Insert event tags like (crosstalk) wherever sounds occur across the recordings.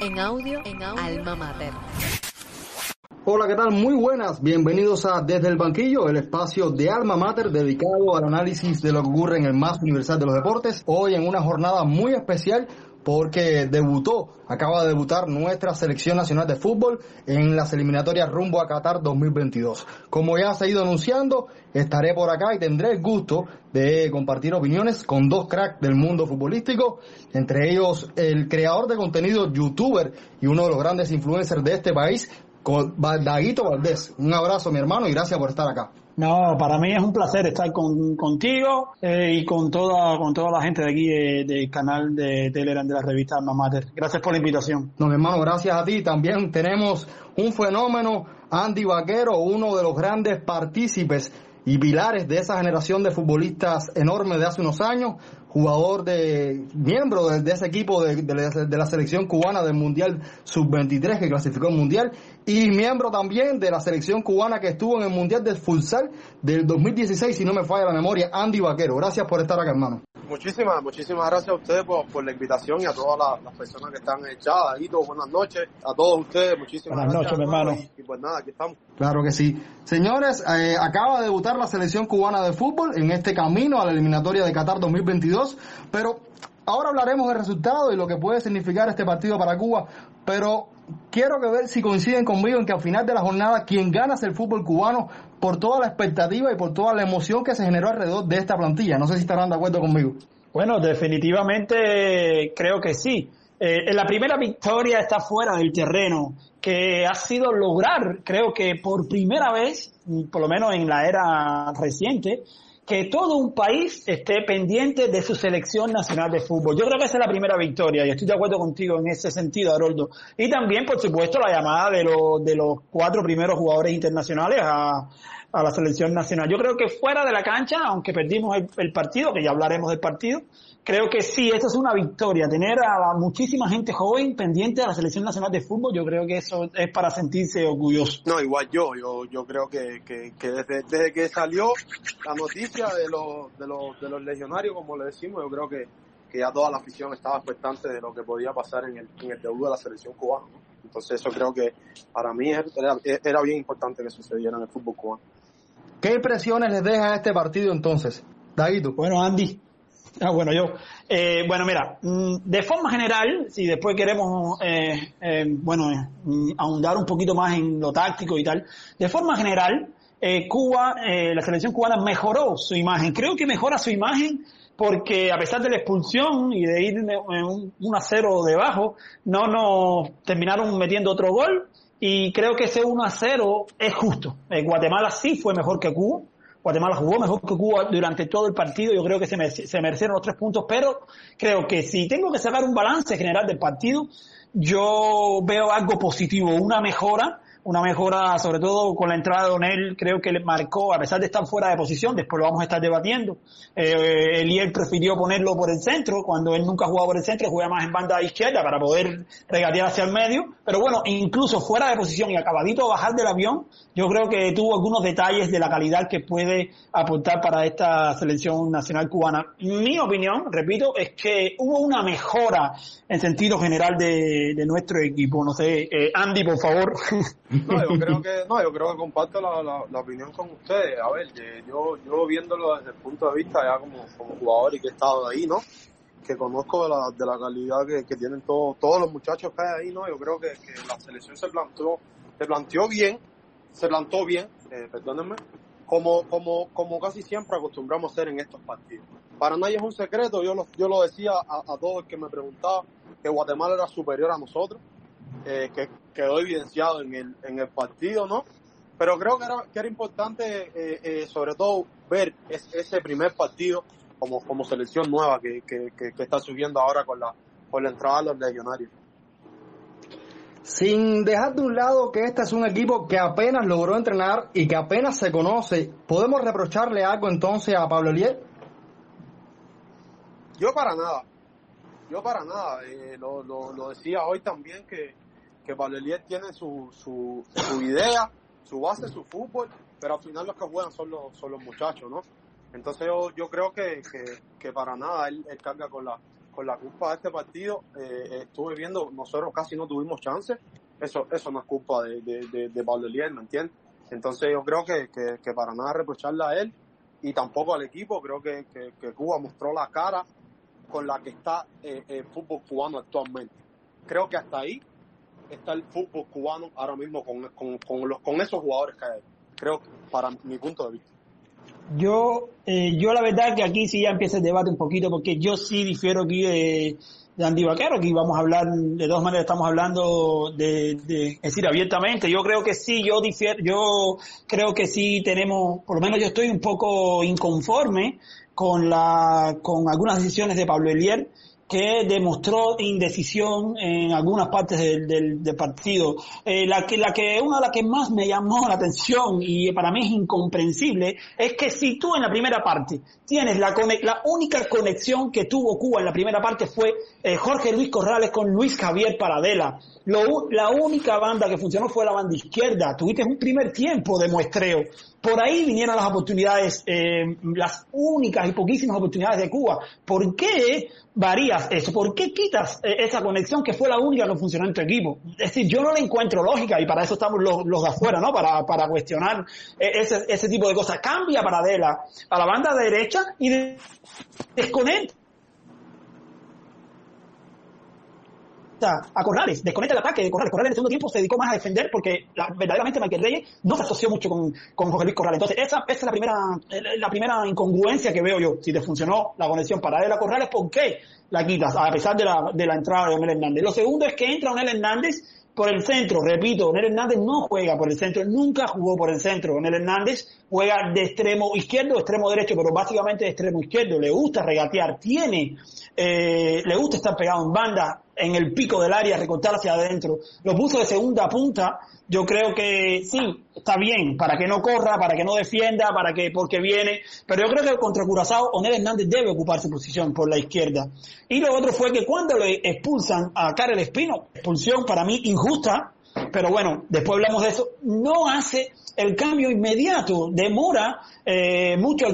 En audio, en audio, Alma Mater. Hola, ¿qué tal? Muy buenas. Bienvenidos a Desde el Banquillo, el espacio de Alma Mater dedicado al análisis de lo que ocurre en el más universal de los deportes. Hoy en una jornada muy especial porque debutó, acaba de debutar nuestra selección nacional de fútbol en las eliminatorias rumbo a Qatar 2022. Como ya se ha ido anunciando, estaré por acá y tendré el gusto de compartir opiniones con dos cracks del mundo futbolístico, entre ellos el creador de contenido, youtuber y uno de los grandes influencers de este país, Daguito Valdés. Un abrazo, mi hermano, y gracias por estar acá. No, para mí es un placer estar con, contigo eh, y con toda con toda la gente de aquí del canal de Telegram de la revista Alma Mater. Gracias por la invitación. No, hermano, gracias a ti. También tenemos un fenómeno, Andy Vaquero, uno de los grandes partícipes y pilares de esa generación de futbolistas enormes de hace unos años, jugador de miembro de, ese equipo de, de, la selección cubana del Mundial Sub-23 que clasificó el Mundial y miembro también de la selección cubana que estuvo en el Mundial del Futsal del 2016, si no me falla la memoria, Andy Vaquero. Gracias por estar acá, hermano. Muchísimas, muchísimas gracias a ustedes por, la invitación y a todas las, personas que están echadas. Ahí, buenas noches a todos ustedes. Muchísimas buenas noches, mi hermano. Y, pues nada, aquí estamos. Claro que sí. Señores, eh, acaba de debutar la selección cubana de fútbol en este camino a la eliminatoria de Qatar 2022, pero ahora hablaremos del resultado y lo que puede significar este partido para Cuba, pero quiero que ver si coinciden conmigo en que al final de la jornada quien gana es el fútbol cubano por toda la expectativa y por toda la emoción que se generó alrededor de esta plantilla. No sé si estarán de acuerdo conmigo. Bueno, definitivamente creo que sí. Eh, la primera victoria está fuera del terreno, que ha sido lograr, creo que por primera vez, por lo menos en la era reciente, que todo un país esté pendiente de su selección nacional de fútbol. Yo creo que esa es la primera victoria y estoy de acuerdo contigo en ese sentido, Haroldo. Y también, por supuesto, la llamada de, los de los cuatro primeros jugadores internacionales a, a la selección nacional. Yo creo que fuera de la cancha, aunque perdimos el, partido, que ya hablaremos del partido, creo que sí, esto es una victoria. Tener a muchísima gente joven pendiente de la selección nacional de fútbol, yo creo que eso es para sentirse orgulloso. No, igual yo, yo, yo creo que, que, desde, desde, que salió la noticia de los, de los, de los legionarios, como le decimos, yo creo que, que ya toda la afición estaba expectante de lo que podía pasar en el, en el debut de la selección cubana. Entonces eso creo que para mí era, era bien importante que sucediera en el fútbol cubano. ¿Qué impresiones les deja este partido entonces? Daguito. Bueno, Andy. (laughs) Ah, bueno, yo. Eh, bueno, mira, mm, de forma general, si después queremos, eh, eh, bueno, mm, ahondar un poquito más en lo táctico y tal, de forma general, Cuba, la selección cubana mejoró su imagen. Creo que mejora su imagen porque a pesar de la expulsión y de ir un, un a 0 debajo, no nos terminaron metiendo otro gol y creo que ese 1 a 0 es justo. Eh, Guatemala sí fue mejor que Cuba. Guatemala jugó mejor que Cuba durante todo el partido. Yo creo que se, se merecieron los tres puntos, pero creo que si tengo que sacar un balance general del partido, yo veo algo positivo, una mejora una mejora, sobre todo con la entrada de Donel, creo que le marcó, a pesar de estar fuera de posición, después lo vamos a estar debatiendo. Eh, Eliel prefirió ponerlo por el centro, cuando él nunca jugaba por el centro, juega más en banda izquierda para poder regatear hacia el medio. Pero bueno, incluso fuera de posición y acabadito a bajar del avión, yo creo que tuvo algunos detalles de la calidad que puede aportar para esta selección nacional cubana. Mi opinión, repito, es que hubo una mejora en sentido general de, nuestro equipo. No sé, eh, Andy, por favor. (laughs) No, yo creo que, no, yo creo que comparto la, la, opinión con ustedes. A ver, yo, yo viéndolo desde el punto de vista ya como, como jugador y que he estado ahí, ¿no? Que conozco de la, de la calidad que, que tienen todos, todos los muchachos que hay ahí, ¿no? Yo creo que, la selección se planteó, se planteó bien, se plantó bien, eh, perdónenme, como, como, como casi siempre acostumbramos a hacer en estos partidos. Para nadie es un secreto, yo lo, yo lo decía a, a todos que me preguntaban que Guatemala era superior a nosotros eh, que quedó evidenciado en el, en el partido, ¿no? Pero creo que era, que era importante, eh, eh, sobre todo, ver ese primer partido como, como selección nueva que, que, que, está subiendo ahora con la, con la entrada de los legionarios. Sin dejar de un lado que este es un equipo que apenas logró entrenar y que apenas se conoce, ¿podemos reprocharle algo entonces a Pablo Eliel? Yo para nada, yo para nada. lo, lo, lo, decía hoy también que, que Pablo tiene su, su, su idea, su base, su fútbol, pero al final los que juegan son los, son los muchachos, ¿no? Entonces yo, yo creo que, que, para nada él, carga con la, por la culpa de este partido, eh, estuve viendo, nosotros casi no tuvimos chance. Eso, eso no es culpa de, de, de, Pablo Eliel, ¿me entiendes? Entonces yo creo que, que, para nada reprocharle a él y tampoco al equipo, creo que, que Cuba mostró la cara con la que está eh, el fútbol cubano actualmente. Creo que hasta ahí está el fútbol cubano ahora mismo con, con, con, los, con esos jugadores que hay. Creo para mi punto de vista. Yo, eh, yo la verdad que aquí sí ya empieza el debate un poquito, porque yo sí difiero aquí de, de Andy Vaquero, aquí vamos a hablar, de dos maneras estamos hablando de, de, es decir, abiertamente. Yo creo que sí, yo difiero, yo creo que sí tenemos, por lo menos yo estoy un poco inconforme con la, con algunas decisiones de Pablo Elier, que demostró indecisión en algunas partes del, del, partido. Eh, la que, la que, una de las que más me llamó la atención y para mí es incomprensible es que si tú en la primera parte tienes la, la única conexión que tuvo Cuba en la primera parte fue eh, Jorge Luis Corrales con Luis Javier Paradela. Lo, la única banda que funcionó fue la banda izquierda. Tuviste un primer tiempo de muestreo. Por ahí vinieron las oportunidades, eh, las únicas y poquísimas oportunidades de Cuba. ¿Por qué varías eso? ¿Por qué quitas eh, esa conexión que fue la única que funcionó en tu equipo? Es decir, yo no le encuentro lógica y para eso estamos los, de afuera, ¿no? Para, para cuestionar eh, ese, ese tipo de cosas. Cambia para Adela a la banda derecha y desconecta a Corrales, desconecta el ataque de Corrales. Corrales en el segundo tiempo se dedicó más a defender porque verdaderamente Michael Reyes no se asoció mucho con, con José Luis Corrales. Entonces, esa, esa, es la primera, la primera incongruencia que veo yo. Si te funcionó la conexión para él a Corrales, ¿por qué la quitas? A pesar de la, de la entrada de Onel Hernández. Lo segundo es que entra Onel Hernández por el centro, repito, Onel Hernández no juega por el centro, nunca jugó por el centro. Onel Hernández juega de extremo izquierdo, extremo derecho, pero básicamente de extremo izquierdo. Le gusta regatear, tiene, eh, le gusta estar pegado en banda, en el pico del área, recortar hacia adentro. Lo puso de segunda punta. Yo creo que sí, está bien, para que no corra, para que no defienda, para que, porque viene. Pero yo creo que contra Curazao, Onel Hernández debe ocupar su posición por la izquierda. Y lo otro fue que cuando le expulsan a Karel Espino, expulsión para mí injusta, pero bueno, después hablamos de eso, no hace el cambio inmediato, demora eh, mucho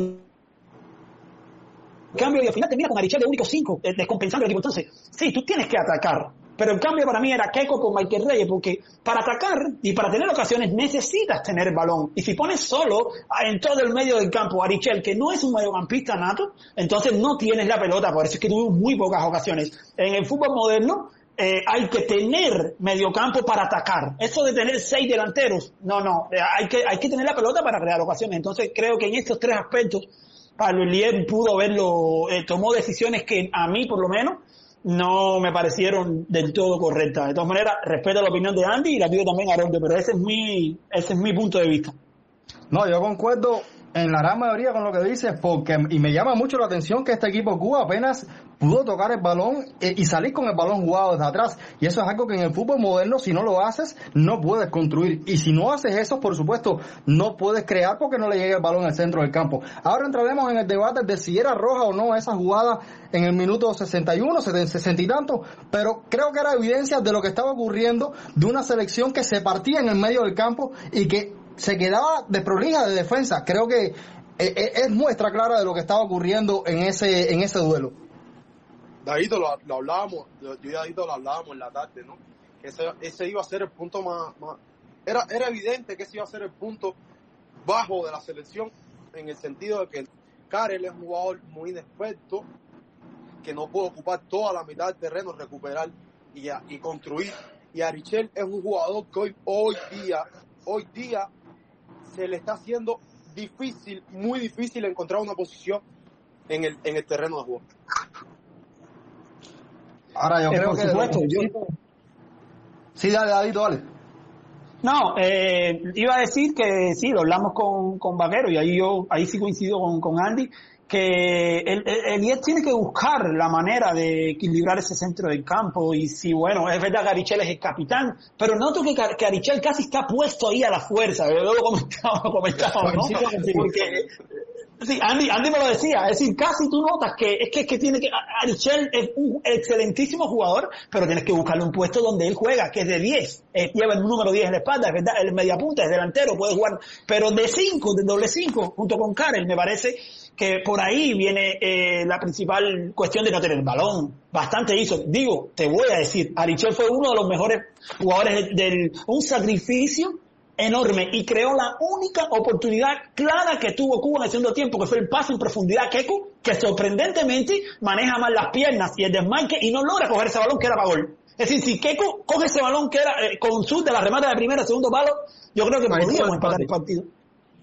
cambio y al final termina con Arichel de único 5, eh, descompensando el equipo. Entonces, sí, tú tienes que atacar. Pero el cambio para mí era Keiko con Michael Reyes, porque para atacar y para tener ocasiones necesitas tener balón. Y si pones solo en todo el medio del campo a Arichel, que no es un mediocampista nato, entonces no tienes la pelota. Por eso es que tuvimos muy pocas ocasiones. En el fútbol moderno, eh, hay que tener mediocampo para atacar. Eso de tener seis delanteros, no, no, eh, hay que, hay que tener la pelota para crear ocasiones. Entonces creo que en estos tres aspectos Pablo Elier pudo verlo, eh, tomó decisiones que a mí por lo menos no me parecieron del todo correctas. De todas maneras, respeto la opinión de Andy y la pido también a Aronde, pero ese es mi, ese es mi punto de vista. No, yo concuerdo en la gran mayoría con lo que dices, porque, y me llama mucho la atención que este equipo Cuba apenas pudo tocar el balón eh, y salir con el balón jugado desde atrás. Y eso es algo que en el fútbol moderno, si no lo haces, no puedes construir. Y si no haces eso, por supuesto, no puedes crear porque no le llega el balón al centro del campo. Ahora entraremos en el debate de si era roja o no esa jugada en el minuto 61, 60 y tanto, pero creo que era evidencia de lo que estaba ocurriendo de una selección que se partía en el medio del campo y que se quedaba desprolija de defensa. Creo que eh, eh, es muestra clara de lo que estaba ocurriendo en ese, en ese duelo. David, lo, hablábamos, yo y David lo hablábamos en la tarde, ¿no? Ese, ese iba a ser el punto más, era, era evidente que ese iba a ser el punto bajo de la selección, en el sentido de que Karel es un jugador muy inexperto, que no puede ocupar toda la mitad del terreno, recuperar y, y construir. Y Arichel es un jugador que hoy, hoy día, hoy día se le está haciendo difícil, muy difícil encontrar una posición en el, en el terreno de juego. Ahora yo creo que... Supuesto, yo... Sí, dale, David, dale. No, eh, iba a decir que sí, lo hablamos con, con Vaquero y ahí yo, ahí sí coincido con, con Andy, que el, el, tiene que buscar la manera de equilibrar ese centro del campo y si bueno, es verdad que Arichel es el capitán, pero noto que, que Arichel casi está puesto ahí a la fuerza, luego lo (laughs) comentaba, ¿no? Porque, Sí, Andy, Andy me lo decía, es decir, casi tú notas que es que, que tiene que, Arichel es un excelentísimo jugador, pero tienes que buscarle un puesto donde él juega, que es de 10, eh, lleva el número 10 en la espalda, es verdad, el media punta, es delantero, puede jugar, pero de 5, de doble 5, junto con Karel, me parece que por ahí viene eh, la principal cuestión de no tener el balón. Bastante hizo. Digo, te voy a decir, Arichel fue uno de los mejores jugadores del, un sacrificio enorme y creó la única oportunidad clara que tuvo Cuba en el segundo tiempo, que fue el paso en profundidad a Keku, que sorprendentemente maneja mal las piernas y el desmarque y no logra coger ese balón que era para gol. Es decir, si Keku coge ese balón que era eh, con su de la remata de primera, segundo palo, yo creo que podríamos empatar el partido.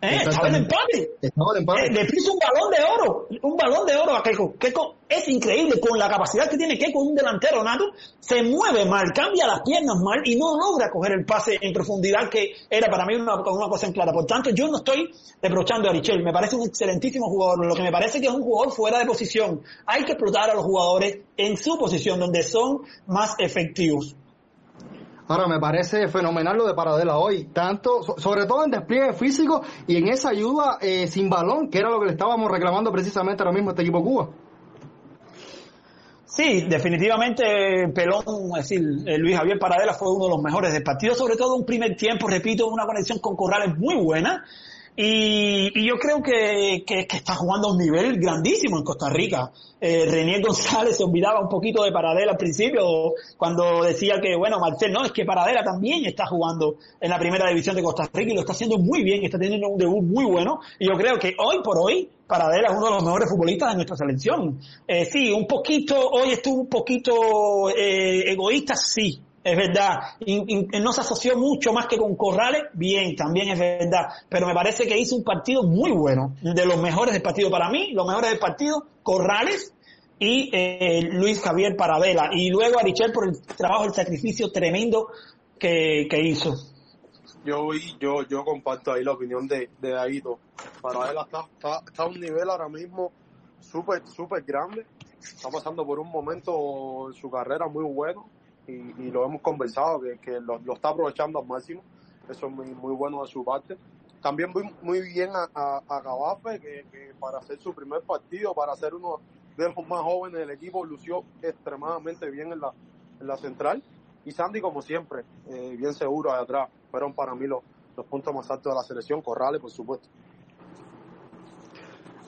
¿Eh? Estaba en empate. Estaba en empate. Eh, le puso un balón de oro, un balón de oro a Keiko. Keiko es increíble con la capacidad que tiene Keiko, un delantero nato, se mueve mal, cambia las piernas mal y no logra coger el pase en profundidad que era para mí una, una cosa en clara. Por tanto, yo no estoy reprochando a Richel, me parece un excelentísimo jugador, lo que me parece que es un jugador fuera de posición. Hay que explotar a los jugadores en su posición, donde son más efectivos. Ahora, me parece fenomenal lo de Paradela hoy, tanto, sobre todo en despliegue físico y en esa ayuda eh, sin balón, que era lo que le estábamos reclamando precisamente ahora mismo a este equipo Cuba. Sí, definitivamente Pelón, es decir, eh, Luis Javier Paradela fue uno de los mejores del partido, sobre todo un primer tiempo, repito, una conexión con Corrales muy buena. Y, yo creo que, que, está jugando a un nivel grandísimo en Costa Rica. Eh, René (laughs) González se olvidaba un poquito de Paradela al principio, cuando decía que, bueno, Marcel, no, es que Paradela también está jugando en la primera división de Costa Rica y lo está haciendo muy bien, está teniendo un debut muy bueno. Y yo creo que hoy por hoy, Paradela es uno de los mejores futbolistas de nuestra selección. Eh, sí, un poquito, hoy estuvo un poquito eh, egoísta, sí, es verdad. no se asoció mucho más que con Corrales, bien, también es verdad. Pero me parece que hizo un partido muy bueno, de los mejores del partido para mí, los mejores del partido, Corrales y eh, Luis Javier Paradela. Y luego a Richel por el trabajo, el sacrificio tremendo que, hizo. Yo, yo, yo comparto ahí la opinión de, de Aito. Paradela está, está, está a un nivel ahora mismo súper, súper grande. Está pasando por un momento en su carrera muy bueno y, lo hemos conversado, que, que lo, está aprovechando al máximo. Eso es muy, muy bueno de su parte. También muy, muy bien a, a, a Gabafe, que, que, para hacer su primer partido, para ser uno de los más jóvenes del equipo, lució extremadamente bien en la, en la central. Y Sandy, como siempre, eh, bien seguro de atrás. Fueron para mí los, los puntos más altos de la selección. Corrales, por supuesto.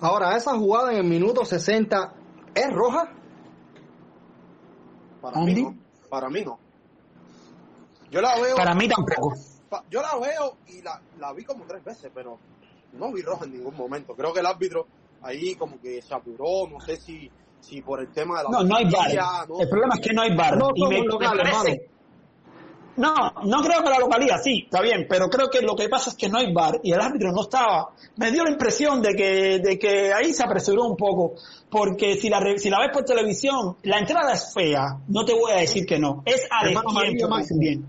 Ahora, esa jugada en el minuto 60 es roja. Para mí, para mí no. Yo la veo. Para mí tampoco. Yo la veo y la, la vi como tres veces, pero no vi roja en ningún momento. Creo que el árbitro ahí como que se apuró, no sé si, si por el tema de la... No, no hay bar. el problema es que no hay bar. No, y me, parece, no, no creo que la localidad, sí, está bien, pero creo que lo que pasa es que no hay bar y el árbitro no estaba. Me dio la impresión de que, de que ahí se apresuró un poco, porque si la, si la ves por televisión, la entrada es fea, no te voy a decir que no, es a tiempo bien.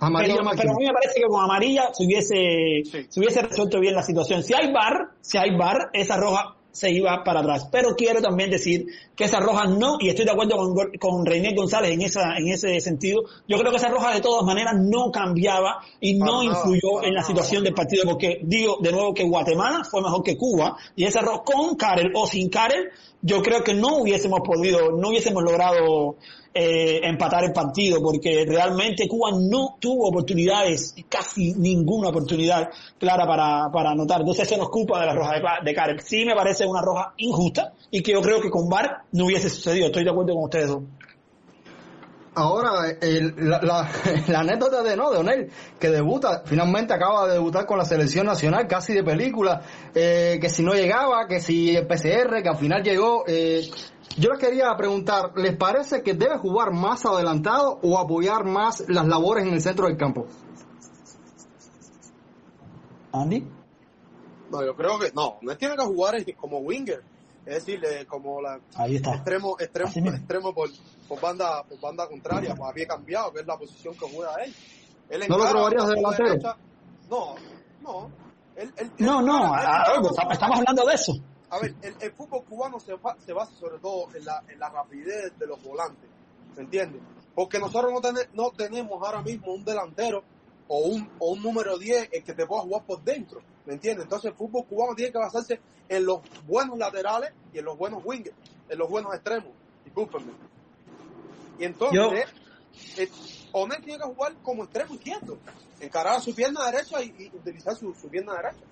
Amarilla pero, pero, a mí me parece que con amarilla se hubiese, se hubiese resuelto bien la situación. Si hay bar, si hay bar, esa roja se iba para atrás. Pero quiero también decir que esa roja no, y estoy de acuerdo con, con René González en, esa, en ese sentido, yo creo que esa roja de todas maneras no cambiaba y no influyó en la situación del partido, porque digo de nuevo que Guatemala fue mejor que Cuba, y esa roja con Karel o sin Karel, yo creo que no hubiésemos podido, no hubiésemos logrado eh, empatar el partido, porque realmente Cuba no tuvo oportunidades, casi ninguna oportunidad clara para, para anotar. Entonces eso nos culpa de la roja de, de Karel. Sí me parece una roja injusta y que yo creo que con VAR no hubiese sucedido. Estoy de acuerdo con ustedes dos. Ahora, (laughs) la, anécdota de no, de Onel, que debuta, finalmente acaba de debutar con la selección nacional, casi de película, eh, que si no llegaba, que si el PCR, que al final llegó. Eh, yo les quería preguntar, ¿les parece que debe jugar más adelantado o apoyar más las labores en el centro del campo? Andy? No, yo creo que no, no tiene que jugar como winger es decir, como la extremo, extremo, extremo por, por, banda, por banda contraria, pues había cambiado, que es la posición que juega él. él ¿No lo probarías de delantero? No, no. no, no, estamos hablando de eso. A ver, el, fútbol cubano se, se, basa sobre todo en la, en la rapidez de los volantes, ¿me entiendes? Porque nosotros no, no tenemos ahora mismo un delantero o un, o un número 10 el que te pueda jugar por dentro, ¿me entiendes? Entonces el fútbol cubano tiene que basarse en los buenos laterales y en los buenos wingers, en los buenos extremos, discúlpenme. Y entonces, Yo- eh, Onel tiene que jugar como extremo izquierdo, encarar a su pierna derecha y, y utilizar su, su pierna derecha.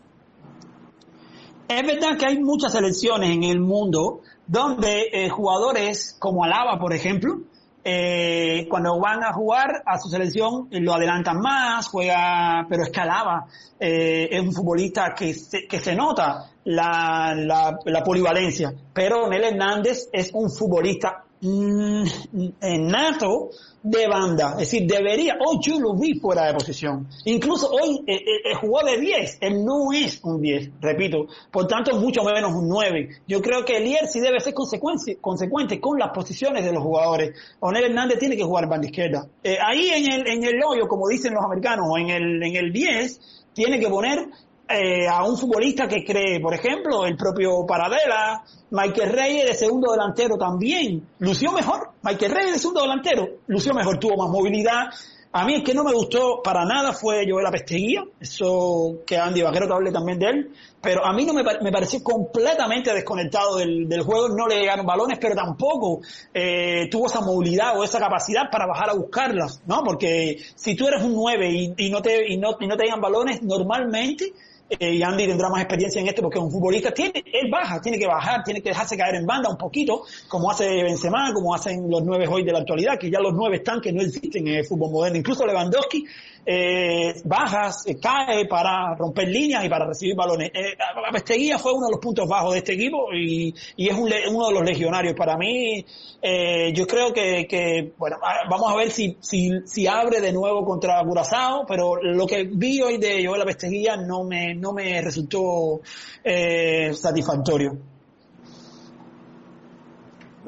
Es verdad que hay muchas selecciones en el mundo donde eh, jugadores como Alaba, por ejemplo, eh, cuando van a jugar a su selección eh, lo adelantan más, juega, pero es que Alaba es un futbolista que se, que se nota la, la, la polivalencia, pero Nel Hernández es un futbolista nato de banda, es decir, debería, hoy yo lo vi fuera de posición, incluso hoy eh, eh, jugó de 10, él no es un 10, repito, por tanto mucho menos un 9. Yo creo que Elier sí debe ser consecuencia- consecuente con las posiciones de los jugadores. Onel Hernández tiene que jugar banda izquierda. Eh, ahí en el, en el hoyo, como dicen los americanos, o en el, en el 10, tiene que poner eh, a un futbolista que cree, por ejemplo, el propio Paradela, Michael Reyes de segundo delantero también, lució mejor, Michael Reyes de segundo delantero, lució mejor, tuvo más movilidad. A mí el que no me gustó para nada fue Joel Apesteguía, eso que Andy Vaquero que hable también de él, pero a mí no me, pa- me pareció completamente desconectado del, del juego, no le llegaron balones, pero tampoco eh, tuvo esa movilidad o esa capacidad para bajar a buscarlas, ¿no? Porque si tú eres un 9 y, y no te y no, y no te llegan balones, normalmente eh, y Andy tendrá más experiencia en esto porque un futbolista, tiene, él baja, tiene que bajar, tiene que dejarse caer en banda un poquito, como hace Benzema, como hacen los nueve hoy de la actualidad, que ya los nueve están que no existen en el fútbol moderno. Incluso Lewandowski eh, baja, se cae para romper líneas y para recibir balones. Eh, Apesteguía fue uno de los puntos bajos de este equipo y, y es un uno de los legionarios. Para mí, eh, yo creo que, bueno, vamos a ver si, si, abre de nuevo contra Curazao, pero lo que vi hoy de Joel Apesteguía no me, no me resultó eh, satisfactorio.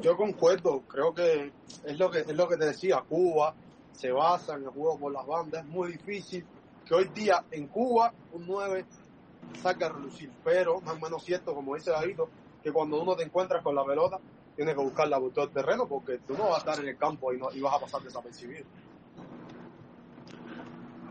Yo concuerdo, creo que es lo que es lo que te decía, Cuba se basa en el juego por las bandas, es muy difícil que hoy día en Cuba un 9 salga a relucir, pero no es menos cierto, como dice David, que cuando uno te encuentras con la pelota, tienes que buscarla por todo el terreno porque tú no vas a estar en el campo y, no, y vas a pasar desapercibido.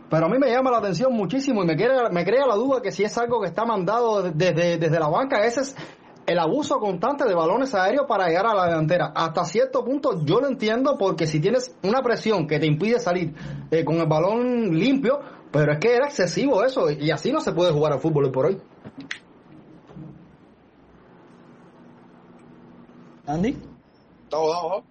Pero a mí me llama la atención muchísimo y me, crea, me crea la duda que si es algo que está mandado desde, desde la banca, ese es el abuso constante de balones aéreos para llegar a la delantera. Hasta cierto punto yo lo entiendo porque si tienes una presión que te impide salir eh, con el balón limpio, pero es que era excesivo eso y así no se puede jugar al fútbol hoy por hoy. Andy. Dado, dado,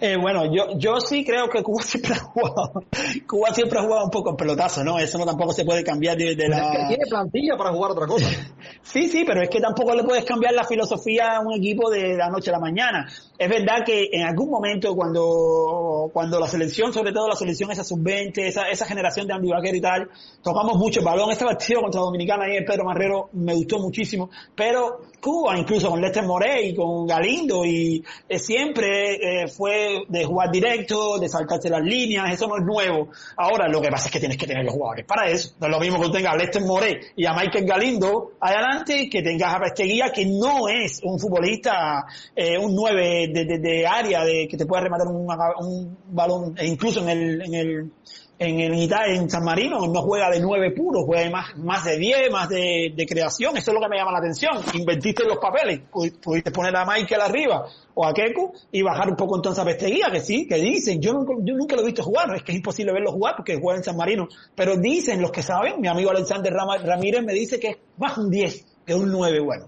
Eh, bueno, yo, yo sí creo que Cuba (laughs) siempre ha jugado, Cuba siempre ha jugado un poco en pelotazo, ¿no? Eso no tampoco se puede cambiar de, de Es que la... tiene plantilla para jugar otra cosa. (laughs) Sí, sí, pero es que tampoco le puedes cambiar la filosofía a un equipo de la noche a la mañana. Es verdad que en algún momento cuando, cuando la selección, sobre todo la selección esa sub-20, esa, esa generación de Andy Vaquero y tal, tocamos mucho el balón. Este partido contra Dominicana y el Pedro Marrero me gustó muchísimo, pero Cuba, incluso con Lester Morey, con Galindo, y eh, siempre eh, fue de jugar directo, de saltarse las líneas, eso no es nuevo. Ahora, lo que pasa es que tienes que tener los jugadores para eso. No es lo mismo que tengas a Lester Morey y a Michael Galindo adelante, que tengas a Pesteguía, que no es un futbolista, eh, un 9 de, de, área, de que te puede rematar un, un balón, e incluso en el, en el, en el Ita- en San Marino no juega de 9 puro, juega de más, más de 10, más de, creación, eso es lo que me llama la atención. Invertiste en los papeles, Pu- pudiste poner a Michael arriba o a Keku y bajar un poco entonces a Pesteguía, que sí, que dicen, yo nunca, lo he visto jugar, es que es imposible verlo jugar porque juega en San Marino, pero dicen los que saben, mi amigo Alexander Ramírez me dice que es más un 10 que un 9 bueno.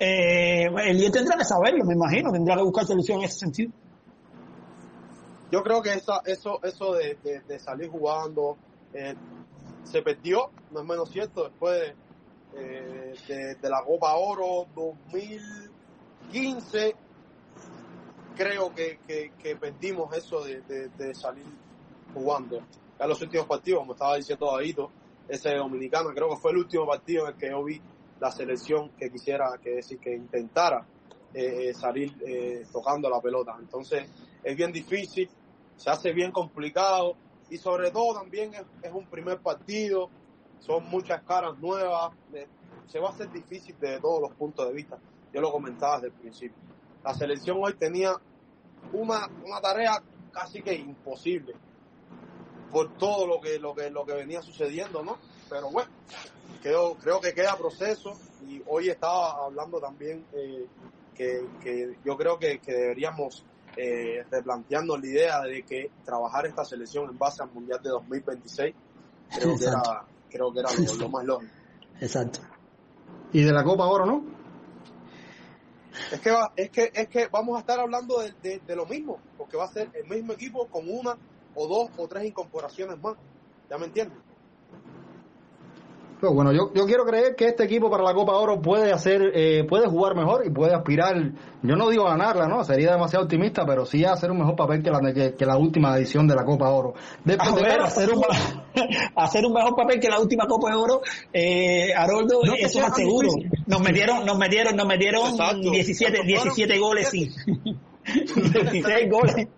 Eh, el día tendrá que saberlo, me imagino, tendrá que buscar solución en ese sentido. Yo creo que esa, eso, eso de, de- salir jugando eh, se perdió, no es menos cierto, después eh, de, de la Copa Oro 2015, creo que, que, perdimos eso de, de- salir jugando. Ya los últimos partidos, como estaba diciendo David, ese dominicano, creo que fue el último partido en el que yo vi la selección que quisiera, que decir, que intentara eh, salir eh, tocando la pelota. Entonces, es bien difícil, se hace bien complicado y sobre todo también es, un primer partido, son muchas caras nuevas, eh, se va a hacer difícil desde todos los puntos de vista. Yo lo comentaba desde el principio. La selección hoy tenía una, una tarea casi que imposible. por todo lo que, lo que, lo que venía sucediendo, ¿no? Pero bueno, creo, creo que queda proceso y hoy estaba hablando también eh, que, que, yo creo que, que deberíamos eh, replantearnos la idea de que trabajar esta selección en base al Mundial de 2026 creo que era, creo que era lo, lo más lógico. Exacto. Y de la Copa Oro, ¿no? Es que, va, es que, es que vamos a estar hablando de, de, de, lo mismo, porque va a ser el mismo equipo con una o dos o tres incorporaciones más. ¿Ya me entiendes? Pero bueno, yo, yo quiero creer que este equipo para la Copa Oro puede hacer, eh, puede jugar mejor y puede aspirar, yo no digo ganarla, ¿no? Sería demasiado optimista, pero sí a hacer un mejor papel que la, que, que la última edición de la Copa Oro. Después a ver, hacer, un, (laughs) hacer un mejor papel que la última Copa de Oro, eh, Haroldo, no, eso es seguro. Nos metieron, nos metieron, nos metieron Exacto. 17, 17 goles, sí. (laughs) 16 goles.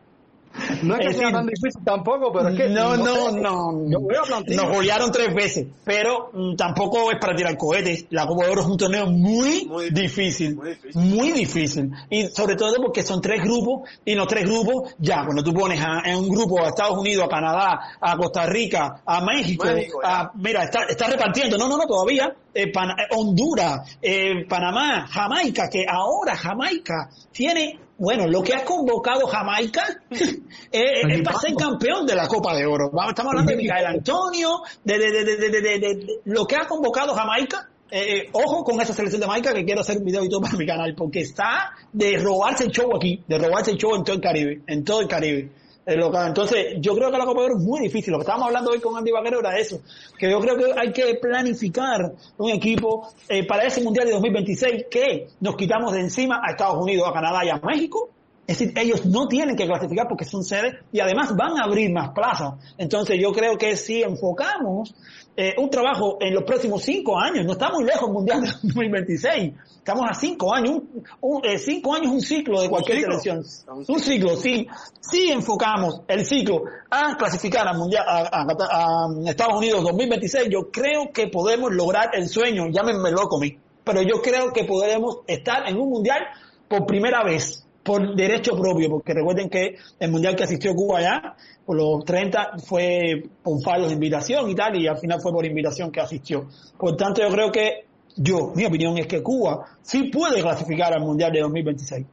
No es que es sea decir, tan difícil tampoco, pero es que. No, no, no. no. Yo voy a plantear. Nos golearon tres veces, pero mm, tampoco es para tirar cohetes. La Copa de Oro es un torneo muy, muy difícil, muy difícil. Muy difícil. Y sobre todo porque son tres grupos, y los tres grupos, ya, cuando tú pones a, en un grupo a Estados Unidos, a Canadá, a Costa Rica, a México, México a, mira, está, está repartiendo. No, no, no, todavía. Eh, Pan, Honduras, eh, Panamá, Jamaica, que ahora Jamaica tiene bueno, lo que ha convocado Jamaica (laughs) eh, es para ser campeón de la Copa de Oro. Estamos hablando de Miguel Antonio, de, de, de, de, lo que ha convocado Jamaica. Eh, ojo con esa selección de Jamaica que quiero hacer un video y todo para mi canal, porque está de robarse el show aquí, de robarse el show en todo el Caribe, en todo el Caribe. Entonces, yo creo que la Copa de Oro es muy difícil. Lo que estábamos hablando hoy con Andy Vaquero era eso, que yo creo que hay que planificar un equipo eh, para ese Mundial de 2026 que nos quitamos de encima a Estados Unidos, a Canadá y a México. Es decir, ellos no tienen que clasificar porque son sedes y además van a abrir más plazas. Entonces, yo creo que si enfocamos eh, un trabajo en los próximos cinco años, no estamos muy lejos del Mundial de 2026, estamos a cinco años, un, un, eh, cinco años un ciclo de cualquier ¿Un selección. Un ciclo, sí. Si enfocamos el ciclo a clasificar al Mundial, a, a, a, Estados Unidos 2026, yo creo que podemos lograr el sueño, llámenme loco, pero yo creo que podremos estar en un Mundial por primera vez por derecho propio, porque recuerden que el mundial que asistió Cuba allá, por los 30, fue por fallos de invitación y tal, y al final fue por invitación que asistió. Por tanto, yo creo que, yo, mi opinión es que Cuba sí puede clasificar al mundial de 2026.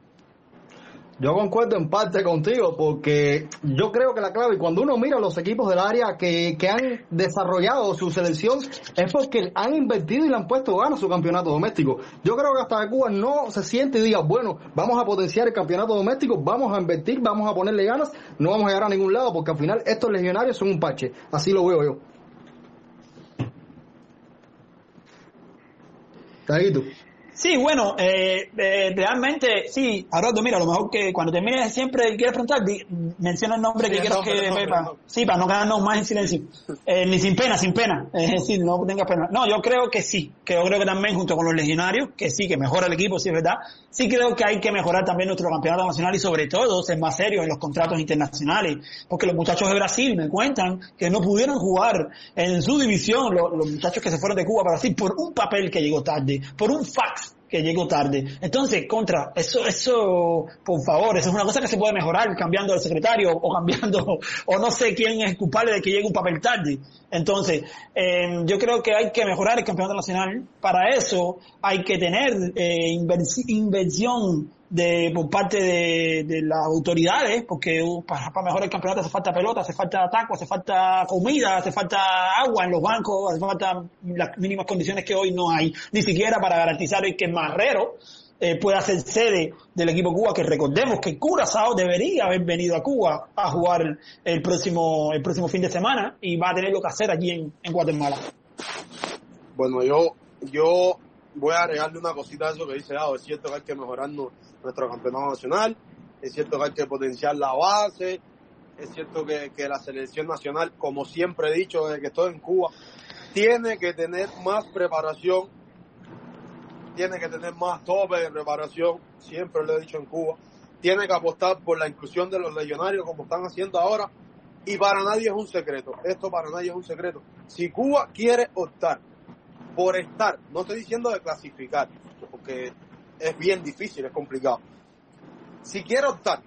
Yo concuerdo en parte contigo porque yo creo que la clave, cuando uno mira los equipos del área que, que han desarrollado su selección, es porque han invertido y le han puesto ganas su campeonato doméstico. Yo creo que hasta Cuba no se siente y diga, bueno, vamos a potenciar el campeonato doméstico, vamos a invertir, vamos a ponerle ganas, no vamos a llegar a ningún lado porque al final estos legionarios son un parche. Así lo veo yo. Taguito. Sí, bueno, eh, eh, realmente, sí, Haroldo, mira, a lo mejor que cuando termines siempre quieres preguntar, di, menciona el nombre sí, que quieras que sepa. Sí, para no quedarnos más en silencio. Eh, ni sin pena, sin pena. Es decir, no tengas pena. No, yo creo que sí, que yo creo que también junto con los legionarios, que sí, que mejora el equipo, sí es verdad. Sí creo que hay que mejorar también nuestro campeonato nacional y sobre todo ser más serios en los contratos internacionales. Porque los muchachos de Brasil me cuentan que no pudieron jugar en su división, los, los muchachos que se fueron de Cuba para Brasil, por un papel que llegó tarde, por un fax que llegó tarde. Entonces, contra, eso, eso, por favor, eso es una cosa que se puede mejorar cambiando el secretario o cambiando, (laughs) o no sé quién es culpable de que llegue un papel tarde. Entonces, eh, yo creo que hay que mejorar el campeonato nacional. Para eso hay que tener eh, inversión de por parte de, de las autoridades, porque uh, para, para, mejorar el campeonato hace falta pelota, hace falta taco, hace falta comida, hace falta agua en los bancos, hace falta las mínimas condiciones que hoy no hay, ni siquiera para garantizar que Marrero eh, pueda ser sede del equipo Cuba, que recordemos que Curazao debería haber venido a Cuba a jugar el próximo, el próximo fin de semana y va a tener lo que hacer aquí en, en Guatemala. Bueno, yo, yo voy a agregarle una cosita a eso que dice, ah, es cierto que hay que mejorarnos nuestro campeonato nacional, es cierto que hay que potenciar la base, es cierto que, que, la selección nacional, como siempre he dicho desde que estoy en Cuba, tiene que tener más preparación, tiene que tener más tope de preparación, siempre lo he dicho en Cuba, tiene que apostar por la inclusión de los legionarios como están haciendo ahora, y para nadie es un secreto, esto para nadie es un secreto. Si Cuba quiere optar por estar, no estoy diciendo de clasificar, porque es bien difícil, es complicado. Si quiere optar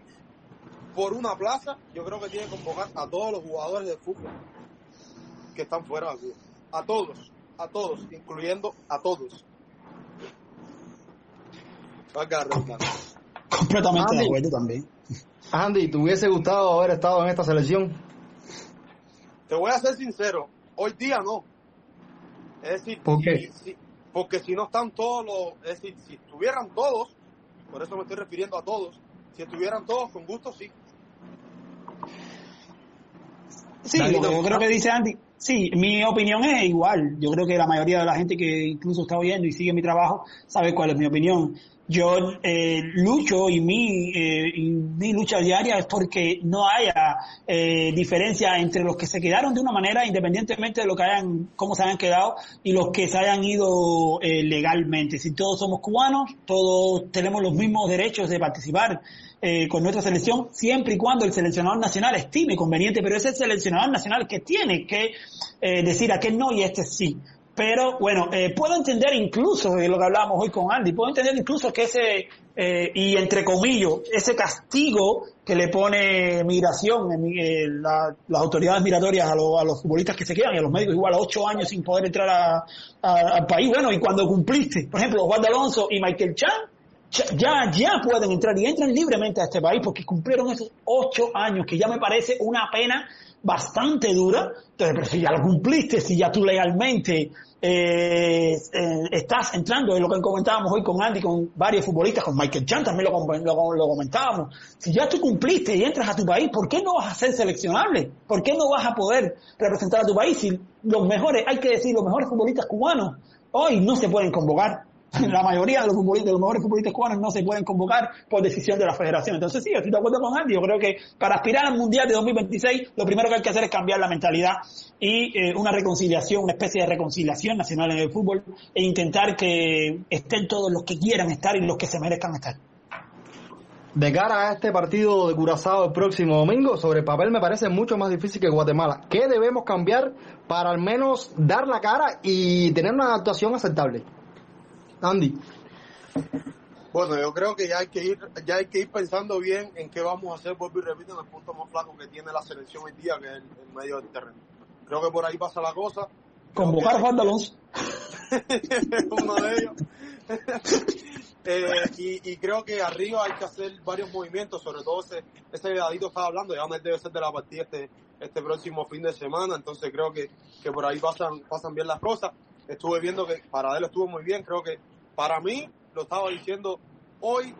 por una plaza, yo creo que tiene que convocar a todos los jugadores de fútbol que están fuera de Cuba. A todos, a todos, incluyendo a todos. La. Completamente de Andy. acuerdo también. Andy, ¿te hubiese gustado haber estado en esta selección? Te voy a ser sincero, hoy día no. Es decir, ¿Por qué? si- porque si no están todos los, es decir, si estuvieran todos, por eso me estoy refiriendo a todos, si estuvieran todos, con gusto sí. Sí, lo que yo creo que dice Andy. Sí, mi opinión es igual. Yo creo que la mayoría de la gente que incluso está oyendo y sigue mi trabajo sabe cuál es mi opinión. Yo eh, lucho y mi, eh, y mi lucha diaria es porque no haya eh, diferencia entre los que se quedaron de una manera, independientemente de lo que hayan, cómo se hayan quedado, y los que se hayan ido eh, legalmente. Si todos somos cubanos, todos tenemos los mismos derechos de participar eh, con nuestra selección, siempre y cuando el seleccionador nacional estime conveniente, pero es el seleccionador nacional que tiene que eh, decir a qué no y este sí. Pero bueno, eh, puedo entender incluso lo que hablábamos hoy con Andy, puedo entender incluso que ese, eh, y entre comillas, ese castigo que le pone migración, eh, la- las autoridades migratorias a, lo- a los futbolistas que se quedan y a los médicos igual ocho años sin poder entrar al país. Bueno, y cuando cumpliste, por ejemplo, Juan de Alonso y Michael Chan, ya, ya pueden entrar y entran libremente a este país porque cumplieron esos ocho años, que ya me parece una pena bastante dura. Entonces, pero si ya lo cumpliste, si ya tú legalmente eh, eh, estás entrando, es lo que comentábamos hoy con Andy, con varios futbolistas, con Michael Chan también lo, lo- lo comentábamos. Si ya tú cumpliste y entras a tu país, ¿por qué no vas a ser seleccionable? ¿Por qué no vas a poder representar a tu país si los mejores, hay que decir, los mejores futbolistas cubanos hoy no se pueden convocar? (laughs) La mayoría de los, futbolistas, los mejores futbolistas cubanos no se pueden convocar por decisión de la federación. Entonces sí, estoy de acuerdo con Andy. Yo creo que para aspirar al Mundial de 2026, lo primero que hay que hacer es cambiar la mentalidad y eh, una reconciliación, una especie de reconciliación nacional en el fútbol e intentar que estén todos los que quieran estar y los que se merezcan estar. De cara a este partido de Curazao el próximo domingo, sobre el papel me parece mucho más difícil que Guatemala. ¿Qué debemos cambiar para al menos dar la cara y tener una actuación aceptable? Andy. Bueno, yo creo que ya hay que ir, ya hay que ir pensando bien en qué vamos a hacer, vuelvo y repito, en el punto más flaco que tiene la selección hoy día, que es el, el medio del terreno. Creo que por ahí pasa la cosa. Convocar a Juan de Alonso. (laughs) uno de ellos. (laughs) Eh, y, y creo que arriba hay que hacer varios movimientos, sobre todo ese, ese dadito estaba hablando, ya debe ser de la partida este, este próximo fin de semana, entonces creo que, que por ahí pasan, pasan bien las cosas. Estuve viendo que Paradelo estuvo muy bien, creo que para mí, lo estaba diciendo hoy,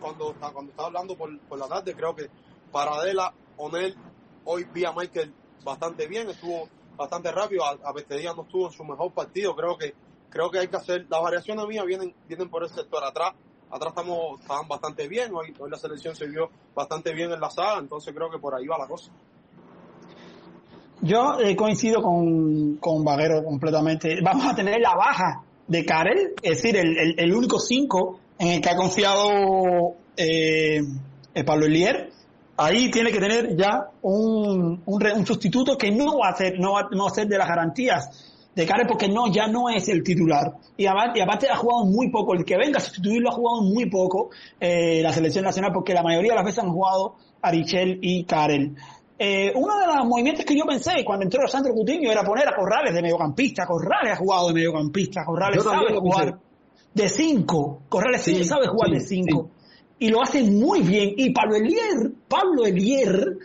cuando, cuando estaba hablando por, por la tarde, creo que Paradela, Onel, hoy vi a Michael bastante bien, estuvo bastante rápido, a, a no estuvo en su mejor partido, creo que creo que hay que hacer, las variaciones mías vienen, vienen por el sector atrás, atrás estamos, estaban bastante bien, hoy, hoy la selección se vio bastante bien en la saga, entonces creo que por ahí va la cosa. Yo eh, coincido con, con Vaguero completamente. Vamos a tener la baja de Karel, es decir, el, el, el único 5 en el que ha confiado eh, Pablo Elier. Ahí tiene que tener ya un, un, sustituto que no va a ser, no no de las garantías de Karel porque no, ya no es el titular. Y aparte, y aparte ha jugado muy poco. El que venga a sustituirlo ha jugado muy poco eh, la selección nacional porque la mayoría de las veces han jugado Arichel y Karel. Eh, uno de los movimientos que yo pensé cuando entró Sandro Coutinho era poner a Corrales de mediocampista. Corrales ha jugado de mediocampista. Corrales sabe jugar de 5. Corrales sí, Sí, sabe jugar sí, de 5. Y lo hace muy bien. Y Pablo Elier, Pablo Elier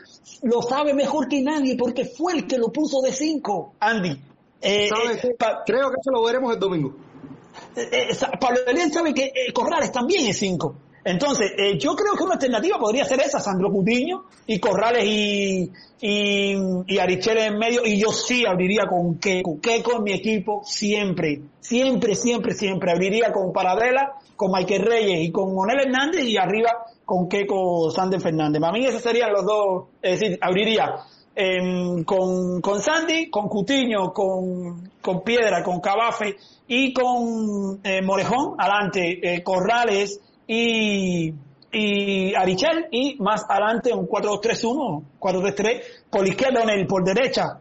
lo sabe mejor que nadie porque fue el que lo puso de 5. Andy. Eh, ¿Sabes eh, Creo que eso lo veremos el domingo. eh, Pablo Elier sabe que Corrales también es 5. Entonces, eh, yo creo que una alternativa podría ser esa, Sandro Cutiño y Corrales y, y, y en medio. Y yo sí abriría con Keco. Keco en mi equipo siempre, siempre, siempre, siempre. Abriría con Paradela, con Michael Reyes y con Monel Hernández y arriba con Keco Sander Fernández. Para mí esos serían los dos, es decir, abriría em, con, con Sandy, con Cutiño, con, con Piedra, con Cabafe y con eh, Morejón, adelante, eh, Corrales y, y Arichel, y más adelante un 4-2-3-1, 4-3-3, por izquierda, Onel, por derecha,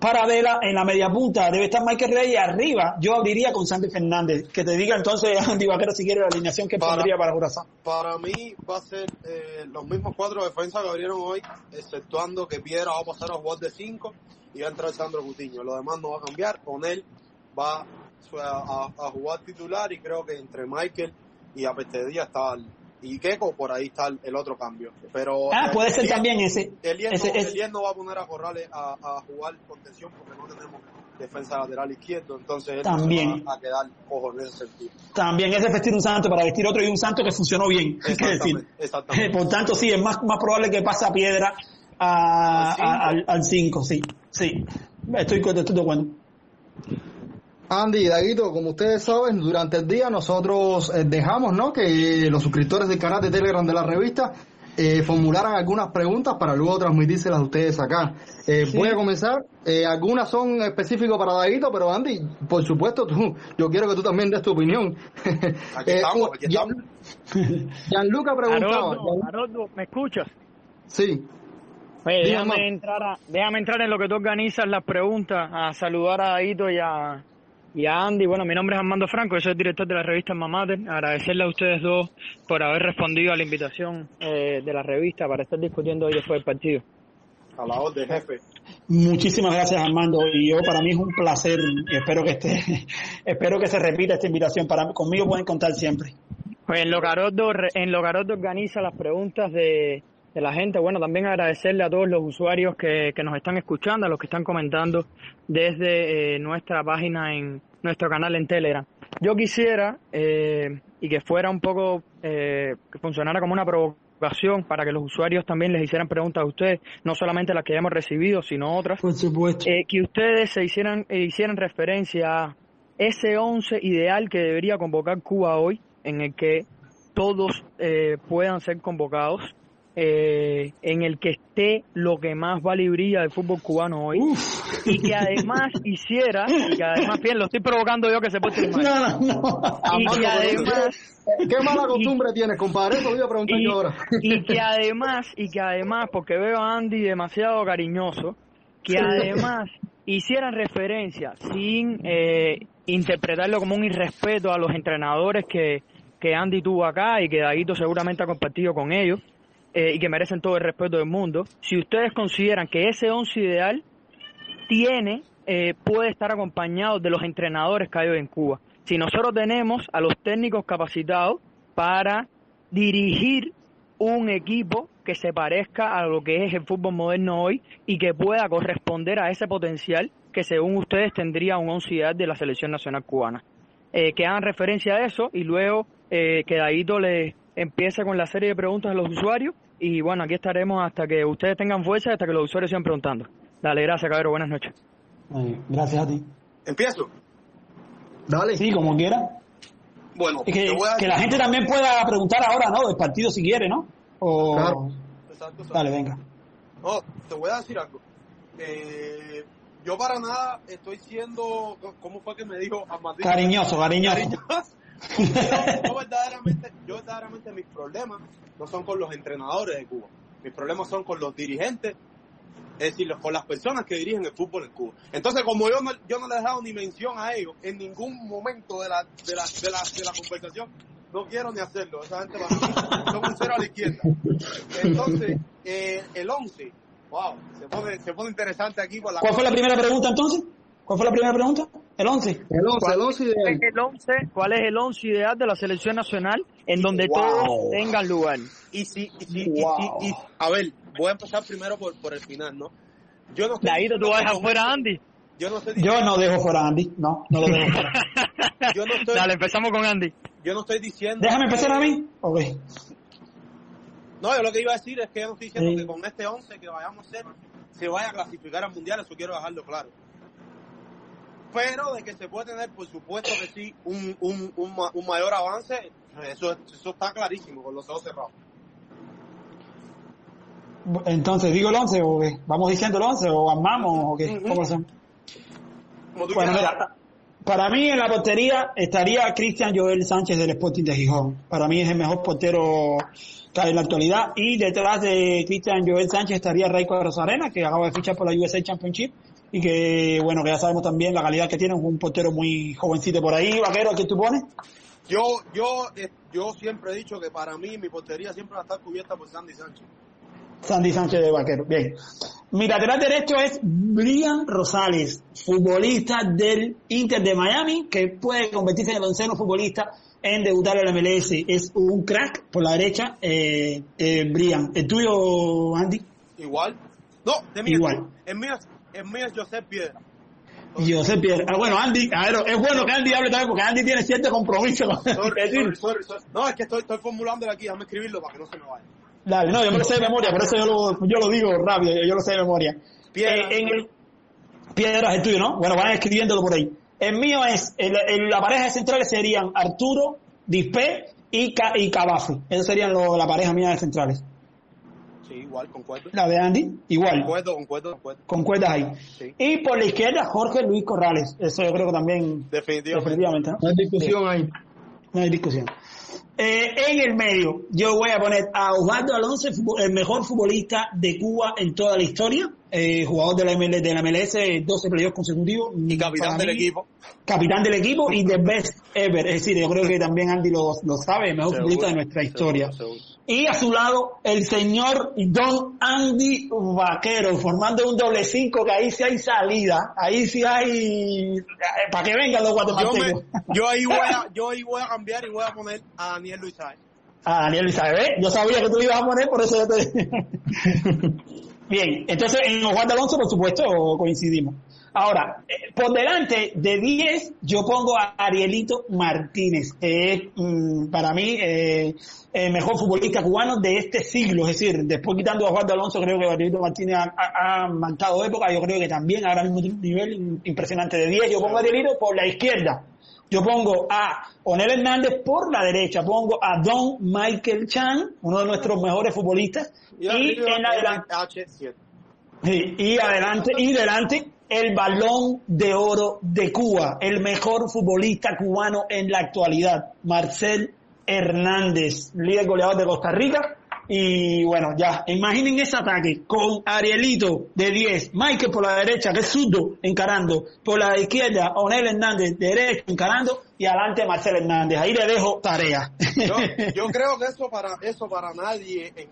Paradela en la media punta, debe estar Michael Reyes arriba yo abriría con Sandy Fernández. Que te diga entonces (laughs) Andy Vaquero si quiere la alineación que Para- pondría para Curazao. Para mí va a ser eh, los mismos cuatro defensas que abrieron hoy, exceptuando que Piedra va a pasar a jugar de 5 y va a entrar Sandro Cutiño. Lo demás no va a cambiar. Con él va a, a- a jugar titular y creo que entre Michael y Apestedía está el- y Keco por ahí está el, otro cambio. Pero Ah, puede ser también ese. Eliel no, ese- no va a poner a Corrales a, a jugar contención porque no tenemos defensa lateral izquierdo, entonces él También. va a quedar cojo en ese sentido. También es de vestir un santo para vestir otro y un santo que funcionó bien. Exactamente, exactamente. (laughs) Por tanto, sí, es más, más probable que pase a piedra a- Al cinco. a- al- al 5, sí, sí. Estoy, estoy de acuerdo. Andy y Daguito, como ustedes saben, durante el día nosotros eh, dejamos ¿no? que los suscriptores del canal de Telegram de la revista eh, formularan algunas preguntas para luego transmitírselas a ustedes acá. Eh, Voy a comenzar. Eh, algunas son específicas para Daguito, pero Andy, por supuesto, tú, yo quiero que tú también des tu opinión. (laughs) Aquí Eh, estamos, aquí Gian- estamos. Gianluca preguntaba. Haroldo, Haroldo, ¿me escuchas? Sí. Oye, déjame entrar, a, déjame entrar en lo que tú organizas las preguntas, a saludar a Aito y a, y a Andy. Bueno, mi nombre es Armando Franco, yo soy el director de la revista Mamater. Agradecerle a ustedes dos por haber respondido a la invitación eh, de la revista para estar discutiendo hoy después del partido. A la orden, jefe. Muchísimas gracias Armando y yo para mí es un placer espero que esté, (laughs) espero que se repita esta invitación. Para conmigo pueden contar siempre. Pues en lo que Haroldo, re- en organiza las preguntas de, de la gente, bueno, también agradecerle a todos los usuarios que, que nos están escuchando, a los que están comentando desde eh, nuestra página en nuestro canal en Telegram. Yo quisiera, eh, y que fuera un poco, eh, que funcionara como una provocación para que los usuarios también les hicieran preguntas a ustedes, no solamente las que hemos recibido, sino otras, Por supuesto. eh, que ustedes se hicieran, eh, hicieran referencia a ese 11 ideal que debería convocar Cuba hoy, en el que todos eh, puedan ser convocados, eh, en el que esté lo que más vale y brilla del fútbol cubano hoy, y que además (laughs) hiciera, y que además, bien, lo estoy provocando yo que se puede mal, No, no, no. y que además... ¿Qué mala costumbre tienes, compadre? Eso iba a preguntar y, yo ahora. y que además, y que además, porque veo a Andy demasiado cariñoso, que además hicieran referencia sin eh, interpretarlo como un irrespeto a los entrenadores que, que Andy tuvo acá y que Daguito seguramente ha compartido con ellos eh, y que merecen todo el respeto del mundo. Si ustedes consideran que ese once ideal tiene, eh, puede estar acompañado de los entrenadores que hay hoy en Cuba. Si nosotros tenemos a los técnicos capacitados para dirigir un equipo que se parezca a lo que es el fútbol moderno hoy y que pueda corresponder a ese potencial que según ustedes tendría un once ideal de la selección nacional cubana. Eh, que hagan referencia a eso y luego eh, que Daguito le empiece con la serie de preguntas a los usuarios y bueno, aquí estaremos hasta que ustedes tengan fuerza y hasta que los usuarios sigan preguntando. Dale, gracias, cabrón. Buenas noches. Ay, Gracias a ti. Empiezo. Dale. Sí, como quiera. Bueno, que, te voy a que la gente también pueda preguntar ahora, ¿no? Del partido si quiere, ¿no? O... Claro. Exacto, exacto. Dale, venga. No, te voy a decir algo. Eh, yo para nada estoy siendo, ¿cómo fue que me dijo Armandito? Cariñoso, cariñoso. Cariñoso. Yo, verdaderamente, yo verdaderamente mis problemas no son con los entrenadores de Cuba. Mis problemas son con los dirigentes, es decir, con las personas que dirigen el fútbol en Cuba. Entonces, como yo no, yo no les he dado ni mención a ellos en ningún momento de la, de la, de la, de la conversación, no quiero ni hacerlo. Esa gente para mí son un cero a la izquierda. Entonces, eh, el 11, wow, se pone, se pone interesante aquí ¿Cuál fue la primera pregunta entonces? ¿Cuál fue la primera pregunta? El 11. El 11, el 11 ¿Cuál ideal. es el once, ¿Cuál es el once ideal de la selección nacional en donde Wow. todos tengan lugar? Y si, y si, y Wow. si- y- a ver, voy a empezar primero por, por el final, ¿no? Yo no estoy tú diciendo vas a dejar fuera a Andy. Yo no estoy Yo no dejo fuera a Andy. No, no lo dejo fuera. (laughs) yo no estoy, Dale, empezamos con Andy. yo no estoy diciendo. Déjame empezar a mí. Ok. No, yo lo que iba a decir es que yo no estoy diciendo Sí. que con este 11 que vayamos a hacer se vaya a clasificar al mundial, eso quiero dejarlo claro. Pero de que se puede tener, por supuesto que sí, un, un, un, ma- un mayor avance, eso, eso está clarísimo, con los ojos cerrados. Entonces, ¿digo el 11 o qué? ¿Vamos diciendo el 11 o armamos o qué? ¿Cómo? Como tú Bueno, quieras. mira, para mí en la portería estaría Cristian Joel Sánchez del Sporting de Gijón. Para mí es el mejor portero que hay en la actualidad. Y detrás de Cristian Joel Sánchez estaría Raico Rosarena, que acaba de fichar por la USA Championship. Y que, bueno, que ya sabemos también la calidad que tiene, un portero muy jovencito por ahí. Vaquero, ¿a quién tú pones? Yo, yo, eh, yo siempre he dicho que para mí mi portería siempre va a estar cubierta por Sandy Sánchez. Sandy Sánchez de Vaquero, bien. Mi lateral derecho es Brian Rosales, futbolista del Inter de Miami, que puede convertirse en el onceno futbolista en debutar en la MLS. Es un crack por la derecha, eh, eh, Brian. ¿El tuyo, Andy? Igual. No, de mí. Igual. El mío, es- el mío es Josep Piedra. José Pierre. Ah, bueno, Andy, a ver, es bueno que Andy hable también porque Andy tiene cierto compromiso. con- Sorry, es decir, sorry, sorry, sorry. No, es que estoy, estoy formulándolo aquí, déjame escribirlo para que no se me vaya. Dale, no, yo me lo sé de memoria, por eso yo lo, yo lo digo rápido, yo, lo sé de memoria. Piedra. Eh, en el, Piedras el tuyo, ¿no? Bueno, van escribiéndolo por ahí. El mío es, el, el- la pareja de centrales serían Arturo, Dispe y, Ca, y Cabafi. Esos serían lo- la pareja mía de centrales. Sí, igual, concuerdo. La de Andy, igual, Concuerdo, concuerdo, concuerdo. con cuerdas ahí. Sí. Y por la izquierda, Jorge Luis Corrales. Eso yo creo que también, Definitivamente. definitivamente, ¿no? No hay discusión ahí. No hay discusión. Eh, en el medio, yo voy a poner a Osvaldo Alonso, el mejor futbolista de Cuba en toda la historia, eh, jugador de la, ML, de la MLS, 12 playoffs consecutivos. Y capitán del mí, equipo. Capitán del equipo y the best ever. Es decir, yo creo que también Andy lo, lo sabe, el mejor Seguro, futbolista de nuestra historia. seguro, seguro. Y a su lado, el señor Don Andy Vaquero, formando un doble cinco que ahí sí hay salida. Ahí sí hay... Para que vengan los Yo, guatemaltecos. me, yo, ahí voy a, (laughs) yo ahí voy a cambiar y voy a poner a Daniel Luis. A Daniel Isabel, yo sabía que tú lo ibas a poner, por eso yo te (laughs) Bien, entonces en Juan de Alonso, por supuesto, coincidimos. Ahora, eh, por delante de 10, yo pongo a Arielito Martínez, que es mm, para mí eh, el mejor futbolista cubano de este siglo. Es decir, después quitando a Juan de Alonso, creo que Arielito Martínez ha, ha- ha marcado época. Yo creo que también ahora mismo tiene un nivel impresionante de 10. Yo pongo a Arielito por la izquierda. Yo pongo a Onel Hernández por la derecha, pongo a Don Michael Chan, uno de nuestros mejores futbolistas, y, arriba en adelante, H7. sí, y adelante, y delante, el balón de oro de Cuba, el mejor futbolista cubano en la actualidad, Marcel Hernández, líder goleador de Costa Rica. Y bueno, ya, imaginen ese ataque con Arielito de 10, Michael por la derecha, que es zurdo, encarando, por la izquierda, Onel Hernández, derecho, encarando, y adelante Marcel Hernández. Ahí le dejo tarea. Yo, (laughs) yo creo que eso para eso para nadie en,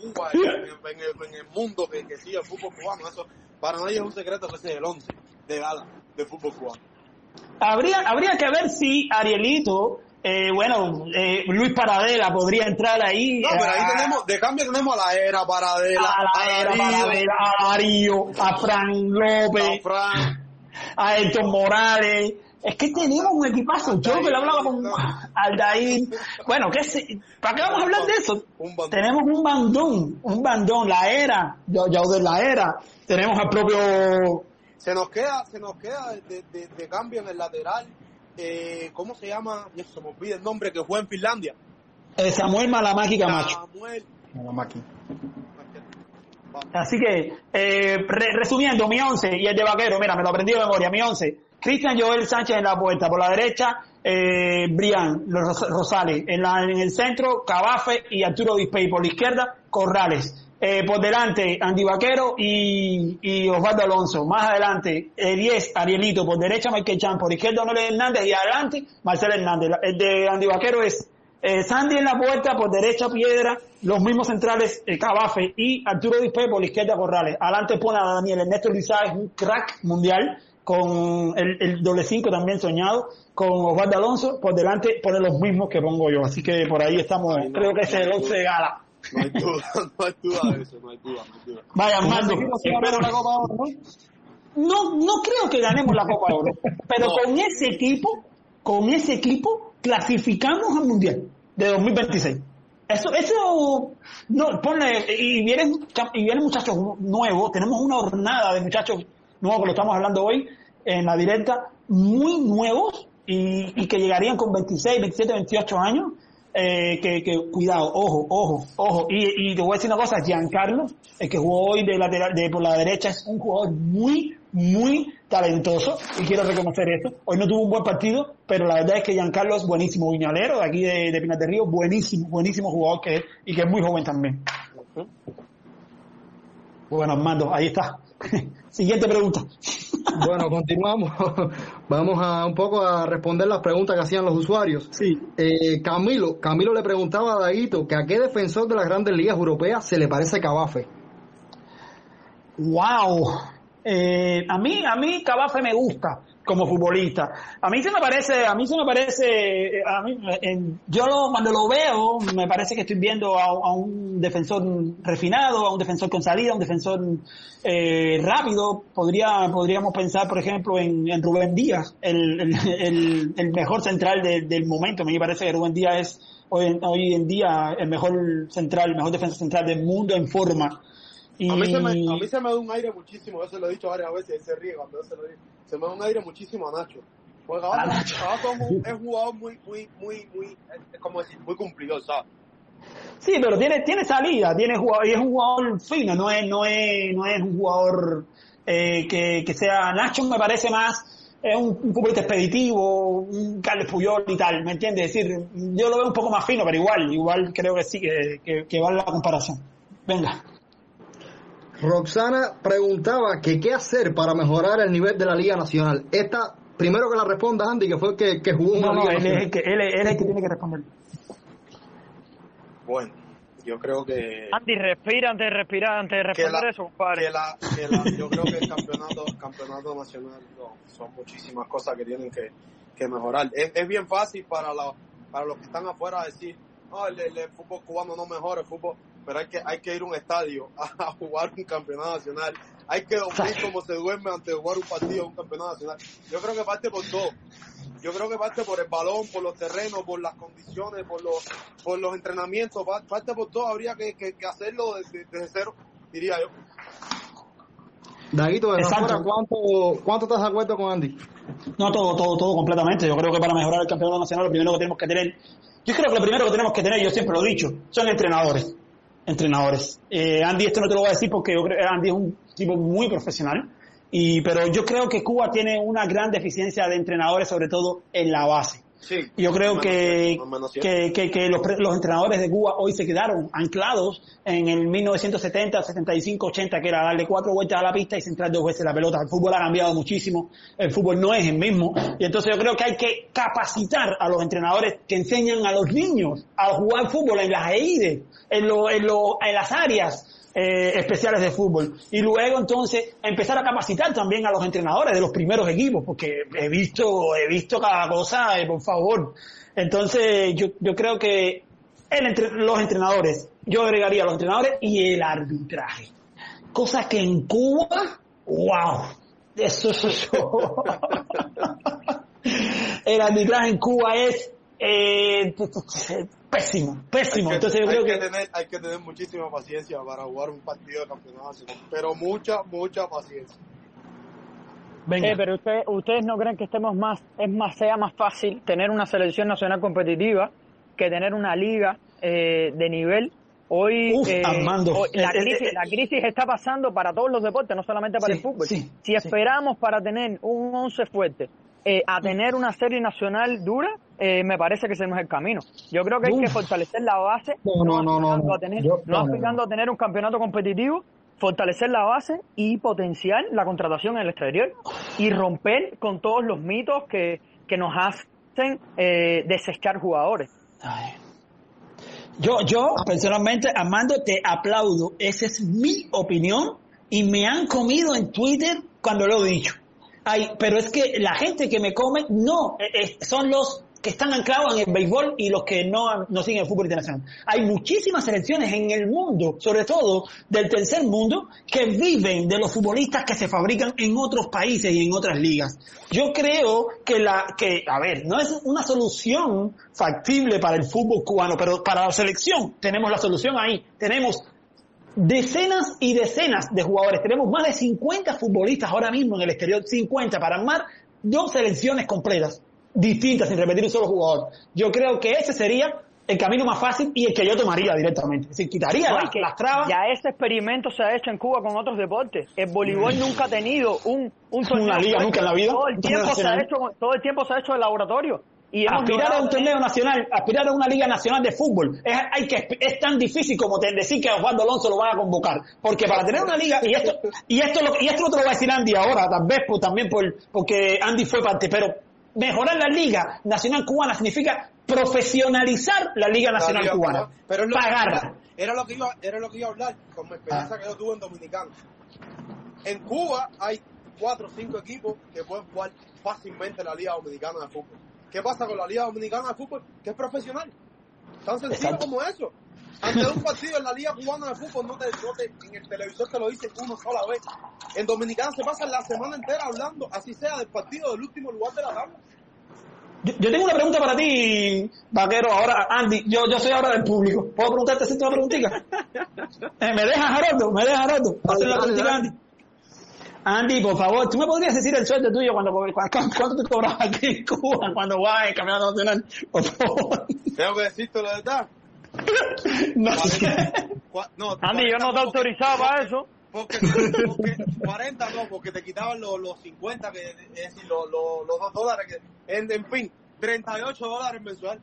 en Cuba, en, en el, en el mundo que, que sigue el fútbol cubano, eso para nadie es un secreto que ese es el 11 de gala de fútbol cubano. habría, habría que ver si Arielito, eh, bueno, eh, Luis Paradela podría entrar ahí. No, pero ahí a- tenemos, de cambio tenemos a la era Paradela, a la era Paradela, a Darío, a Fran a López, Fran. a Héctor Morales. Es que tenemos un equipazo. Yo que le hablaba con Aldair. Bueno, ¿qué se- ¿para qué vamos a hablar de eso? Un. Tenemos un bandón, un bandón, la era, de la era. Tenemos al propio Se nos queda, se nos queda de, de- de cambio en el lateral. Eh, ¿Cómo se llama? Ya se me olvida el nombre que juega en Finlandia. eh, Samuel Malamaki Camacho. Samuel. La máquina. Así que, eh, re- resumiendo, mi 11 y el de Vaquero, mira, me lo aprendí de memoria, mi 11. Cristian Joel Sánchez en la puerta, por la derecha, eh, Brian Ros- Rosales, en, la, en el centro, Cabafe y Arturo Dispey, por la izquierda, Corrales. Eh, por delante, Andy Vaquero y, y Osvaldo Alonso. Más adelante, eh, 10, Arielito. Por derecha, Michael Chan. Por izquierda, Noel Hernández. Y adelante, Marcelo Hernández. El de Andy Vaquero es eh, Sandy en la puerta, por derecha Piedra, los mismos centrales eh, Cabafe y Arturo Dispe por la izquierda Corrales. Adelante pone a Daniel Ernesto Rizal, es un crack mundial, con el, el doble cinco también soñado, con Osvaldo Alonso, por delante pone los mismos que pongo yo. Así que por ahí estamos, Ay, no, creo que ese es el once de gala. No hay duda, no hay duda de eso, no hay duda, no hay duda. Vaya, Armando, espero- la Copa Oro, ¿no? no, no creo que ganemos la Copa de Oro, pero No. con ese equipo, con ese equipo, clasificamos al Mundial de 2026. Eso, eso, no, ponle, y vienen, y vienen muchachos nuevos, tenemos una hornada de muchachos nuevos que lo estamos hablando hoy en la directa, muy nuevos y, y que llegarían con 26, 27, 28 años, eh, que, que, cuidado, ojo, ojo, ojo, y, y te voy a decir una cosa, Giancarlo, el que jugó hoy de lateral, de por la derecha, es un jugador muy, muy talentoso, y quiero reconocer esto, hoy no tuvo un buen partido, pero la verdad es que Giancarlo es buenísimo, viñalero de aquí de, de Río, buenísimo, buenísimo jugador que es, y que es muy joven también. Bueno, Armando, ahí está. (laughs) Siguiente pregunta. (laughs) Bueno, continuamos. (laughs) Vamos a un poco a responder las preguntas que hacían los usuarios. Sí. Eh, Camilo, Camilo le preguntaba a Daguito que a qué defensor de las grandes ligas europeas se le parece Cabafe. Wow. Eh, a mí, a mí Cabafe me gusta como futbolista. A mí se me parece, a mí se me parece, a mí, en- yo cuando lo veo, me parece que estoy viendo a, un defensor refinado, a un defensor con salida, a un defensor eh, rápido. Podría, podríamos pensar, por ejemplo, en, Rubén Díaz, el mejor central de- del momento. A mí me parece que Rubén Díaz es hoy, en- hoy en día el mejor central, el mejor defensa central del mundo en forma. Y, A mí, se me, a mí se me da un aire muchísimo, eso lo he dicho varias veces, se ríe cuando se lo digo. Se me da un aire muchísimo a Nacho. Porque A Gabato, Nacho. Gabato es un- jugador muy, muy, muy, muy, es como decir, muy cumplidor, ¿sabes? Sí, pero tiene, tiene salida, tiene jugador, y es un jugador fino, no es, no es, no es un jugador eh, que, que sea Nacho me parece más, es un, un futbolista expeditivo, un Carles Puyol y tal, ¿me entiendes? Es decir, yo lo veo un poco más fino, pero igual, igual creo que sí, que, que, que vale la comparación. Venga. Roxana preguntaba que qué hacer para mejorar el nivel de la Liga Nacional. Esta, primero que la responda Andy, que fue el que, que jugó una No, no, Liga él es, Nacional. el que, él, es- él es el que tiene que responder. Bueno, yo creo que, Andy, respira antes de respirar, antes de que, responder la, eso, compadre. que, la, que la- yo creo que el campeonato, campeonato nacional no, son muchísimas cosas que tienen que, que mejorar. Es, es bien fácil para, la, para los que están afuera decir, no, el, el- el fútbol cubano no mejora el fútbol, pero hay que, hay que ir a un estadio (laughs) a, a jugar un campeonato nacional. Hay que dormir como se duerme antes de jugar un partido, un campeonato nacional. Yo creo que parte por todo. Yo creo que parte por el balón, por los terrenos, por las condiciones, por los, por los entrenamientos, pa- parte por todo. Habría que, que- que hacerlo desde, desde cero, diría yo. Daguito, de ¿cuánto, ¿cuánto estás de acuerdo con Andy? No, todo, todo, todo completamente. Yo creo que para mejorar el campeonato nacional lo primero que tenemos que tener, yo creo que lo primero que tenemos que tener, yo siempre lo he dicho, son entrenadores. Entrenadores. Eh, Andy, esto no te lo voy a decir porque yo creo que Andy es un tipo muy profesional, y, pero yo creo que Cuba tiene una gran deficiencia de entrenadores, sobre todo en la base. Sí. Yo creo que, menos, que, que, que los, entrenadores de Cuba hoy se quedaron anclados en el 1970, 75, 80, que era darle cuatro vueltas a la pista y centrar dos veces la pelota. El fútbol ha cambiado muchísimo, el fútbol no es el mismo. Y entonces yo creo que hay que capacitar a los entrenadores que enseñan a los niños a jugar fútbol en las EIDE, en, lo, en, lo, en las áreas eh, especiales de fútbol. Y luego entonces empezar a capacitar también a los entrenadores de los primeros equipos, porque he visto, he visto cada cosa, eh, por favor. Entonces yo, yo creo que el entre- los entrenadores, yo agregaría los entrenadores y el arbitraje. Cosa que en Cuba, wow, eso es (laughs) el arbitraje en Cuba es eh, pésimo, pésimo. Hay que, Entonces yo hay creo que que tener, hay que tener muchísima paciencia para jugar un partido de campeonato nacional, pero mucha, mucha paciencia. venga. Eh, pero usted- ustedes no creen que estemos más, es más, sea más fácil tener una selección nacional competitiva que tener una liga eh, de nivel. Hoy, Uf, eh, Armando. hoy la, crisis, la crisis está pasando para todos los deportes, no solamente para Sí, el fútbol. sí, si sí. esperamos para tener un once fuerte eh, a tener una serie nacional dura, eh, me parece que ese no es el camino. Yo creo que hay Uf. que fortalecer la base, No, no, no, no, a tener, Yo- no, aspirando a tener un campeonato competitivo, fortalecer la base y potenciar la contratación en el exterior y romper con todos los mitos que, que nos hacen eh, desechar jugadores. Ay. Yo, yo personalmente, Armando, te aplaudo. Esa es mi opinión y me han comido en Twitter cuando lo he dicho. Ay, pero es que la gente que me come, no, eh, eh, son los que están anclados en el béisbol y los que no, no siguen el fútbol internacional. Hay muchísimas selecciones en el mundo, sobre todo del tercer mundo, que viven de los futbolistas que se fabrican en otros países y en otras ligas. Yo creo que la, que, a ver, no es una solución factible para el fútbol cubano, pero para la selección tenemos la solución ahí. Tenemos decenas y decenas de jugadores. Tenemos más de 50 futbolistas ahora mismo en el exterior, 50 para armar dos selecciones completas, distintas, sin repetir un solo jugador. Yo creo que ese sería el camino más fácil y el que yo tomaría directamente. Es decir, quitaría No, las, y que las trabas. Ya ese experimento se ha hecho en Cuba con otros deportes. El voleibol nunca ha tenido un, un torneo Una liga nunca en la vida. Todo el (laughs) tiempo se ha hecho, todo el tiempo se ha hecho en laboratorio. Y aspirar a un torneo nacional, aspirar a una liga nacional de fútbol, es, hay que, es tan difícil como te- decir que a Osvaldo Alonso lo van a convocar. Porque para tener una liga, y esto, y esto, lo, y esto no te lo va a decir Andy ahora, tal vez pues, también por, porque Andy fue parte, pero mejorar la liga nacional cubana significa profesionalizar la liga nacional La liga cubana. Pero lo pagarla. Era lo que iba, era lo que iba a hablar, como experiencia Ah. que yo tuve en Dominicana. En Cuba hay cuatro o cinco equipos que pueden jugar fácilmente la Liga Dominicana de Fútbol. ¿Qué pasa con la Liga Dominicana de Fútbol? Que es profesional. Tan sencillo Exacto. como eso. Ante un partido en la Liga Cubana de Fútbol, no te, no te- en el televisor te lo dicen una sola vez. En Dominicana se pasa la semana entera hablando, así sea, del partido del último lugar de la tabla. Yo, yo tengo una pregunta para ti, vaquero, ahora, Andy, yo, yo soy ahora del público. ¿Puedo preguntarte si una preguntita? (laughs) Eh, ¿Me dejas, Haroldo? ¿Me dejas, Haroldo? Hacer la preguntita, dale. Andy. Andy, por favor, ¿tú me podrías decir el sueldo tuyo cuando, cuando, cuánto te cobras aquí en Cuba cuando vas en el campeonato nacional? Por favor. Tengo que decirte la verdad. (laughs) No. No, Andy, yo no te 40 autorizaba para eso. Porque, porque 40 no, porque te quitaban los, los 50, que, es decir, los, los, los 2 dólares, que, en, en fin, 38 dólares mensual.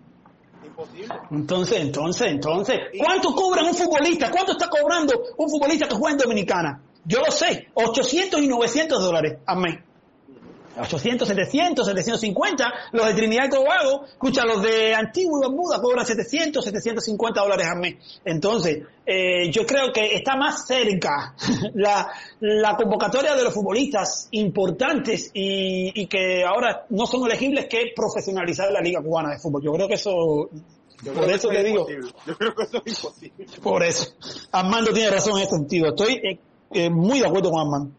Imposible. Entonces, entonces, entonces, ¿cuánto cobra un futbolista? ¿Cuánto está cobrando un futbolista que juega en Dominicana? Yo lo sé, 800 y 900 dólares al mes. 800, 700, 750, los de Trinidad y Tobago, escucha, los de Antigua y Bermuda cobran 700, 750 dólares al mes. Entonces, eh, yo creo que está más cerca (laughs) la, la convocatoria de los futbolistas importantes y, y que ahora no son elegibles que profesionalizar la Liga Cubana de Fútbol. Yo creo que eso, Yo por que eso es le digo. Yo creo que eso es imposible. por eso. Armando tiene razón en ese sentido. Estoy eh, eh, muy de acuerdo con Armando.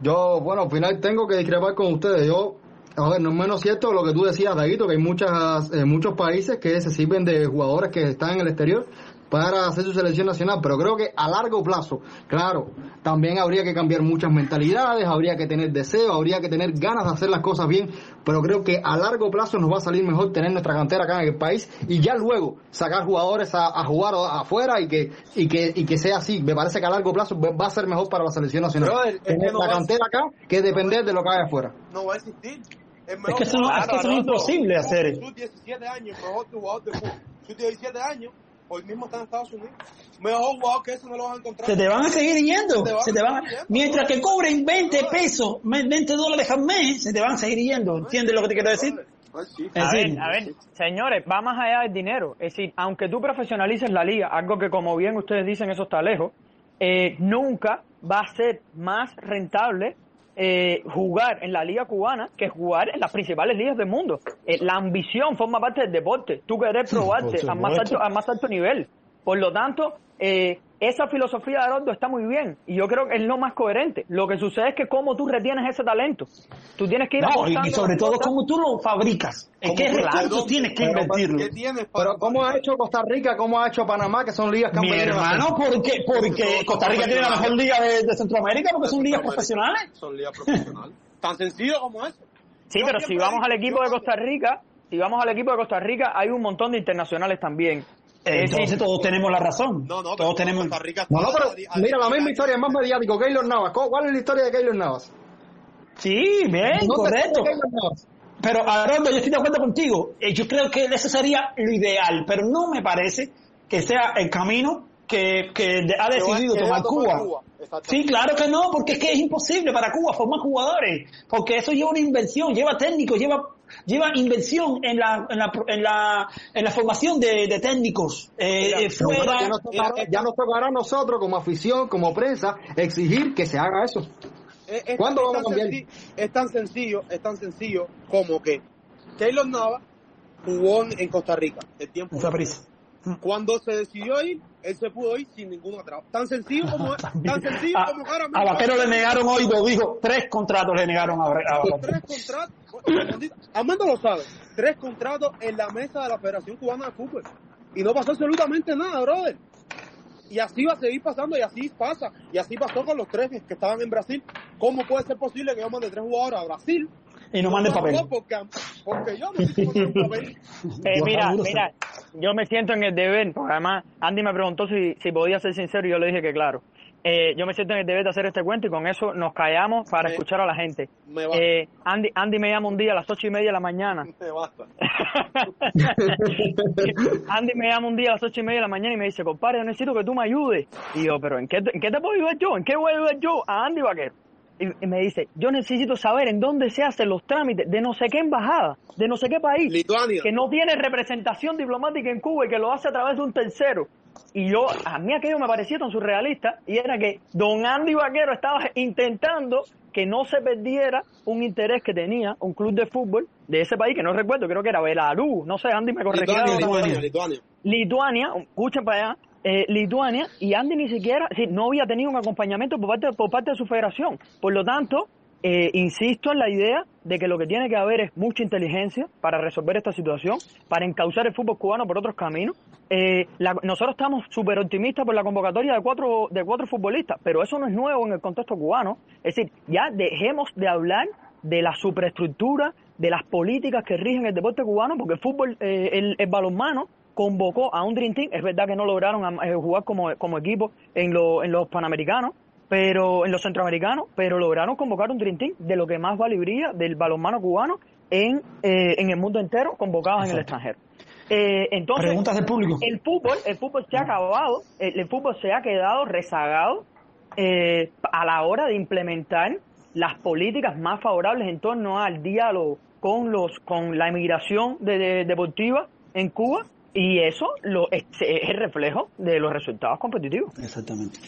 Yo, bueno, al final tengo que discrepar con ustedes. Yo, a ver, no es menos cierto lo que tú decías, Daguito, que hay muchas, eh, muchos países que se sirven de jugadores que están en el exterior para hacer su selección nacional, pero creo que a largo plazo, claro, también habría que cambiar muchas mentalidades, habría que tener deseo, habría que tener ganas de hacer las cosas bien, pero creo que a largo plazo nos va a salir mejor tener nuestra cantera acá en el país y ya luego sacar jugadores a, a jugar afuera y que, y que, y que sea así. Me parece que a largo plazo va a ser mejor para la selección nacional. Tener no la cantera acá que depender de lo que hay afuera. No va a existir. Es que eso no, es, que eso no es imposible hacer. Sus 17 años, mejor jugador de fútbol. Sus 17 años, hoy mismo está en Estados Unidos. Mejor jugador que eso no lo vas a encontrar. Se te van a seguir yendo. Se te van Se te a van a- seguir yendo. mientras que cobren 20 pesos, 20 dólares al mes, se te van a seguir yendo. ¿Entiendes lo que te quiero decir? A ver, a ver, señores, va más allá del dinero. Es decir, aunque tú profesionalices la liga, algo que como bien ustedes dicen, eso está lejos, eh, nunca va a ser más rentable eh, jugar en la liga cubana que jugar en las principales ligas del mundo. Eh, la ambición forma parte del deporte. Tú querés (laughs) probarte a más, alto, a más alto nivel. Por lo tanto, eh, esa filosofía de Haroldo está muy bien y yo creo que es lo más coherente. Lo que sucede es que cómo tú retienes ese talento. Tú tienes que ir no, apostando y sobre todo cómo tú lo fabricas. ¿En ¿Cómo qué recursos tienes que Pero, invertirlo? ¿Qué tienes para Pero ¿cómo ha hecho Costa Rica? ¿Cómo ha hecho Panamá? Que son ligas han Mi hermano, porque, porque Costa Rica tiene la mejor liga de, de Centroamérica porque son ligas profesionales. Son ligas profesionales. Tan sencillo como eso. Sí, pero si vamos al equipo de Costa Rica, si vamos al equipo de Costa Rica, hay un montón de internacionales también. Es Entonces todos tenemos la razón. No, no, todos tenemos. Costa Rica No, no, está pero a- a- mira la a- misma historia, más mediático. Keylor Navas. ¿Cu- ¿Cuál es la historia de Keylor Navas? Sí, bien, ¿Dónde está correcto. Pero Haroldo, yo estoy de acuerdo contigo. Eh, Yo creo que eso sería lo ideal, pero no me parece que sea el camino que, que ha decidido tomar Cuba. Sí, claro que no, porque es que es imposible para Cuba formar jugadores, porque eso lleva una inversión, lleva técnicos, lleva lleva inversión en la en la en la, en la formación de, de técnicos eh, Mira, eh, fuera. Ya nos, tocará, ya nos tocará a nosotros como afición, como prensa, exigir que se haga eso. Es, ¿Cuándo es vamos a tan cambiar? Es tan sencillo, es tan sencillo como que Keylor Nava jugó en, Costa Rica el tiempo. Prisa. Cuando se decidió ir, él se pudo ir sin ningún atraso. Tan sencillo como (laughs) tan sencillo A, como ahora a mismo- Vaquero le negaron hoy, lo dijo, tres contratos le negaron a, a- tres contratos. Armando lo sabe. Tres contratos en la mesa de la Federación Cubana de Fútbol. Y no pasó absolutamente nada, brother. Y así va a seguir pasando, y así pasa. Y así pasó con los tres que estaban en Brasil. ¿Cómo puede ser posible que yo mande tres jugadores a Brasil? Y no mande papel. No, porque, porque yo necesito papel. eh, mira, mira, yo me siento en el deber, porque además Andy me preguntó si, si podía ser sincero y yo le dije que claro. eh, yo me siento en el deber de hacer este cuento y con eso nos callamos para Me- escuchar a la gente. me. Eh, Andy, Andy me llama un día a las ocho y media de la mañana. (laughs) Me basta. (laughs) Andy me llama un día a las ocho y media de la mañana y me dice, compadre, yo necesito que tú me ayudes. Y yo, pero ¿en qué, te, ¿en qué te puedo ayudar yo? ¿En qué voy a ayudar yo a Andy Vaquero? Y, y me dice, yo necesito saber en dónde se hacen los trámites de no sé qué embajada, de no sé qué país, Lituania. que no tiene representación diplomática en Cuba y que lo hace a través de un tercero. Y yo, a mí aquello me parecía tan surrealista, y era que don Andy Vaquero estaba intentando que no se perdiera un interés que tenía un club de fútbol de ese país, que no recuerdo, creo que era Belarus, no sé, Andy me corregirá. Lituania, Lituania. Lituania, escuchen para allá, eh, Lituania, y Andy ni siquiera, sí, no había tenido un acompañamiento por parte, por parte de su federación. Por lo tanto, eh, insisto en la idea de que lo que tiene que haber es mucha inteligencia para resolver esta situación, para encauzar el fútbol cubano por otros caminos. Eh, la- nosotros estamos súper optimistas por la convocatoria de cuatro, de cuatro futbolistas, pero eso no es nuevo en el contexto cubano. Es decir, ya dejemos de hablar de la superestructura, de las políticas que rigen el deporte cubano, porque el fútbol, eh, el, el balonmano convocó a un Dream Team, es verdad que no lograron eh, jugar como, como equipo en, lo- en los panamericanos, pero en los centroamericanos, pero lograron convocar un Dream Team de lo que más vale brilla del balonmano cubano en, eh, en el mundo entero, convocados en el extranjero. Eh, entonces, Preguntas del público. el fútbol, el fútbol se ha acabado, el, el fútbol se ha quedado rezagado eh, a la hora de implementar las políticas más favorables en torno al diálogo con los con la inmigración de- de- deportiva en Cuba y eso lo es, es el reflejo de los resultados competitivos. Exactamente.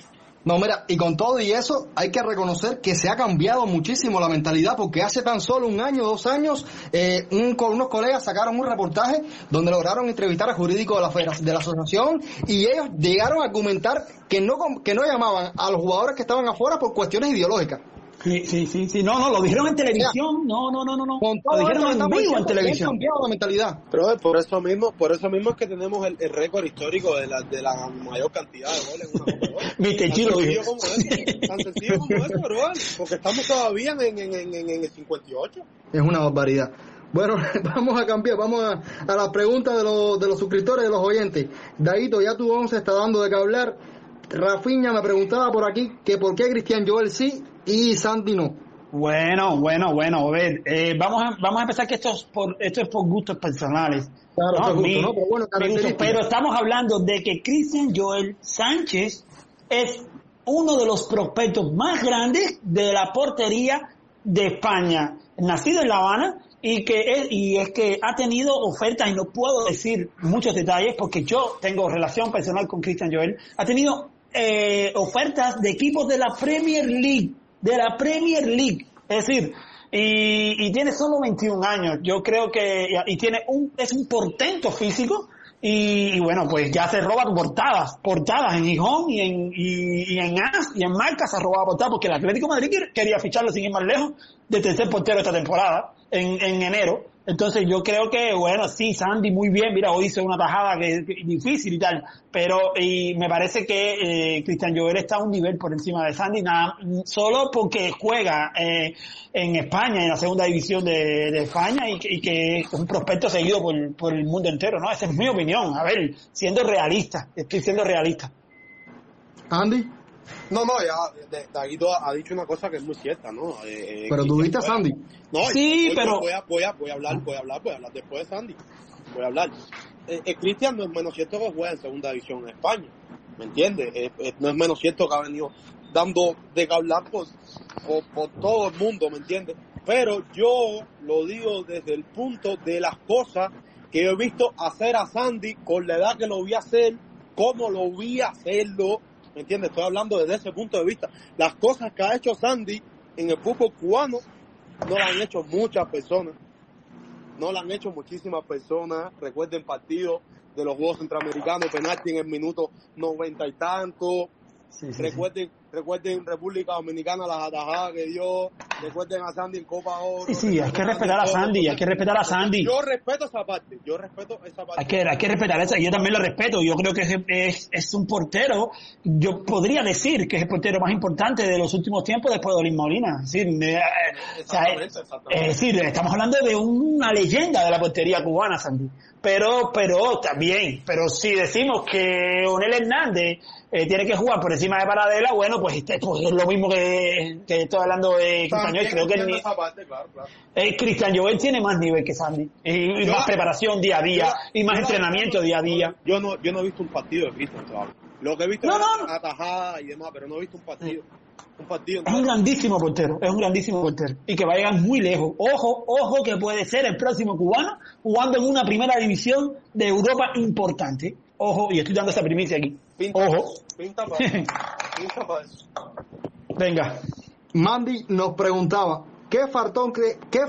No, mira, y con todo y eso, hay que reconocer que se ha cambiado muchísimo la mentalidad, porque hace tan solo un año, dos años, eh, un co- unos colegas sacaron un reportaje donde lograron entrevistar a jurídicos de la, de la asociación y ellos llegaron a argumentar que no, que no llamaban a los jugadores que estaban afuera por cuestiones ideológicas. Sí, sí, sí, sí. No, no, lo dijeron en televisión. No, no, no, no, no. Con Lo todo dijeron en vivo en televisión. cambiado la mentalidad. Pero eh, por eso mismo, por eso mismo es que tenemos el, el récord histórico de la, de la mayor cantidad de goles en una Copa. (laughs) Tan Chilo sencillo como eso, tan sencillo como eso, (laughs) bro, porque estamos todavía en, en, en, en, en el 58. Es una barbaridad. Bueno, (laughs) vamos a cambiar, vamos a, a las preguntas de los, de los suscriptores, de los oyentes. Daito, ya tu 11 está dando de qué hablar. Rafiña me preguntaba por aquí que por qué Cristian Joel sí y Sandy no. Bueno, bueno, bueno, a ver, eh, vamos, a, vamos a empezar que esto es por, esto es por gustos personales. Claro, justo, Mi- ¿no? Pero bueno, gusto, pero estamos hablando de que Cristian Joel Sánchez es uno de los prospectos más grandes de la portería de España, nacido en La Habana y que es, y es que ha tenido ofertas y no puedo decir muchos detalles porque yo tengo relación personal con Cristian Joel, ha tenido eh, ofertas de equipos de la Premier League, de la Premier League, es decir, y, y tiene solo 21 años, yo creo que y tiene un es un portento físico y, bueno, pues ya se roba portadas, portadas en Gijón y en, y, y en AS y en Marca se ha portadas porque el Atlético Madrid quer- quería ficharlo sin ir más lejos de tercer portero esta temporada, en, en enero. Entonces yo creo que, bueno, sí, Sandy muy bien, mira, hoy hizo una tajada que que difícil y tal, pero y me parece que eh, Cristian Joel está a un nivel por encima de Sandy, nada, solo porque juega eh, en España, en la segunda división de, España y que es un prospecto seguido por, por el mundo entero, ¿no? Esa es mi opinión, a ver, siendo realista, estoy siendo realista. Andy, No, no, ya Daguito ha, dicho una cosa que es muy cierta, ¿no? Eh, eh, pero tú viste a Sandy. No, Sí, voy, pero- Voy a, voy, a, voy a hablar, voy a hablar, voy a hablar después de Sandy. Voy a hablar. Eh, eh, Cristian no es menos cierto que juega en segunda división en España. ¿Me entiendes? Eh, eh, no es menos cierto que ha venido dando de qué hablar por, por, por todo el mundo, ¿me entiendes? Pero yo lo digo desde el punto de las cosas que yo he visto hacer a Sandy con la edad que lo vi hacer, cómo lo vi hacerlo, ¿me entiendes? Estoy hablando desde ese punto de vista. Las cosas que ha hecho Sandy en el fútbol cubano no las han hecho muchas personas. No la han hecho muchísimas personas. Recuerden partidos de los Juegos Centroamericanos, penalti en el minuto noventa y tanto. Recuerden, recuerden República Dominicana las atajadas que dio. Recuerden a Sandy en Copa Oro. Sí, sí, hay que respetar a Sandy, hay que respetar a Sandy. Yo respeto esa parte. Yo respeto esa parte. Hay que, hay que respetar eso, yo también lo respeto, yo creo que es, es, es un portero, yo podría decir que es el portero más importante de los últimos tiempos después de Olin Molina. Es decir, eh, o sea, Exactamente, exactamente. es decir, estamos hablando de una leyenda de la portería cubana, Sandy. Pero, pero también, pero si decimos que Onel Hernández eh, tiene que jugar por encima de Paradela, bueno, pues, este, pues es lo mismo que, que estoy hablando de Cristian. Creo que parte, claro, claro. eh, Cristian Joel tiene más nivel que Sandy. Y, y Yo más preparación día a día. yo- y más entrenamiento día a día. Yo no, yo no he visto un partido de Cristian todavía. Lo que he visto No, es no. atajada y demás, pero no he visto un partido. Un partido. Es un grandísimo portero, es un grandísimo portero. Y que va a llegar muy lejos. Ojo, ojo que puede ser el próximo cubano jugando en una primera división de Europa importante. Ojo, y estoy dando esa primicia aquí. Pinta, Ojo. Pinta para eso. (laughs) Pinta para eso. Venga. Mandy nos preguntaba, ¿qué factor, cre- ¿qué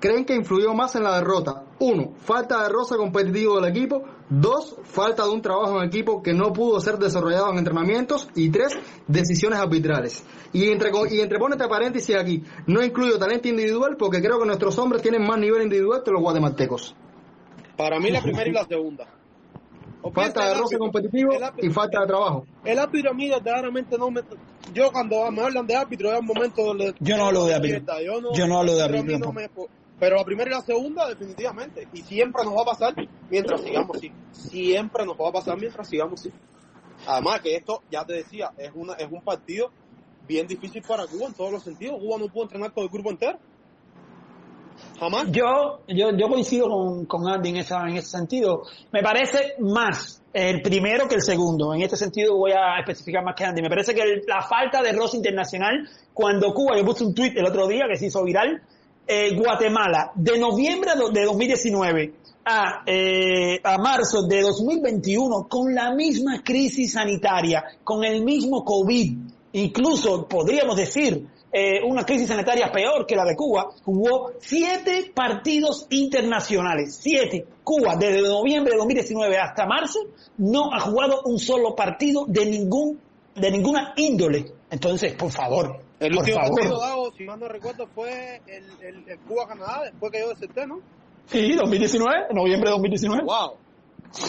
creen que influyó más en la derrota? Uno, falta de roce competitivo del equipo. Dos, falta de un trabajo en equipo que no pudo ser desarrollado en entrenamientos. Y tres, decisiones arbitrales. Y entre, y entrepone este paréntesis aquí, no incluyo talento individual porque creo que nuestros hombres tienen más nivel individual que los guatemaltecos. Para mí la primera y la segunda. Falta de roce competitivo árbitro- y falta de trabajo. El árbitro a mí verdaderamente no me... Yo cuando me hablan de árbitro es un momento donde... Yo no hablo de árbitro. Yo no, Yo no hablo de árbitro no me- pero la primera y la segunda definitivamente. Y siempre nos va a pasar mientras sigamos así. Siempre nos va a pasar mientras sigamos así. Además que esto, ya te decía, es, una, es un partido bien difícil para Cuba en todos los sentidos. Cuba no pudo entrenar con el grupo entero. Yo, yo, yo coincido con, con Andy en, esa, en ese sentido. Me parece más el primero que el segundo. En este sentido voy a especificar más que Andy. Me parece que la falta de roce internacional, cuando Cuba, yo puse un tweet el otro día que se hizo viral, eh, Guatemala, de noviembre de 2019 a, eh, a marzo de 2021, con la misma crisis sanitaria, con el mismo COVID, incluso podríamos decir eh, una crisis sanitaria peor que la de Cuba, jugó siete partidos internacionales, siete. Cuba, desde noviembre de 2019 hasta marzo, no ha jugado un solo partido de ningún, de ninguna índole. Entonces, por favor, El por último favor. partido, Dago, si mal no recuerdo, fue el, el, el Cuba-Canadá, después que yo deserté, ¿no? Sí, 2019, noviembre de 2019. ¡Wow!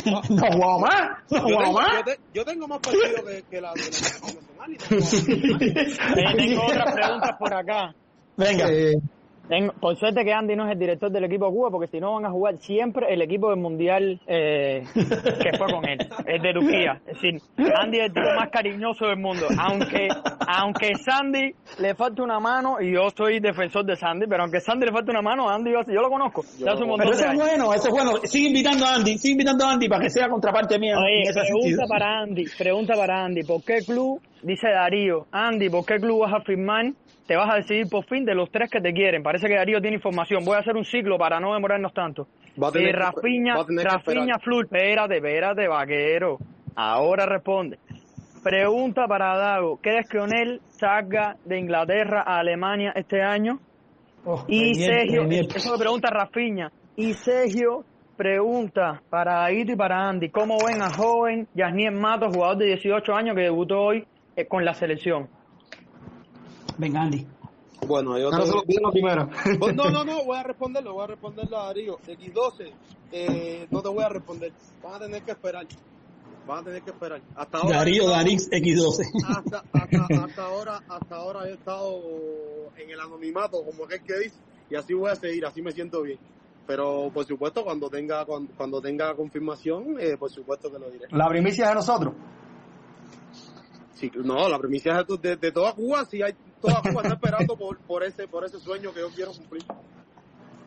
No jugamos más, no Yo tengo, más. yo, te- yo tengo más partidos que, que la de la y tengo- (laughs) Eh, tengo otras preguntas por acá. Venga. Eh, Tengo- por suerte que Andy no es el director del equipo de Cuba, porque si no van a jugar siempre el equipo del Mundial eh, que fue con él, el de Turquía. Es decir, Andy es el tipo más cariñoso del mundo. Aunque aunque Sandy le falte una mano, y yo soy defensor de Sandy, pero aunque Sandy le falte una mano, Andy yo, yo lo conozco. Yo lo montón Pero eso es bueno, eso es bueno. Sigue invitando a Andy, sigue invitando a Andy para que sea contraparte mía. Oye, en ese pregunta para Andy, pregunta para Andy, ¿por qué club, dice Darío, Andy, ¿por qué club vas a firmar? Te vas a decidir por fin de los tres que te quieren. Parece que Darío tiene información. Voy a hacer un ciclo para no demorarnos tanto. Va a tener Eh, que- Rafiña, va a tener Rafiña. Flur, espérate, espérate, vaquero. Ahora responde. Pregunta para Dago, ¿crees que Onel salga de Inglaterra a Alemania este año? Oh, Y Sergio, eso me pregunta Rafiña. Y Sergio pregunta para Aito y para Andy, ¿cómo ven a joven Yasniel Mato, jugador de 18 años que debutó hoy eh, con la selección? Venga, Andy. Bueno, yo tengo- lo primera. Pues no, no, no, (laughs) voy a responderlo, voy a responderlo a Darío. X12, eh, no te voy a responder. Van a tener que esperar. Van a tener que esperar. Hasta ahora. Darío Darix X12. Hasta, hasta, hasta ahora, hasta ahora he estado en el anonimato, como aquel que dice, y así voy a seguir, así me siento bien. Pero por supuesto, cuando tenga, cuando, cuando tenga confirmación, eh, por supuesto que lo diré. La primicia es de nosotros. Sí, no, la primicia es de, de, de toda Cuba, si hay toda Cuba está esperando por, por ese, por ese sueño que yo quiero cumplir.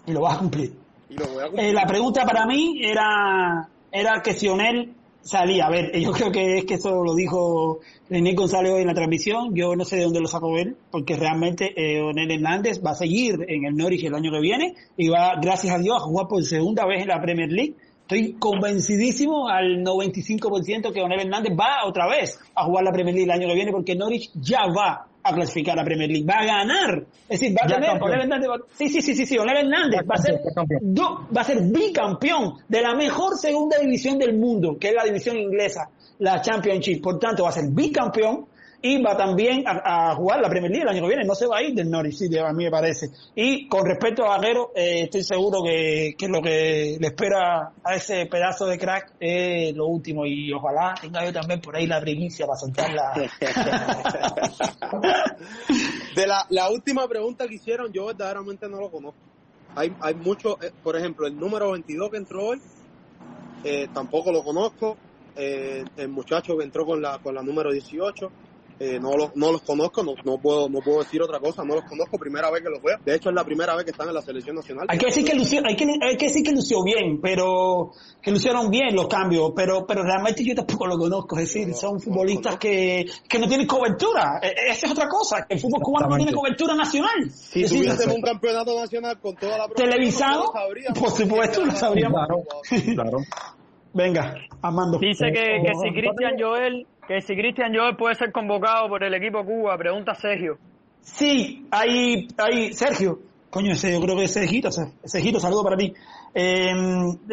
Y lo vas a cumplir. Y lo voy a cumplir. Eh, la pregunta para mí era, era que si Onel salía. A ver, (laughs) yo creo que es que eso lo dijo René González hoy en la transmisión. Yo no sé de dónde lo sacó él, porque realmente eh, Onel Hernández va a seguir en el Norwich el año que viene y va, gracias a Dios, a jugar por segunda vez en la Premier League. Estoy convencidísimo al 95% que Onel Hernández va otra vez a jugar la Premier League el año que viene, porque Norwich ya va a clasificar a la Premier League, va a ganar. Es decir, va a Ya tener, campeón. Hernández va- sí, sí, sí, sí, sí, Onel Hernández va a ser do- va a ser bicampeón de la mejor segunda división del mundo, que es la división inglesa, la Championship. Por tanto, va a ser bicampeón y va también a, jugar la Premier League el año que viene. No se va a ir del Norwich City, a mí me parece. Y con respecto a Vaquero, eh, estoy seguro que, que lo que le espera a ese pedazo de crack es lo último. Y ojalá tenga yo también por ahí la primicia para soltarla. (laughs) De la, la última pregunta que hicieron, yo verdaderamente no lo conozco. Hay, hay mucho, eh, por ejemplo, el número 22 que entró hoy, eh, tampoco lo conozco. El muchacho que entró con la, con la número 18, Eh, no, los, no los conozco, no, no, puedo, no puedo decir otra cosa, no los conozco, primera vez que los veo. De hecho, es la primera vez que están en la selección nacional. Hay que decir que lució, hay que, hay que decir que lució bien, pero que lucieron bien los cambios, pero, pero realmente yo tampoco lo conozco. Es decir, son futbolistas que, que no tienen cobertura. E, e, esa es otra cosa, que el fútbol cubano no tiene cobertura nacional. Si Es decir, tuviésemos (laughs) un campeonato nacional con toda la televisado, por supuesto, lo sabríamos. Claro. (laughs) Venga, Armando. Dice que, que si Cristian Joel, que si Cristian Joel puede ser convocado por el equipo Cuba, pregunta Sergio. Sí, hay, hay Sergio. Coño, ese yo creo que es Sergito, Sergito, saludo para ti. Eh,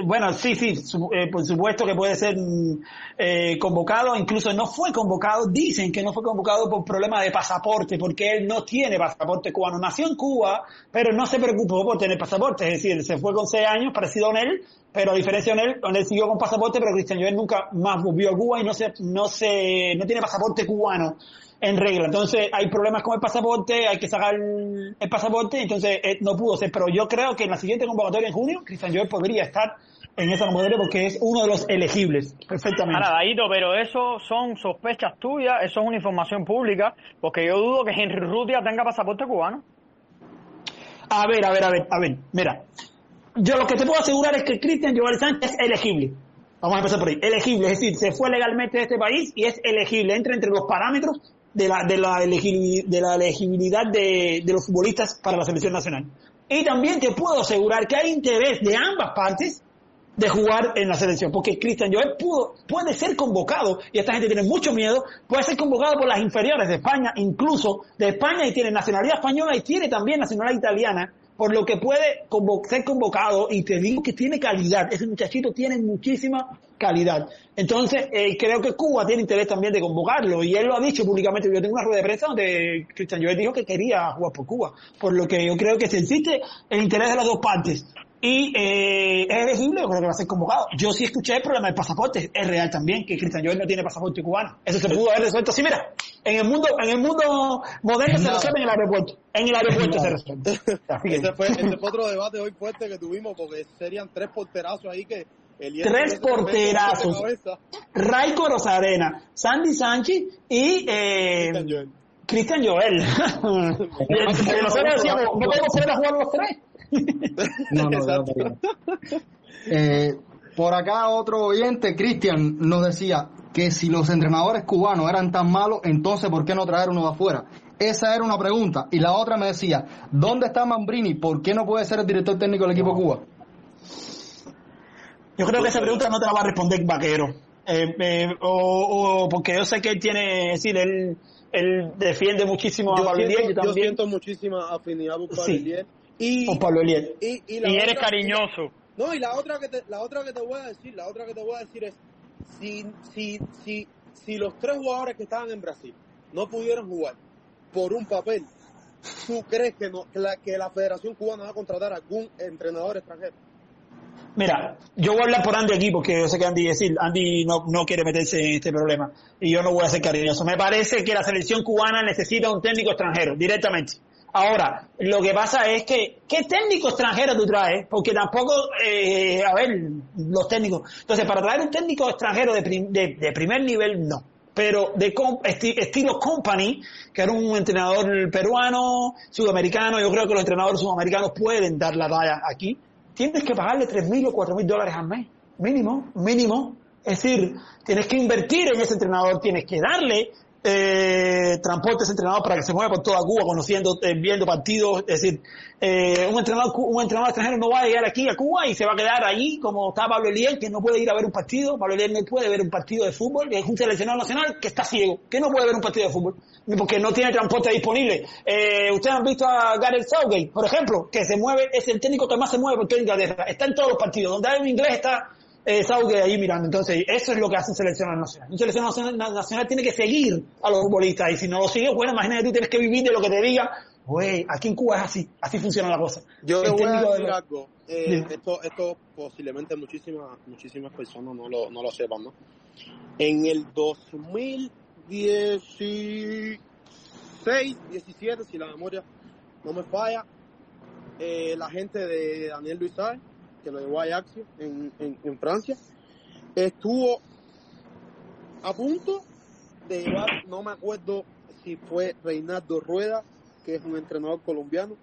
bueno, sí, sí, su- eh, por supuesto que puede ser mm, eh, convocado, incluso no fue convocado, dicen que no fue convocado por problema de pasaporte, porque él no tiene pasaporte cubano. Nació en Cuba, pero no se preocupó por tener pasaporte, es decir, se fue con seis años, parecido a Onel, pero a diferencia de Onel, Onel siguió con pasaporte, pero Cristian Joel nunca más volvió a Cuba y no se, no se, no tiene pasaporte cubano en regla. Entonces hay problemas con el pasaporte, hay que sacar el, pasaporte, entonces eh, no pudo ser. Pero yo creo que en la siguiente convocatoria en junio, Cristian Joel podría estar en esa convocatoria porque es uno de los elegibles, perfectamente. Ahora, Daito, pero eso son sospechas tuyas, eso es una información pública, porque yo dudo que Henry Rutia tenga pasaporte cubano. A ver, a ver, a ver, a ver, mira. Yo lo que te puedo asegurar es que Cristian Joel Sánchez es elegible. Vamos a empezar por ahí. Elegible, es decir, se fue legalmente de este país y es elegible. Entra entre los parámetros de la, de la, elegibili- de la elegibilidad de, de los futbolistas para la selección nacional. Y también te puedo asegurar que hay interés de ambas partes de jugar en la selección, porque Cristian Joel puede ser convocado, y esta gente tiene mucho miedo, puede ser convocado por las inferiores de España, incluso de España, y tiene nacionalidad española y tiene también nacionalidad italiana, por lo que puede convo- ser convocado, y te digo que tiene calidad, ese muchachito tiene muchísima calidad. Entonces, eh, creo que Cuba tiene interés también de convocarlo, y él lo ha dicho públicamente, yo tengo una rueda de prensa donde Cristian Joel dijo que quería jugar por Cuba, por lo que yo creo que si existe el interés de las dos partes, y eh, es elegible, yo creo que va a ser convocado. Yo sí escuché el problema del pasaporte, es real también, que Cristian Joel no tiene pasaporte cubano. Eso se pudo haber resuelto. Sí, mira, en el mundo, en el mundo moderno se resuelve en el aeropuerto. En el aeropuerto se resuelve. (laughs) Ese fue, ese fue otro debate hoy fuerte que tuvimos porque serían tres porterazos ahí que Tres porterazos. Raico Rosarena, Sandy Sánchez y eh, Cristian Joel. Que nosotros decíamos, no podemos poner a jugar los tres. No, no, no, no, no. Eh, por acá otro oyente, Cristian, nos decía que si los entrenadores cubanos eran tan malos, entonces ¿por qué no traer uno de afuera? Esa era una pregunta. Y la otra me decía, ¿dónde está Mambrini? ¿Por qué no puede ser el director técnico del equipo Cuba? Yo creo que esa pregunta no te la va a responder Vaquero. Eh, eh, o, o porque yo sé que él tiene, es decir, él, él defiende muchísimo a Yo Pablo siento, Eliel, yo siento muchísima afinidad por Pablo Sí. Eliel. Y, Con Pablo Eliel. y, y la Y eres otra- cariñoso. No, y la otra que te, la otra que te voy a decir, la otra que te voy a decir es si, si, si, si los tres jugadores que estaban en Brasil no pudieron jugar por un papel, ¿tú crees que no que la, que la Federación Cubana va a contratar a algún entrenador extranjero? Mira, yo voy a hablar por Andy aquí porque yo sé que Andy, decir, Andy no, no quiere meterse en este problema y yo no voy a ser cariñoso. Me parece que la selección cubana necesita un técnico extranjero, directamente. Ahora, lo que pasa es que, ¿qué técnico extranjero tú traes? Porque tampoco, eh, a ver, los técnicos. Entonces, para traer un técnico extranjero de, de, primer nivel, no. Pero de com- esti- estilo Company, que era un entrenador peruano, sudamericano, yo creo que los entrenadores sudamericanos pueden dar la talla aquí. Tienes que pagarle 3.000 o 4.000 dólares al mes, mínimo, mínimo. Es decir, tienes que invertir en ese entrenador, tienes que darle eh, transporte a ese entrenador para que se mueva por toda Cuba, conociendo, eh, viendo partidos. Es decir, eh, un, entrenador, un entrenador extranjero no va a llegar aquí a Cuba y se va a quedar allí como está Pablo Eliel, que no puede ir a ver un partido. Pablo Eliel no puede ver un partido de fútbol, que es un seleccionado nacional que está ciego, que no puede ver un partido de fútbol, porque no tiene transporte disponible. Eh, Ustedes han visto a Gareth Southgate, por ejemplo, que se mueve, es el técnico que más se mueve por toda Inglaterra. Está en todos los partidos. Donde hay un inglés está eh, Southgate ahí mirando. Entonces, eso es lo que hace un seleccionado nacional. Un seleccionado nacional, tiene que seguir a los futbolistas. Y si no lo sigue, bueno, imagínate tú tienes que vivir de lo que te diga. Güey, aquí en Cuba es así. Así funciona la cosa. Yo El le voy a de decir los- algo. Eh, esto, esto posiblemente muchísimas, muchísimas personas no lo, no lo sepan, ¿no? En el 2016, 17, si la memoria no me falla, eh, la gente de Daniel Luis que lo llevó a Ajax en, en, Francia, estuvo a punto de llevar, no me acuerdo si fue Reinaldo Rueda, que es un entrenador colombiano.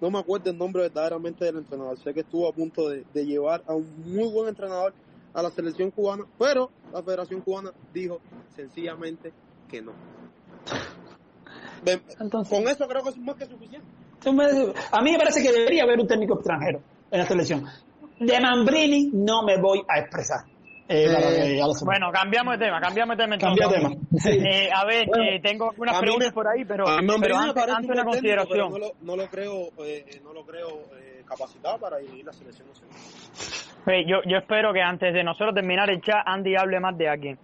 No me acuerdo el nombre verdaderamente del entrenador. Sé que estuvo a punto de llevar a un muy buen entrenador a la selección cubana, pero la Federación Cubana dijo sencillamente que no. Entonces- con eso creo que es más que suficiente. A mí me parece que debería haber un técnico extranjero en la selección. De Mambrini no me voy a expresar. Eh, lo sepan. Bueno, cambiamos de tema, cambiamos de tema. Cambia entonces. tema. Eh, a ver, Bueno, eh, tengo unas a mí preguntas por ahí, pero, a pero antes, antes una técnico, consideración. No lo, no lo creo, eh, no lo creo eh, capacitado para dirigir la selección nacional. Eh, yo, yo espero que antes de nosotros terminar el chat, Andy hable más de alguien.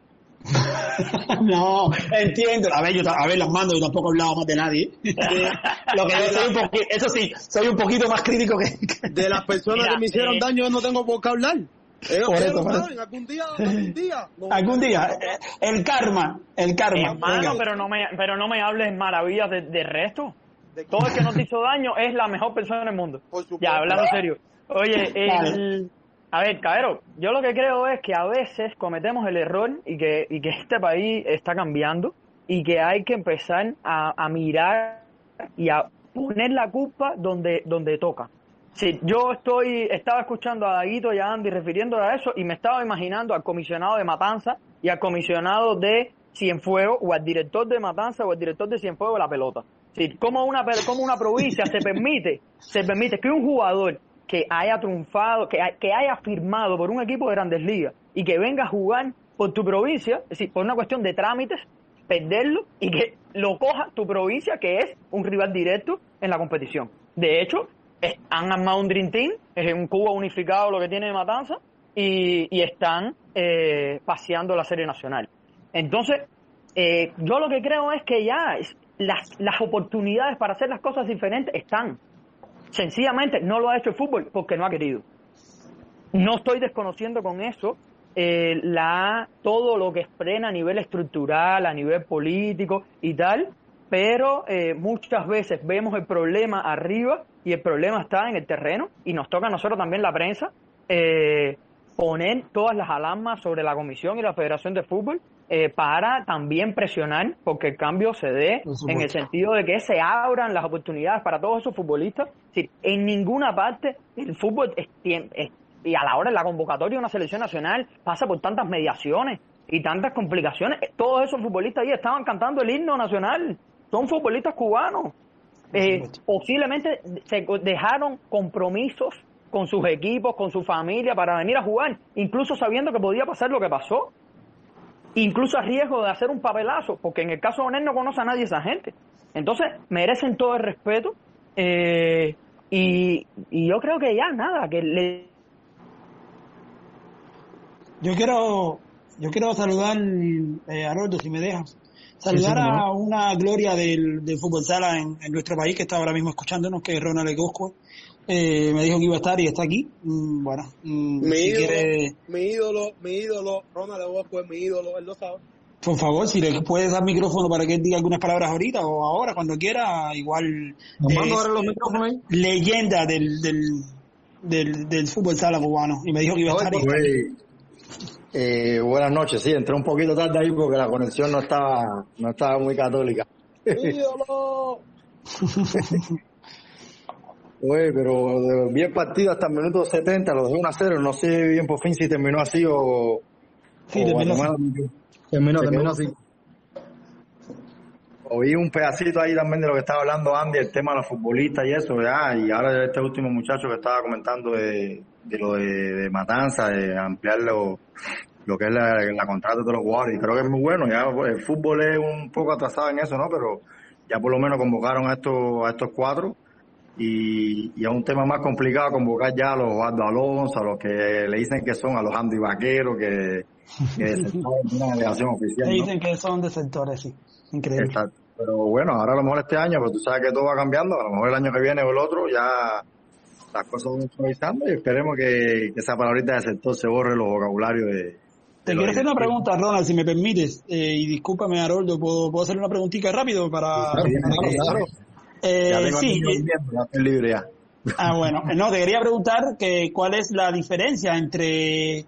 (laughs) No, entiendo. A ver, yo, a ver, los mando, yo tampoco he hablado más de nadie. (laughs) Lo que yo soy un poquito, eso sí, soy un poquito más crítico que... De las personas Mira, que me hicieron eh, daño, yo no tengo por qué hablar. Ellos, Por eso, por algún día, algún día. no- Algún día, eh, el karma, el karma. Hermano, pero no me, pero no me hables maravillas de, de resto. Todo el que no te hizo daño es la mejor persona en el mundo. Por supuesto. Ya, hablando serio. Oye, el- a ver, Cabero, yo lo que creo es que a veces cometemos el error y que, y que este país está cambiando y que hay que empezar a, mirar y a poner la culpa donde, donde toca. Sí, yo estoy, estaba escuchando a Daguito y a Andy refiriendo a eso y me estaba imaginando al comisionado de Matanza y al comisionado de Cienfuegos o al director de Matanza o al director de Cienfuegos de la pelota. Sí, como una, como una provincia se permite, se permite que un jugador que haya triunfado, que, que haya firmado por un equipo de grandes ligas y que venga a jugar por tu provincia, es decir, por una cuestión de trámites, perderlo y que lo coja tu provincia, que es un rival directo en la competición. De hecho, han armado un Dream Team, es un Cuba unificado lo que tiene de Matanza, y, están eh, paseando la Serie Nacional. Entonces, eh, yo lo que creo es que ya las, las oportunidades para hacer las cosas diferentes están. Sencillamente no lo ha hecho el fútbol porque no ha querido. No estoy desconociendo con eso eh, la todo lo que exprena a nivel estructural, a nivel político y tal, pero eh, muchas veces vemos el problema arriba y el problema está en el terreno y nos toca a nosotros también la prensa eh, poner todas las alarmas sobre la comisión y la Federación de Fútbol eh, para también presionar porque el cambio se dé en el sentido de que se abran las oportunidades para todos esos futbolistas. Es decir, en ninguna parte el fútbol es tiem- es- y a la hora de la convocatoria de una selección nacional pasa por tantas mediaciones y tantas complicaciones. Eh, Todos esos futbolistas ahí estaban cantando el himno nacional. Son futbolistas cubanos. Eh, posiblemente se dejaron compromisos con sus equipos, con su familia para venir a jugar, incluso sabiendo que podía pasar lo que pasó incluso a riesgo de hacer un papelazo, porque en el caso de Onel no conoce a nadie esa gente. Entonces, merecen todo el respeto eh, y, y yo creo que ya nada, que le Yo quiero, yo quiero saludar, eh, Haroldo, si me dejas, saludar a una gloria del, del fútbol sala en, en nuestro país que está ahora mismo escuchándonos, que es Ronald Egosco. Eh, me dijo que iba a estar y está aquí. Mm, bueno, mm, Mi si ídolo, quiere, mi ídolo, mi ídolo, Ronald Bosco es mi ídolo, él lo sabe. por favor, si le puedes dar micrófono para que él diga algunas palabras ahorita o ahora, cuando quiera, igual Nos mando ahora los micrófonos ahí. leyenda del, del, del, del fútbol sala cubano. Y me dijo que iba a estar. Güey, eh, buenas noches, sí, entré un poquito tarde ahí porque la conexión no estaba, no estaba muy católica. Mi ídolo. (laughs) Güey, pero de- vi el partido hasta el minuto 70, los dejé 1 a 0, no sé bien por fin si terminó así o... Sí, o terminó así. Terminó, terminó así. Oí un pedacito ahí también de lo que estaba hablando Andy, el tema de los futbolistas y eso, ya, y ahora este último muchacho que estaba comentando de, de lo de, de Matanza, de ampliar lo, lo que es la, la contrata de los jugadores, y creo que es muy bueno, ya el fútbol es un poco atrasado en eso, ¿no? Pero ya por lo menos convocaron a estos, a estos cuatro, y, y es un tema más complicado convocar ya a los Osvaldo Alonso, a los que le dicen que son, a los Andy Vaqueros, que, que (laughs) de una delegación oficial, ¿no? dicen que son de sectores, sí. Increíble. Exacto. Pero bueno, ahora a lo mejor este año, pues tú sabes que todo va cambiando, a lo mejor el año que viene o el otro ya las cosas van improvisando y esperemos que, que esa palabrita de sector se borre los vocabularios de... Te quiero hacer una pregunta, Ronald, si me permites, eh, y discúlpame, Haroldo, ¿puedo, ¿puedo hacer una preguntita rápido para... Claro, (laughs) claro, claro. Eh, sí, eh, libre ya. Ah, bueno, (laughs) no, te quería preguntar que cuál es la diferencia entre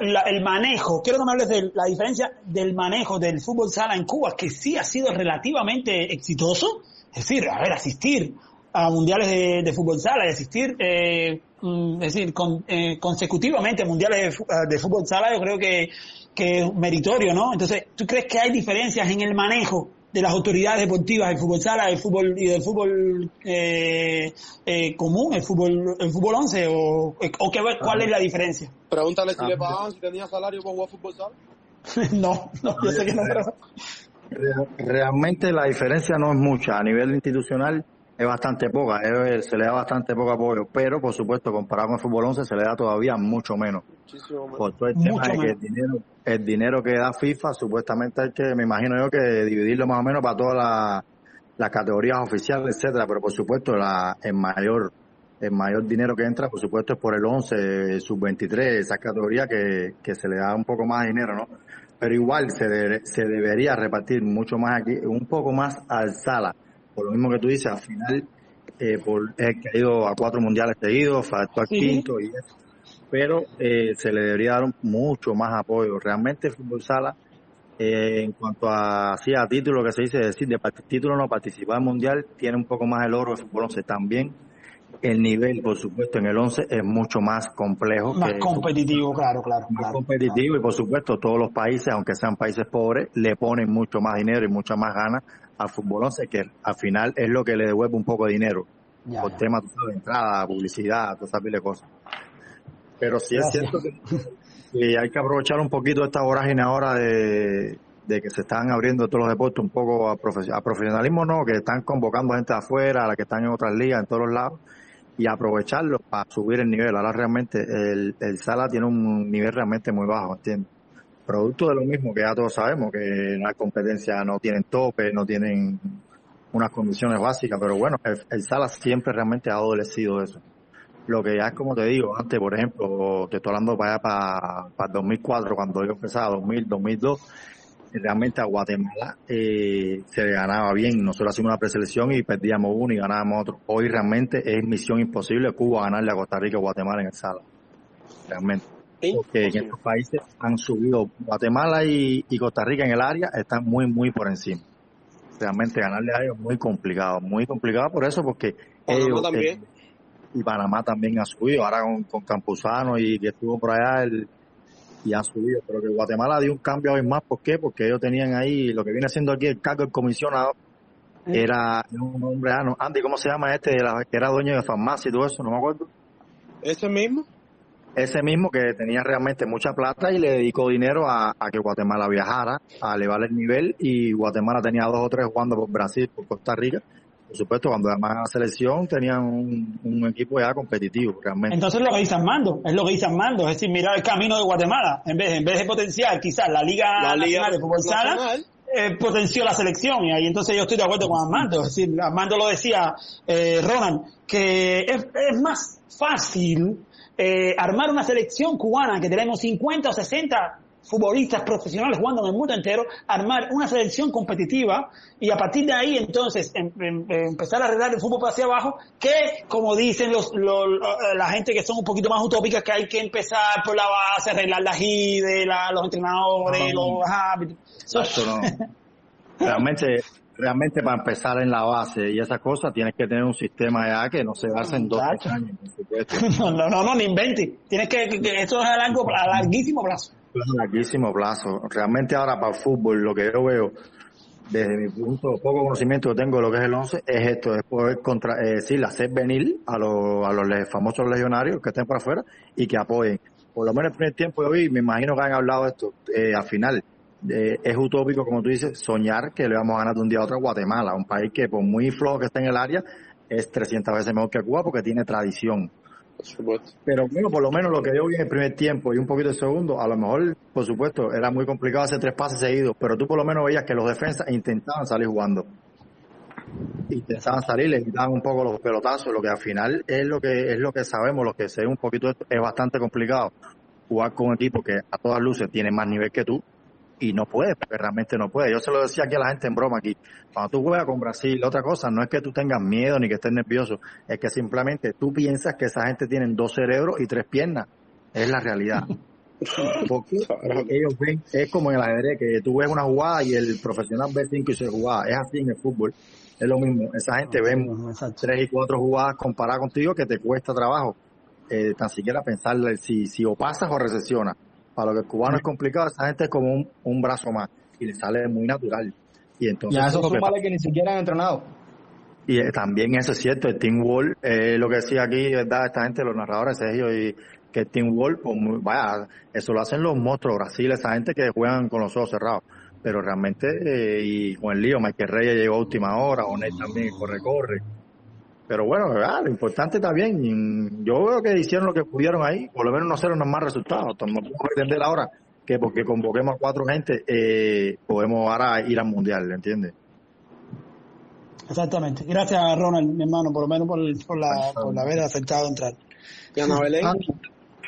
el manejo, quiero que me hables de la diferencia del manejo del fútbol sala en Cuba, que sí ha sido relativamente exitoso, es decir, a ver, asistir a mundiales de, fútbol sala y asistir, eh, mm, es decir, con, eh, consecutivamente mundiales de, fútbol sala, yo creo que, que es meritorio, ¿no? Entonces, ¿tú crees que hay diferencias en el manejo de las autoridades deportivas del fútbol sala del fútbol y del fútbol eh, eh, común, el fútbol el fútbol 11 o, o qué, cuál es la diferencia? Pregúntale si le pagaban si tenía salario por jugar fútbol sala. (laughs) no, no, yo sé que no. Realmente la diferencia no es mucha a nivel institucional es bastante poca, se le da bastante poco apoyo, pero por supuesto comparado con el fútbol 11 se le da todavía mucho menos. Por todo el tema de que el dinero, el dinero que da FIFA supuestamente hay que, me imagino yo que dividirlo más o menos para todas las categorías oficiales, etcétera, pero por supuesto la, el mayor el mayor dinero que entra, por supuesto, es por el 11, sub 23, esa categoría que, que se le da un poco más de dinero, ¿no? Pero igual se, se debería repartir mucho más aquí, un poco más al sala por lo mismo que tú dices, al final, eh, por, que ha ido a cuatro mundiales seguidos, faltó al quinto y eso. Pero eh, se le debería dar mucho más apoyo. Realmente el fútbol sala, eh, en cuanto a, sí, a título que se dice, decir, de título no participar en mundial, tiene un poco más el oro el fútbol 11 también. El nivel, por supuesto, en el 11 es mucho más complejo. Más competitivo, claro, claro. Más competitivo y, por supuesto, todos los países, aunque sean países pobres, le ponen mucho más dinero y muchas más ganas al fútbol 11 que al final es lo que le devuelve un poco de dinero por temas de entrada, publicidad, todas esas cosas. Pero sí es cierto que, hay que aprovechar un poquito esta vorágine ahora de, que se están abriendo todos los deportes un poco a, profesionalismo, no, que están convocando gente de afuera, a la que están en otras ligas, en todos los lados, y aprovecharlo para subir el nivel. Ahora realmente el, el Sala tiene un nivel realmente muy bajo, ¿entiendes? Producto de lo mismo que ya todos sabemos, que las competencias no tienen tope, no tienen unas condiciones básicas, pero bueno, el, Sala siempre realmente ha adolecido eso. Lo que ya es como te digo, antes, por ejemplo, te estoy hablando para allá, para, para 2004, cuando yo empezaba, 2000, 2002, realmente a Guatemala eh, se ganaba bien. Nosotros hacíamos una preselección y perdíamos uno y ganábamos otro. Hoy realmente es misión imposible Cuba ganarle a Costa Rica y Guatemala en el Sala. Realmente porque en estos países han subido Guatemala y, Costa Rica en el área están muy muy por encima realmente ganarle a ellos es muy complicado muy complicado por eso porque ellos también. Eh, y Panamá también ha subido ahora con, con Campuzano y que estuvo por allá y han subido pero que Guatemala dio un cambio hoy más ¿por qué? porque ellos tenían ahí lo que viene siendo aquí el cargo del comisionado era un hombre ah, Andy ¿cómo se llama este? que era dueño de farmacia y todo eso no me acuerdo ese mismo ese mismo que tenía realmente mucha plata y le dedicó dinero a, que Guatemala viajara, a elevar el nivel. Y Guatemala tenía dos o tres jugando por Brasil, por Costa Rica. Por supuesto, cuando además la selección tenían un, equipo ya competitivo, realmente. Entonces lo que dice Armando, es lo que dice Armando, es decir, mirar el camino de Guatemala, en vez, en vez de potenciar quizás la Liga, Nacional de Fútbol Sala, eh, potenció la selección. Y ahí entonces yo estoy de acuerdo con Armando, es decir, Armando lo decía, eh, Ronan, que es, es más fácil eh, armar una selección cubana que tenemos 50 o 60 futbolistas profesionales jugando en el mundo entero, armar una selección competitiva y a partir de ahí entonces em, em, empezar a arreglar el fútbol hacia abajo, que como dicen los, eh, la gente que son un poquito más utópicas, que hay que empezar por la base, arreglar la GIDE, los entrenadores, los hábitos. no. (laughs) Realmente realmente para empezar en la base y esas cosas tienes que tener un sistema ya que no se basa en dos años. (laughs) no, no, no, no, ni invente. Tienes que, que, esto es a, largo, a larguísimo plazo. A larguísimo plazo. Realmente ahora para el fútbol lo que yo veo desde mi punto, poco conocimiento que tengo de lo que es el 11, es esto, es poder contra, eh, decir, hacer venir a, los, a los famosos legionarios que estén por afuera y que apoyen. Por lo menos el primer tiempo yo vi, me imagino que han hablado de esto, eh, al final, es utópico, como tú dices, soñar que le vamos a ganar de un día a otro a Guatemala, un país que por muy flojo que esté en el área, es 300 veces mejor que Cuba porque tiene tradición. Pero bueno, por lo menos lo que yo vi en el primer tiempo y un poquito el segundo, a lo mejor, por supuesto, era muy complicado hacer tres pases seguidos, pero tú por lo menos veías que los defensas intentaban salir jugando. Intentaban salir, le quitaban un poco los pelotazos, lo que al final es lo que es lo que sabemos, lo que sé un poquito es bastante complicado jugar con un equipo que a todas luces tiene más nivel que tú y no puede, porque realmente no puede. Yo se lo decía aquí a la gente en broma aquí, cuando tú juegas con Brasil, otra cosa no es que tú tengas miedo ni que estés nervioso, es que simplemente tú piensas que esa gente tiene dos cerebros y tres piernas, es la realidad. (laughs) Porque ellos ven, es como en el ajedrez, que tú ves una jugada y el profesional ve cinco y seis jugadas, es así en el fútbol, es lo mismo, esa gente ve tres y cuatro jugadas comparadas contigo que te cuesta trabajo, eh, tan siquiera pensar si, si o pasas o recesionas para lo que el cubano es complicado, esa gente es como un, un brazo más y le sale muy natural. Y entonces. Ya, eso son que, que ni siquiera han entrenado. Y eh, también eso es cierto, el Team Wall, eh, lo que decía aquí, ¿verdad? Esta gente, los narradores, Sergio, y que el Team Wall, pues, vaya, eso lo hacen los monstruos, Brasil, esa gente que juegan con los ojos cerrados. Pero realmente, eh, y con el lío, Michael Reyes llegó a última hora, Onet también corre-corre. Pero bueno, ¿verdad? lo importante está bien. Yo veo que hicieron lo que pudieron ahí, por lo menos no hicieron más resultados. No podemos entender ahora que porque convoquemos a cuatro gente, eh, podemos ahora ir al mundial, ¿entiendes? Exactamente. Gracias, Ronald, mi hermano, por lo menos por, por, la, por haber aceptado entrar. Andy,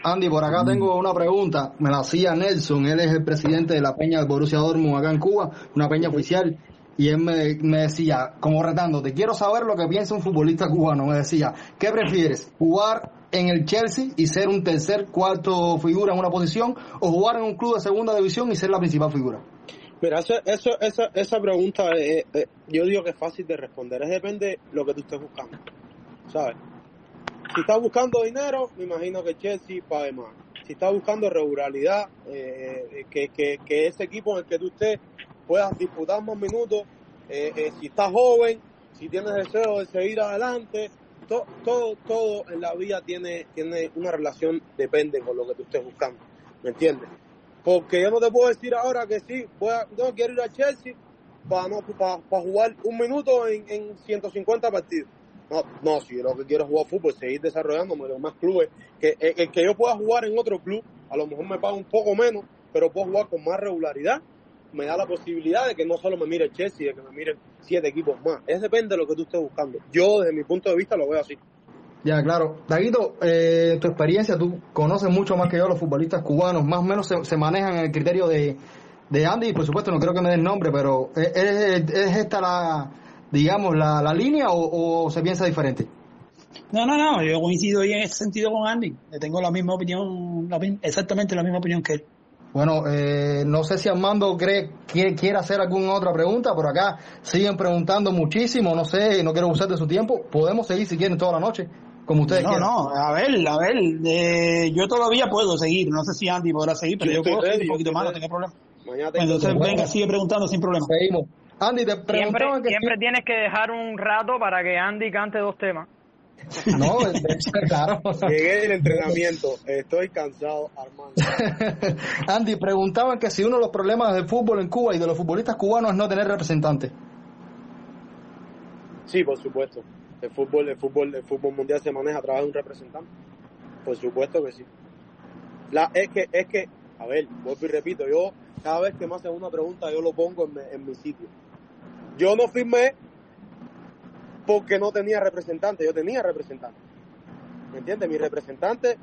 Andy, por acá tengo una pregunta. Me la hacía Nelson. Él es el presidente de la peña de Borussia Dortmund acá en Cuba, una peña oficial y él me, decía, como retando, te quiero saber lo que piensa un futbolista cubano. Me decía, ¿qué prefieres? ¿Jugar en el Chelsea y ser un tercer, cuarto figura en una posición o jugar en un club de segunda división y ser la principal figura? Mira, eso, esa, esa pregunta eh, eh, yo digo que es fácil de responder. Es depende de lo que tú estés buscando. ¿Sabes? Si estás buscando dinero, me imagino que Chelsea pague más. Si estás buscando regularidad, eh, que, que, que ese equipo en el que tú estés puedas disputar más minutos, eh, eh, si estás joven, si tienes deseo de seguir adelante, todo, todo en la vida tiene, tiene una relación, depende con lo que tú estés buscando, ¿me entiendes? Porque yo no te puedo decir ahora que sí, voy a, no quiero ir a Chelsea para, jugar un minuto en, en 150 partidos. No, no, si yo lo que quiero es jugar fútbol, seguir desarrollándome en más clubes, que el que yo pueda jugar en otro club, a lo mejor me paga un poco menos, pero puedo jugar con más regularidad me da la posibilidad de que no solo me mire el Chelsea, de que me miren siete equipos más. Es depende de lo que tú estés buscando. Yo, desde mi punto de vista, lo veo así. Ya, claro. Daguito, eh, tu experiencia, tú conoces mucho más que yo los futbolistas cubanos, más o menos se, manejan en el criterio de, de Andy, y por supuesto no creo que me den nombre, pero ¿es, es, esta la, digamos, la, la línea o, se piensa diferente? No, no, no, yo coincido ahí en ese sentido con Andy, tengo la misma opinión, exactamente la misma opinión que él. Bueno, eh, no sé si Armando cree, quiere, quiere hacer alguna otra pregunta, por acá siguen preguntando muchísimo, no sé, no quiero usar de su tiempo. Podemos seguir si quieren toda la noche, como ustedes no, quieran. No, a ver, a ver, eh, yo todavía puedo seguir, no sé si Andy podrá seguir, pero yo, puedo seguir un poquito más, no tengo problema. entonces, venga, sigue preguntando sin problema. Seguimos. Andy, te preguntaba siempre, siempre tienes que dejar un rato para que Andy cante dos temas. (laughs) No, claro. Llegué del entrenamiento, estoy cansado, Armando. (laughs) Andy, preguntaban que si uno de los problemas del fútbol en Cuba y de los futbolistas cubanos es no tener representantes. Sí, por supuesto. El fútbol, el fútbol, el fútbol mundial se maneja a través de un representante. Por supuesto que sí. La, es que, es que, a ver, vuelvo y repito, yo cada vez que me hacen una pregunta yo lo pongo en, en mi sitio. Yo no firmé porque no tenía representante, yo tenía representante. ¿Me entiendes? Mi representante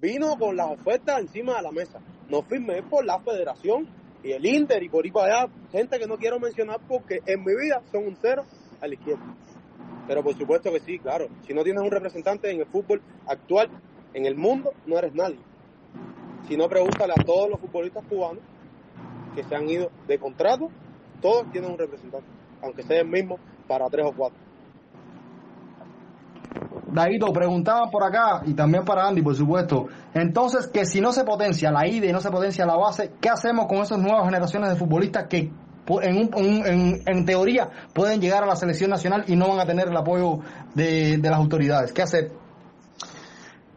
vino con las ofertas encima de la mesa. No firmé por la federación y el Inter y por ahí para allá, gente que no quiero mencionar porque en mi vida son un cero a la izquierda. Pero por supuesto que sí, claro. Si no tienes un representante en el fútbol actual, en el mundo, no eres nadie. Si no, pregúntale a todos los futbolistas cubanos que se han ido de contrato, todos tienen un representante, aunque sea el mismo para tres o cuatro. Daito, preguntaban por acá, y también para Andy, por supuesto, entonces que si no se potencia la ida y no se potencia la base, ¿qué hacemos con esas nuevas generaciones de futbolistas que en, en, teoría pueden llegar a la selección nacional y no van a tener el apoyo de, las autoridades? ¿Qué hacer?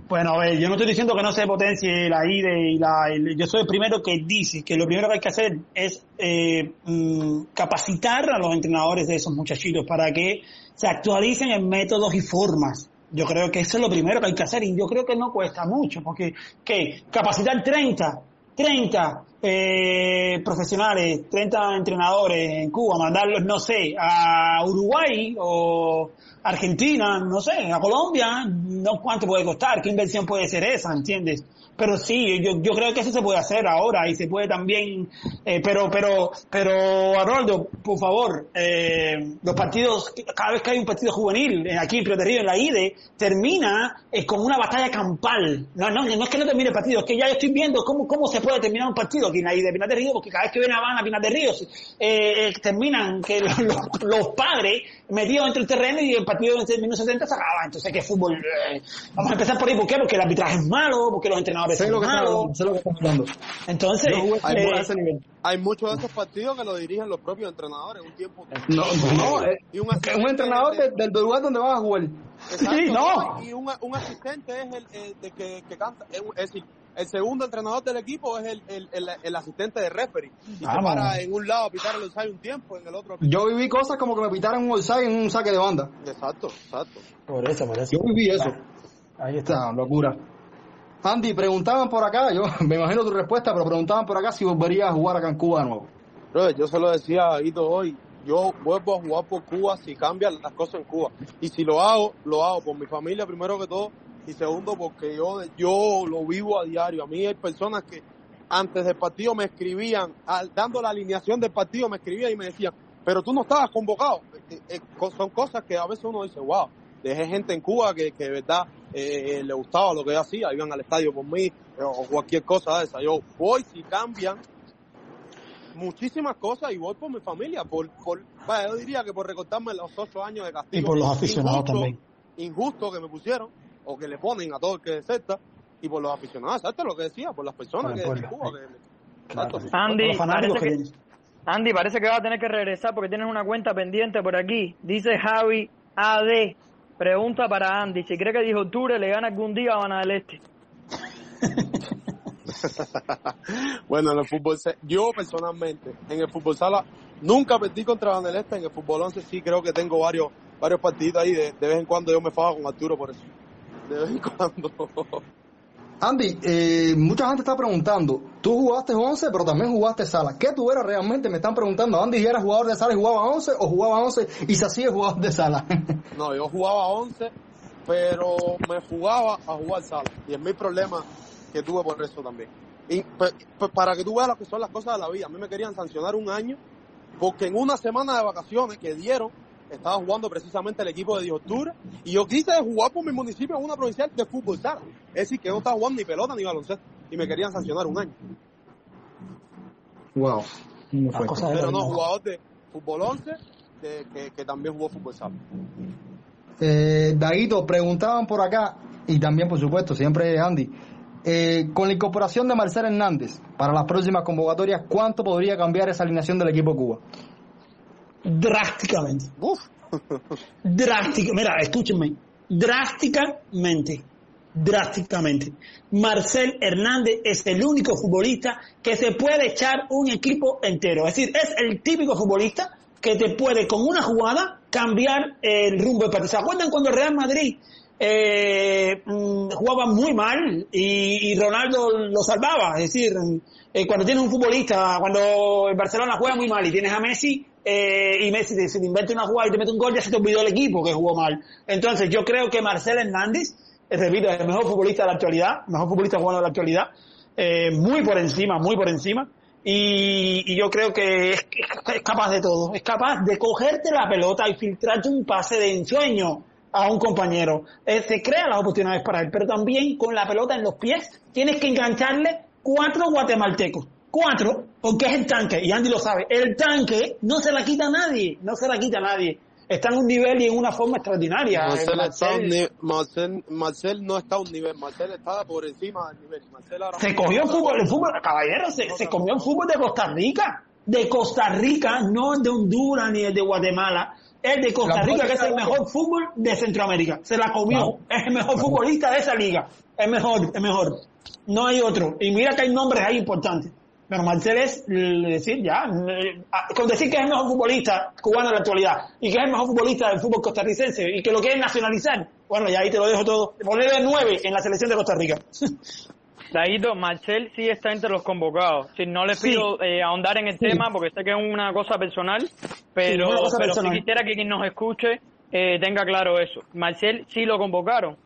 Bueno, a ver, yo no estoy diciendo que no se potencie la ida y la... yo soy el primero que dice que lo primero que hay que hacer es eh, mm, capacitar a los entrenadores de esos muchachitos para que se actualicen en métodos y formas yo creo que eso es lo primero que hay que hacer y yo creo que no cuesta mucho, porque ¿qué? Capacitar 30, 30 eh, profesionales, 30 entrenadores en Cuba, mandarlos, no sé, a Uruguay o Argentina, no sé, a Colombia, no cuánto puede costar, qué inversión puede ser esa, ¿entiendes? Pero sí, yo, yo creo que eso se puede hacer ahora y se puede también, eh, pero, pero, pero, Arnoldo, por favor, eh, los partidos, cada vez que hay un partido juvenil, eh, aquí en Río, en la IDE, termina eh, con una batalla campal. No, no, no es que no termine el partido, es que ya estoy viendo cómo, cómo se puede terminar un partido aquí en la IDE de Pinar de Río, porque cada vez que viene a Habana, Pinar de Río, eh, terminan que (laughs) los padres metidos dentro del terreno y el partido en 1970 se acaba. Entonces, ¿qué fútbol? Eh, vamos a empezar por ahí. ¿Por qué? Porque el arbitraje es malo, porque los entrenadores Sé lo son que está malos. hablando, sé lo que está hablando. Entonces, Hay, eh, nivel. hay muchos de estos partidos que lo dirigen los propios entrenadores. Un tiempo. No, no, eh, Y un un entrenador de- de- del lugar donde vas a jugar. Exacto, Sí, no. Y un, un asistente es el, el de que, que canta. Es, es decir, el segundo entrenador del equipo es el, el, el, el asistente de referee. Y se Vamos. para en un lado a pitar el offside un tiempo, en el otro. Yo viví cosas como que me pitaran un offside en un saque de banda. Exacto, exacto. por eso, por eso. Yo viví eso. Ahí está. Locura. Andy, preguntaban por acá, yo (laughs) me imagino tu respuesta, pero preguntaban por acá si volverías a jugar acá en Cuba de nuevo. Yo se lo decía a Ito hoy. Yo vuelvo a jugar por Cuba si cambian las cosas en Cuba. Y si lo hago, lo hago por mi familia primero que todo. Y segundo, porque yo, yo lo vivo a diario. A mí hay personas que antes del partido me escribían, al- dando la alineación del partido, me escribían y me decían, pero tú no estabas convocado. Eh, eh, son cosas que a veces uno dice, wow, dejé gente en Cuba que, que de verdad eh, eh, le gustaba lo que yo hacía, iban al estadio por mí, o cualquier cosa de esa. Yo voy si cambian muchísimas cosas y voy por mi familia, por, por vaya, yo diría que por recortarme los ocho años de castigo. Y por los aficionados injusto, también. Injusto que me pusieron, o que le ponen a todo el que deserta, y por los aficionados, exacto lo que decía, por las personas que el de pueblo, Cuba. que- Claro. exacto. Andy, Los fanáticos parece que. Andy, parece que vas a tener que regresar porque tienes una cuenta pendiente por aquí. Dice Javi AD. Pregunta para Andy. Si cree que dijo Ture le gana algún día a Habana del Este. (laughs) bueno, en el fútbol, yo personalmente, en el fútbol sala, nunca perdí contra Van del Este, en el fútbol 11 sí creo que tengo varios varios partidos ahí, de, de vez en cuando yo me fago con Arturo por eso. De vez en cuando. Andy, eh, mucha gente está preguntando, tú jugaste 11, pero también jugaste sala. ¿Qué tú eras realmente? Me están preguntando, Andy, ¿eras jugador de sala y jugaba 11 o jugaba 11 y se hacía jugador de sala? (laughs) No, yo jugaba 11, pero me jugaba a jugar sala. Y es mi problema que tuve por eso también. Y pe- pe- para que tú veas lo que son las cosas de la vida, a mí me querían sancionar un año porque en una semana de vacaciones que dieron, estaba jugando precisamente el equipo de 10 de octubre y yo quise jugar por mi municipio en una provincial de fútbol sala. Es decir, que no estaba jugando ni pelota ni baloncesto y me querían sancionar un año. wow. Pero no, jugador de fútbol 11 que, que, que también jugó fútbol sala. Eh, Daguito, preguntaban por acá, y también por supuesto, siempre Andy, eh, con la incorporación de Marcel Hernández para las próximas convocatorias, ¿cuánto podría cambiar esa alineación del equipo Cuba? Drásticamente. Uf. (laughs) Drástica, mira, escúchenme, drásticamente, drásticamente. Marcel Hernández es el único futbolista que se puede echar un equipo entero. Es decir, es el típico futbolista que te puede con una jugada cambiar el rumbo del partido. ¿Se acuerdan cuando el Real Madrid eh, mm, jugaba muy mal y, y Ronaldo lo salvaba? Es decir, eh, cuando tienes un futbolista, cuando el Barcelona juega muy mal y tienes a Messi, eh, y Messi se te inventa una jugada y te mete un gol, ya se te olvidó el equipo que jugó mal. Entonces yo creo que Marcel Hernández, repito, es el mejor futbolista de la actualidad, mejor futbolista jugando de la actualidad, eh, muy por encima, muy por encima. Y, yo creo que es- es capaz de todo, es capaz de cogerte la pelota y filtrarte un pase de ensueño a un compañero. Eh, se crean las oportunidades para él, pero también con la pelota en los pies tienes que engancharle cuatro guatemaltecos. Cuatro, porque es el tanque, y Andy lo sabe, el tanque no se la quita a nadie, no se la quita a nadie. Está en un nivel y en una forma extraordinaria. Marcel, está a un Marcel ni- Marcel, Marcel no está a un nivel, Marcel está por encima del nivel. Marcel ahora se cogió el fútbol, el fútbol, caballero, se, se comió el fútbol de Costa Rica, de Costa Rica, no el de Honduras ni el de Guatemala, el de Costa Rica, que es el mejor fútbol de Centroamérica. Se la comió, es el mejor futbolista de esa liga, es mejor, es mejor. No hay otro. Y mira que hay nombres ahí importantes. Pero Marcel es eh, decir ya, eh, con decir que es el mejor futbolista cubano de la actualidad y que es el mejor futbolista del fútbol costarricense y que lo quieren nacionalizar, bueno, ya ahí te lo dejo todo. Ponerle nueve en la selección de Costa Rica. (laughs) Daito, Marcel sí está entre los convocados. Si no le Sí. pido eh, ahondar en el Sí. tema porque sé que es una cosa personal, pero, cosa pero personal. quisiera que quien nos escuche eh, tenga claro eso. Marcel sí lo convocaron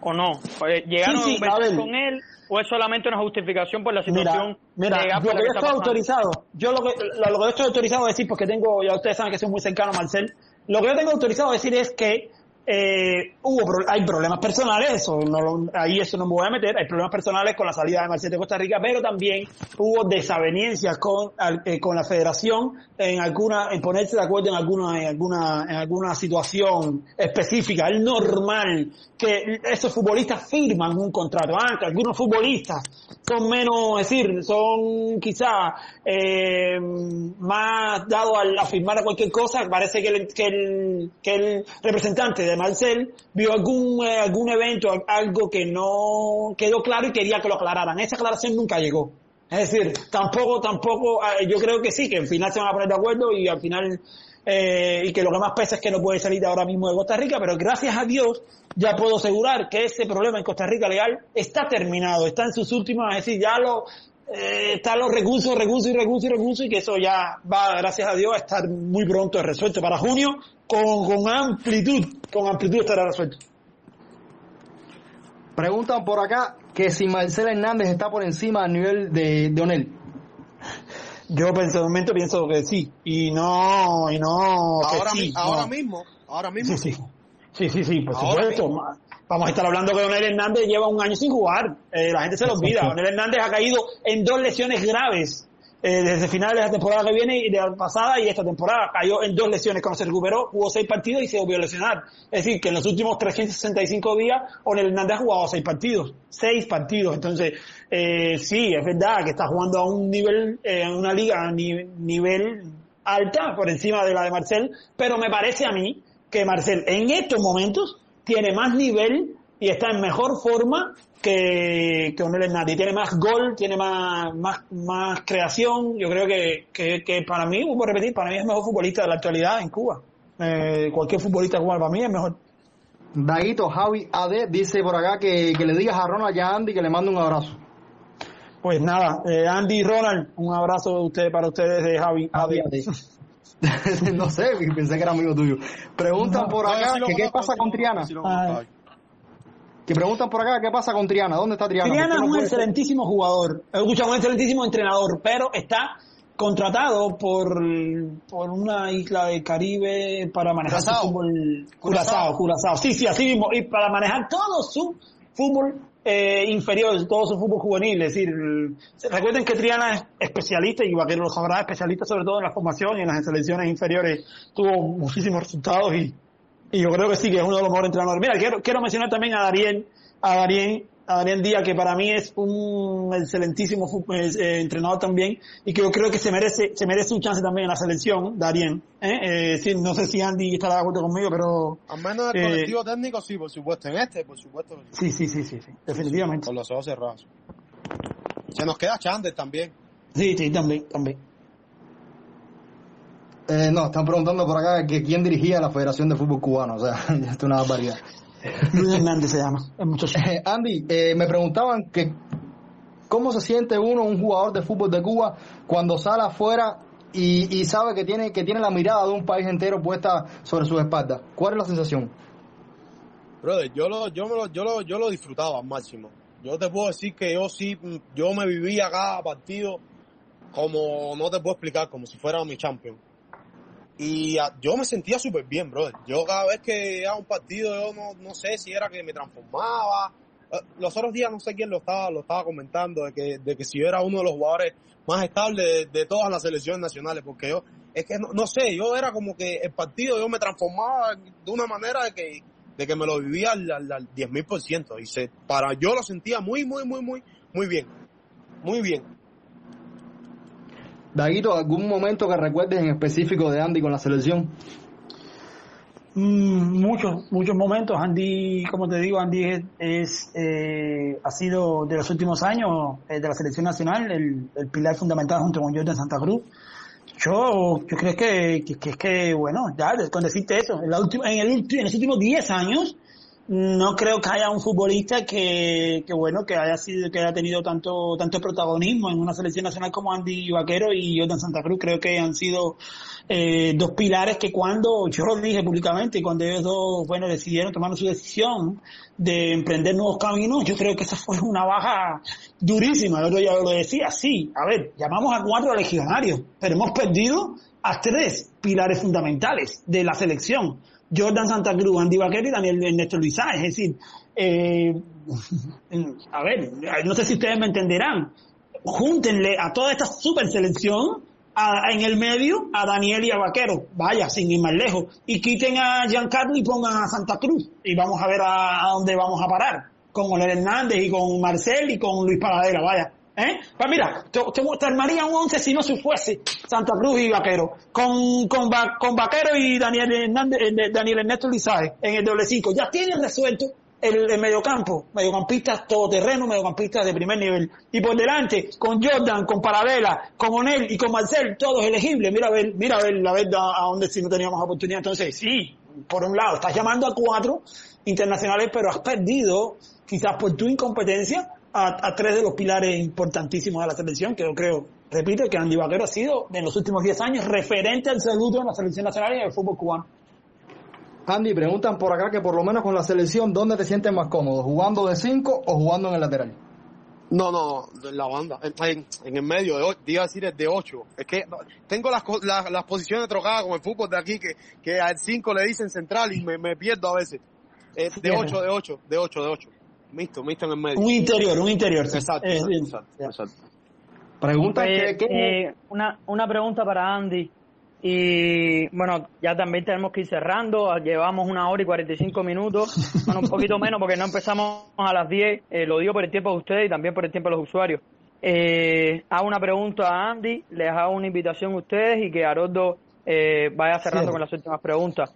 o no. Eh, ¿Llegaron Sí, sí, a ver. con él o es solamente una justificación por la Mira, situación mira, legal lo que yo estoy autorizado, yo lo que, lo, lo que yo estoy autorizado a decir, porque tengo, ya ustedes saben que soy muy cercano a Marcel, lo que yo tengo autorizado a decir es que eh, hubo hay problemas personales, eso ahí eso no me voy a meter, hay problemas personales con la salida de Marcel de Costa Rica, pero también hubo desavenencias con, eh, con la federación en alguna, en ponerse de acuerdo en alguna, en alguna, en alguna situación específica. Es normal que esos futbolistas firman un contrato antes, algunos futbolistas son menos, es decir, son quizá eh, más dados a, a firmar a cualquier cosa. Parece que el, que el, que el representante de Marcel vio algún, eh, algún evento, algo que no quedó claro y quería que lo aclararan. Esa aclaración nunca llegó. Es decir, tampoco, tampoco, eh, yo creo que sí, que al final se van a poner de acuerdo y al final, eh, y que lo que más pesa es que no puede salir de ahora mismo de Costa Rica, pero gracias a Dios ya puedo asegurar que ese problema en Costa Rica legal está terminado, está en sus últimas, es decir, ya lo, eh, están los recursos, recursos y recursos y recursos y que eso ya va, gracias a Dios, a estar muy pronto resuelto para junio con, con amplitud, con amplitud estará resuelto. Preguntan por acá que si Marcel Hernández está por encima del nivel de, de Onel. Yo personalmente pienso que sí, y no, y no, que Ahora, sí, mi- ahora no. mismo, ahora mismo. Sí, sí. Sí, sí, sí, por Ahora supuesto. mismo. Vamos a estar hablando que Donel Hernández lleva un año sin jugar. Eh, la gente se lo olvida. Donel Hernández ha caído en dos lesiones graves. Eh, desde finales de la temporada que viene y de la pasada y esta temporada cayó en dos lesiones cuando se recuperó, jugó seis partidos y se volvió a lesionar. Es decir, que en los últimos 365 días Onel Hernández ha jugado seis partidos, seis partidos. Entonces, eh, sí, es verdad que está jugando a un nivel, eh, en una liga a ni- nivel alta, por encima de la de Marcel, pero me parece a mí que Marcel en estos momentos tiene más nivel y está en mejor forma que, que Onel Hernández. Tiene más gol, tiene más, más, más creación. Yo creo que, que, que para mí, vuelvo a repetir, para mí es el mejor futbolista de la actualidad en Cuba. Eh, cualquier futbolista cubano para mí es mejor. Daguito Javi AD dice por acá que, que le digas a Ronald y a Andy que le mande un abrazo. Pues nada, eh, Andy y Ronald, un abrazo de ustedes para ustedes de Javi. AD. (laughs) no sé, (laughs) pensé que era amigo tuyo. Preguntan por acá que qué pasa con Triana sí lo conozco. Ay. Que preguntan por acá qué pasa con Triana. ¿Dónde está Triana? Triana ¿Por es no un puede ser? excelentísimo jugador, escucha, un excelentísimo entrenador, pero está contratado por, por una isla del Caribe para manejar su fútbol. Curazao. Curazao, Curazao. Sí, sí, así mismo. Y para manejar todo su fútbol eh, inferior, todo su fútbol juvenil. Es decir, recuerden que Triana es especialista, y Vaquero lo sabrá, especialista sobre todo en la formación y en las selecciones inferiores. Tuvo muchísimos resultados y, y yo creo que sí, que es uno de los mejores entrenadores. Mira, quiero, quiero mencionar también a Darien, a Darien, a Darien Díaz, que para mí es un excelentísimo eh, eh, entrenador también, y que yo creo que se merece, se merece un chance también en la selección, Darien. ¿eh? Eh, sí, no sé si Andy estará de acuerdo conmigo, pero Al menos en el Eh, colectivo técnico, sí, por supuesto. En este, por supuesto. sí. sí, sí, sí, sí, definitivamente. Con los ojos cerrados. Se nos queda Chandler también. Sí, sí, también, también. Eh, no, están preguntando por acá que quién dirigía la Federación de Fútbol Cubano. O sea, (laughs) esto es una barbaridad. Luis Hernández se llama. Eh, Andy, eh, me preguntaban que cómo se siente uno, un jugador de fútbol de Cuba, cuando sale afuera y, y sabe que tiene, que tiene la mirada de un país entero puesta sobre sus espaldas. ¿Cuál es la sensación? Brother, yo lo, yo me lo, yo lo, yo lo disfrutaba al máximo. Yo te puedo decir que yo sí, yo me vivía cada partido como, no te puedo explicar, como si fuera mi champion. Y ah, yo me sentía súper bien, brother. Yo cada vez que iba a un partido, yo no, no sé si era que me transformaba. Eh, Los otros días no sé quién lo estaba, lo estaba comentando, de que, de que si era uno de los jugadores más estables de, de todas las selecciones nacionales, porque yo, es que no, no sé, yo era como que el partido yo me transformaba de una manera de que, de que me lo vivía al, al, al 10.000%. Y se, para, yo lo sentía muy, muy, muy, muy, muy bien. Muy bien. Daguito, ¿algún momento que recuerdes en específico de Andy con la selección? Mm, muchos, muchos momentos. Andy, como te digo, Andy es, es, eh, ha sido de los últimos años eh, de la selección nacional el, pilar fundamental junto con Jordan Santa Cruz. Yo, yo creo que, que, que que, bueno, ya con decirte eso, en, la última, en, el, en los últimos 10 años, no creo que haya un futbolista que, que bueno, que haya sido, que haya tenido tanto, tanto protagonismo en una selección nacional como Andy Vaquero y Jordan Santa Cruz. Creo que han sido eh, dos pilares que cuando yo lo dije públicamente, cuando ellos dos, bueno, decidieron tomar su decisión de emprender nuevos caminos, yo creo que esa fue una baja durísima. Otro ya lo decía, sí, a ver, llamamos a cuatro legionarios, pero hemos perdido a tres pilares fundamentales de la selección Jordan Santa Cruz, Andy Vaquero y Daniel Ernesto Luisa. Es decir, eh, a ver, no sé si ustedes me entenderán. Júntenle a toda esta super selección en el medio a Daniel y a Vaquero, vaya, sin ir más lejos, y quiten a Giancarlo y pongan a Santa Cruz, y vamos a ver a, dónde vamos a parar, con Oler Hernández y con Marcel y con Luis Paladera, vaya. ¿Eh? Pues mira, te, te, armaría un 11 si no se fuese Santa Cruz y Vaquero. Con, con, con Vaquero y Daniel, Hernández, eh, Daniel Ernesto Lizaje en el doble 5. Ya tienen resuelto el, el mediocampo. Mediocampistas todoterreno, mediocampistas de primer nivel. Y por delante, con Jordan, con Paradela, con Onel y con Marcel, todos elegibles. Mira a ver, mira a ver la verdad a dónde si no teníamos oportunidad. Entonces, sí, por un lado, estás llamando a cuatro internacionales, pero has perdido, quizás por tu incompetencia, a, tres de los pilares importantísimos de la selección, que yo creo, repito, que Andy Vaquero ha sido en los últimos 10 años referente al saludo en la selección nacional y en el fútbol cubano. Andy, preguntan por acá que por lo menos con la selección, ¿dónde te sientes más cómodo? ¿Jugando de 5 o jugando en el lateral? No, no, en la banda, en, en el medio, de, iba a decir es de 8. Es que tengo las, las, posiciones trocadas con el fútbol de aquí, que, que al 5 le dicen central y me, me pierdo a veces. de 8, de 8, de 8, de 8. Mixto, mixto en el medio. Un interior, un interior. Exacto, eh, exacto, Pregunta eh, eh, una, una pregunta para Andy. Y bueno, ya también tenemos que ir cerrando. Llevamos una hora y 45 minutos. Bueno, un poquito menos porque no empezamos a las 10. lo digo por el tiempo de ustedes y también por el tiempo de los usuarios. hago una pregunta a Andy, les hago una invitación a ustedes y que Haroldo vaya cerrando con las últimas preguntas.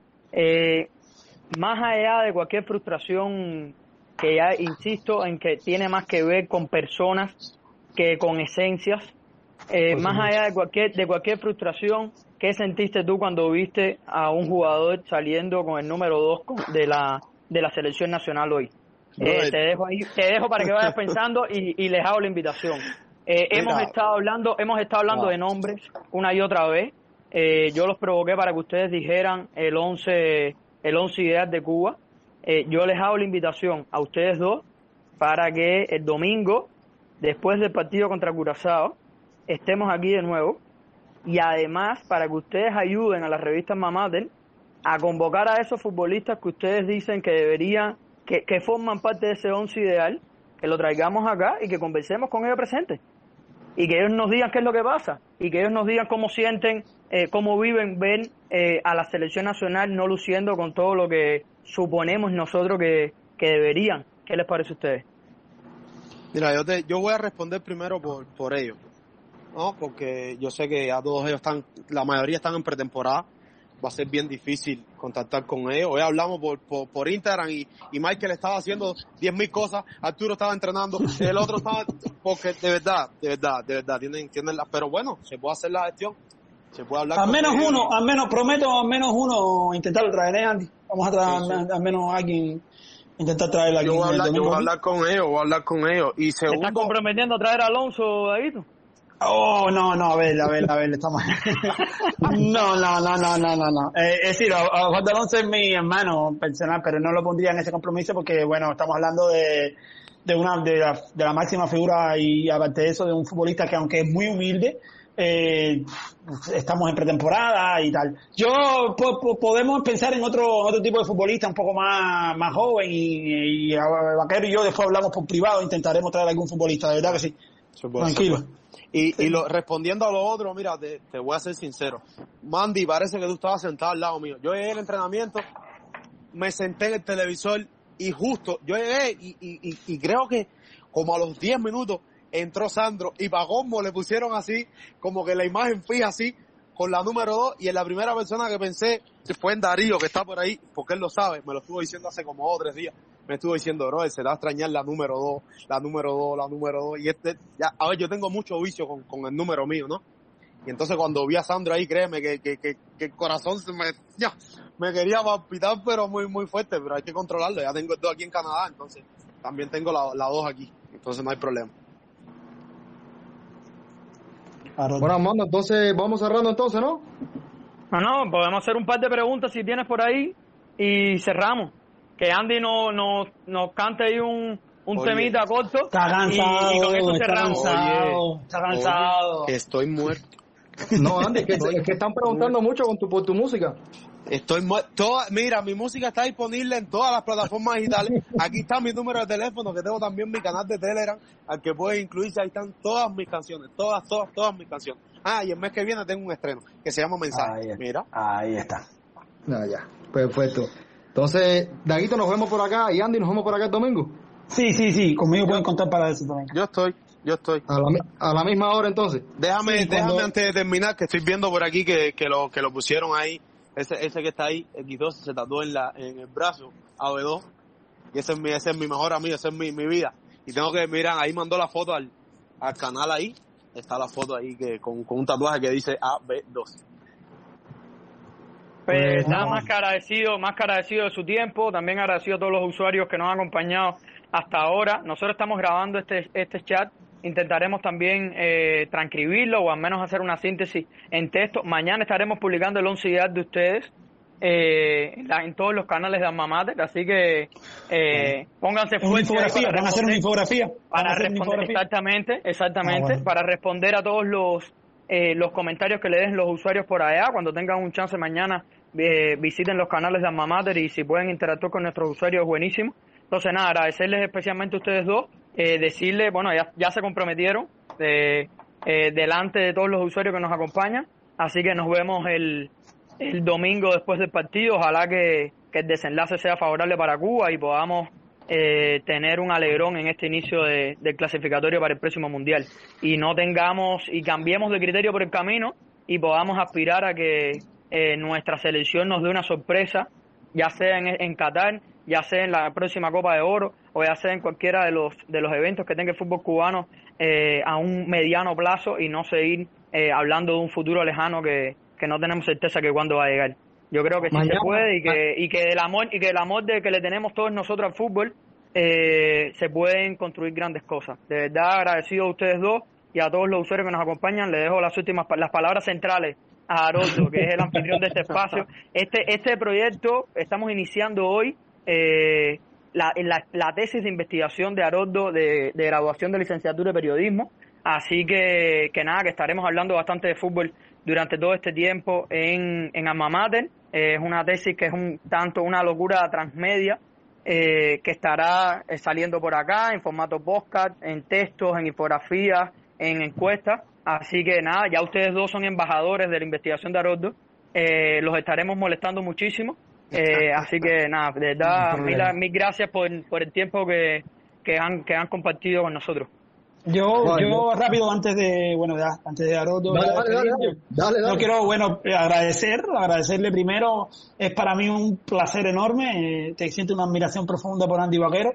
más allá de cualquier frustración que ya insisto en que tiene más que ver con personas que con esencias. Eh, más allá de cualquier, de cualquier frustración, ¿qué sentiste tú cuando viste a un jugador saliendo con el número 2 de la, de la selección nacional hoy? Eh, te dejo ahí, te dejo para que vayas pensando y, y les hago la invitación. Eh, hemos estado hablando, hemos estado hablando de nombres una y otra vez. yo los provoqué para que ustedes dijeran el 11, el 11 ideal de Cuba. Eh, yo les hago la invitación a ustedes dos para que el domingo, después del partido contra Curazao, estemos aquí de nuevo y además para que ustedes ayuden a la revista Mamater a convocar a esos futbolistas que ustedes dicen que deberían, que, que forman parte de ese once ideal, que lo traigamos acá y que conversemos con ellos presentes y que ellos nos digan qué es lo que pasa y que ellos nos digan cómo sienten, eh, cómo viven, ven eh, a la selección nacional no luciendo con todo lo que suponemos nosotros que, deberían. ¿Qué les parece a ustedes? Mira, yo, te, yo voy a responder primero por, por ellos, ¿no? Porque yo sé que a todos ellos están, la mayoría están en pretemporada, va a ser bien difícil contactar con ellos. Hoy hablamos por, por, Instagram y, y, Michael estaba haciendo 10.000 cosas, Arturo estaba entrenando, el otro estaba, porque de verdad, de verdad, de verdad, tienen, tienen la, pero bueno, se puede hacer la gestión, se puede hablar. Al menos uno, al menos, prometo al menos uno intentar traer, ¿eh, Andy? Vamos a traer al menos alguien intentar traer a alguien. Yo voy a hablar, yo voy a hablar con ellos, voy a hablar con ellos. Y segundo... ¿Estás comprometiendo a traer a Alonso, David? Oh, no, no, a ver, a ver, a ver, estamos. no, no, no, no, no, no, no. Eh, es decir, Juan de Alonso es mi hermano personal, pero no lo pondría en ese compromiso porque, bueno, estamos hablando de, de una, de la, de la máxima figura y aparte de eso, de un futbolista que aunque es muy humilde, eh, estamos en pretemporada y tal. Yo podemos pensar en otro otro tipo de futbolista un poco más, más joven y, y, Vaquero y yo después hablamos por privado, intentaremos traer algún futbolista, de verdad que sí. Tranquilo. Y, y lo, respondiendo a lo otro, mira, te, voy a ser sincero. Mandy, parece que tú estabas sentado al lado mío. Yo llegué al entrenamiento, me senté en el televisor y justo, yo llegué y, y, y creo que como a los 10 minutos entró Sandro y Pagombo le pusieron así, como que la imagen fija así, con la número 2 y en la primera persona que pensé fue en Darío, que está por ahí, porque él lo sabe, me lo estuvo diciendo hace como dos o tres días me estuvo diciendo, bro, se le va a extrañar la número dos, la número dos, la número dos. Y este, ya, a ver, yo tengo mucho vicio con, con el número mío, ¿no? Y entonces cuando vi a Sandro ahí, créeme que, que, que, que el corazón se me, ya, me quería palpitar, pero muy, muy fuerte, pero hay que controlarlo. Ya tengo el 2 aquí en Canadá, entonces también tengo la, la 2 aquí, entonces no hay problema. Bueno, Armando, entonces vamos cerrando entonces, ¿no? No, no, podemos hacer un par de preguntas si tienes por ahí y cerramos. Que Andy nos no, nos cante ahí un, un Oye. temita corto Está cansado, y, y con eso está cerramos. cansado, está cansado. Oye, estoy muerto. No, Andy, es que, (laughs) es que están preguntando mucho con tu, por tu música. Estoy muerto. Toda, mira, mi música está disponible en todas las plataformas digitales. Aquí está mi número de teléfono, que tengo también mi canal de Telegram, al que puedes incluirse. Ahí están todas mis canciones, todas, todas, todas mis canciones. Ah, y el mes que viene tengo un estreno que se llama Mensaje. Ahí está. Mira. Ahí está. Ah, ya, perfecto. Entonces, Daguito, nos vemos por acá y Andy, nos vemos por acá el domingo. Sí, sí, sí, conmigo pueden contar para eso también. Yo estoy, yo estoy. A la, a la misma hora entonces. Déjame, Sí, cuando- déjame antes de terminar, que estoy viendo por aquí que, que lo que lo pusieron ahí, ese, ese que está ahí, X2, se tatuó en la, en el brazo, AB2, y ese es mi, ese es mi mejor amigo, ese es mi, mi vida. Y tengo que, mirar, ahí mandó la foto al, al canal ahí, está la foto ahí que con, con un tatuaje que dice AB2. Pues Pues, nada más que agradecido, más que agradecido de su tiempo, también agradecido a todos los usuarios que nos han acompañado hasta ahora. Nosotros estamos grabando este, este chat, intentaremos también eh, transcribirlo o al menos hacer una síntesis en texto. Mañana estaremos publicando el once ideal de ustedes eh, en todos los canales de Alma Mater, así que eh, pónganse fuertes van a hacer una infografía. Para responder exactamente, exactamente, Ah, bueno. para responder a todos los eh, los comentarios que le den los usuarios por allá, cuando tengan un chance mañana eh, visiten los canales de Alma Mater y si pueden interactuar con nuestros usuarios buenísimo. Entonces nada, agradecerles especialmente a ustedes dos, eh, decirles, bueno, ya, ya se comprometieron eh, eh, delante de todos los usuarios que nos acompañan, así que nos vemos el, el domingo después del partido, ojalá que, que el desenlace sea favorable para Cuba y podamos eh, tener un alegrón en este inicio de- del clasificatorio para el próximo mundial. Y no tengamos y cambiemos de criterio por el camino y podamos aspirar a que eh, nuestra selección nos dé una sorpresa, ya sea en, en Qatar, ya sea en la próxima Copa de Oro o ya sea en cualquiera de los de los eventos que tenga el fútbol cubano eh, a un mediano plazo y no seguir eh, hablando de un futuro lejano que, que no tenemos certeza que cuándo va a llegar. Yo creo que sí Mañana- se puede y que, y que el amor y que el amor de que le tenemos todos nosotros al fútbol eh, se pueden construir grandes cosas. De verdad agradecido a ustedes dos y a todos los usuarios que nos acompañan. Le dejo las últimas las palabras centrales a Haroldo, que es el anfitrión de este espacio. Este este proyecto estamos iniciando hoy eh, la, la, tesis de investigación de Haroldo de, de graduación de licenciatura de periodismo. Así que, que nada, que estaremos hablando bastante de fútbol durante todo este tiempo en, en Alma Mater. Eh, es una tesis que es un tanto una locura transmedia eh, que estará eh, saliendo por acá en formato podcast, en textos, en infografías, en encuestas. Así que nada, ya ustedes dos son embajadores de la investigación de Haroldo. Eh, los estaremos molestando muchísimo. Eh, así que nada, de verdad, No mil, gracias por, por el tiempo que, que, han, que han compartido con nosotros. Yo, Vale. yo rápido antes de, bueno, ya, antes de Haroldo, Dale, dale, dale, despedir, dale. Dale, yo dale. quiero, bueno, agradecer, agradecerle primero, es para mí un placer enorme, eh, te siento una admiración profunda por Andy Vaquero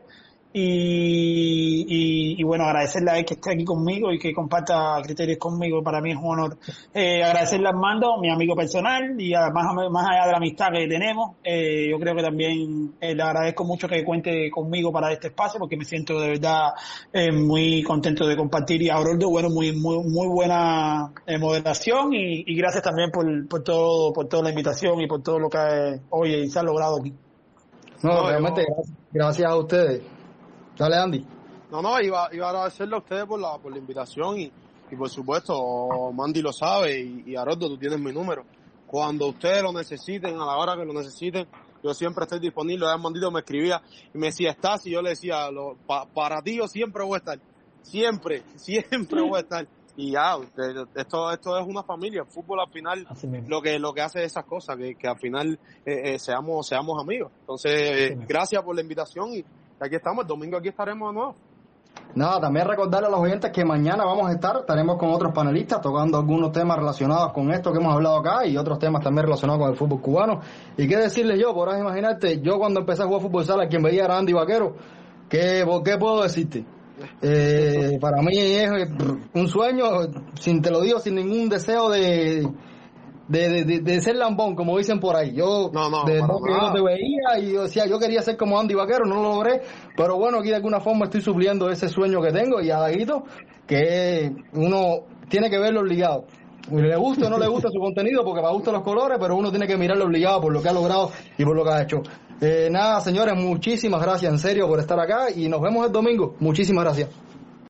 y, y, y, bueno, agradecerle a él que esté aquí conmigo y que comparta criterios conmigo, para mí es un honor. Eh, agradecerle a Armando, mi amigo personal y además, más allá de la amistad que tenemos, eh, yo creo que también eh, le agradezco mucho que cuente conmigo para este espacio porque me siento de verdad eh, muy contento de compartir y a Haroldo, bueno, muy, muy, muy buena eh, moderación y, y gracias también por, por todo, por toda la invitación y por todo lo que hoy se ha logrado aquí. No, No, realmente, yo- gracias, gracias a ustedes. Dale, Andy. No, no, iba, iba a agradecerle a ustedes por la, por la invitación y, y por supuesto, Mandy lo sabe y, y Haroldo, tú tienes mi número. Cuando ustedes lo necesiten, a la hora que lo necesiten, yo siempre estoy disponible. Ya Mandito me escribía y me decía, ¿estás? Y yo le decía, lo, pa- para ti yo siempre voy a estar. Siempre, (laughs) siempre voy a estar. Y ya, usted- esto, esto es una familia. El fútbol al final lo que lo que hace es esas cosas, que, que al final eh, eh, seamos seamos amigos. Entonces, eh, gracias por la invitación y aquí estamos. El domingo aquí estaremos de nuevo. Nada, también recordarle a los oyentes que mañana vamos a estar, estaremos con otros panelistas tocando algunos temas relacionados con esto que hemos hablado acá y otros temas también relacionados con el fútbol cubano. Y qué decirles yo, podrás imaginarte, yo cuando empecé a jugar fútbol sala, quien veía era Andy Vaquero, ¿qué, ¿qué puedo decirte? Eh, para mí es un sueño, sin te lo digo, sin ningún deseo de, de, de, de ser lambón, como dicen por ahí. Yo, No, no, de que yo nada. te veía y yo decía, yo quería ser como Andy Vaquero, no lo logré, pero bueno, aquí de alguna forma estoy supliendo ese sueño que tengo y a Daguito, que uno tiene que verlo obligado. Le gusta o no le gusta su contenido, porque me gustan los colores, pero uno tiene que mirarlo obligado por lo que ha logrado y por lo que ha hecho. Eh, nada, señores, muchísimas gracias en serio por estar acá y nos vemos el domingo. Muchísimas gracias.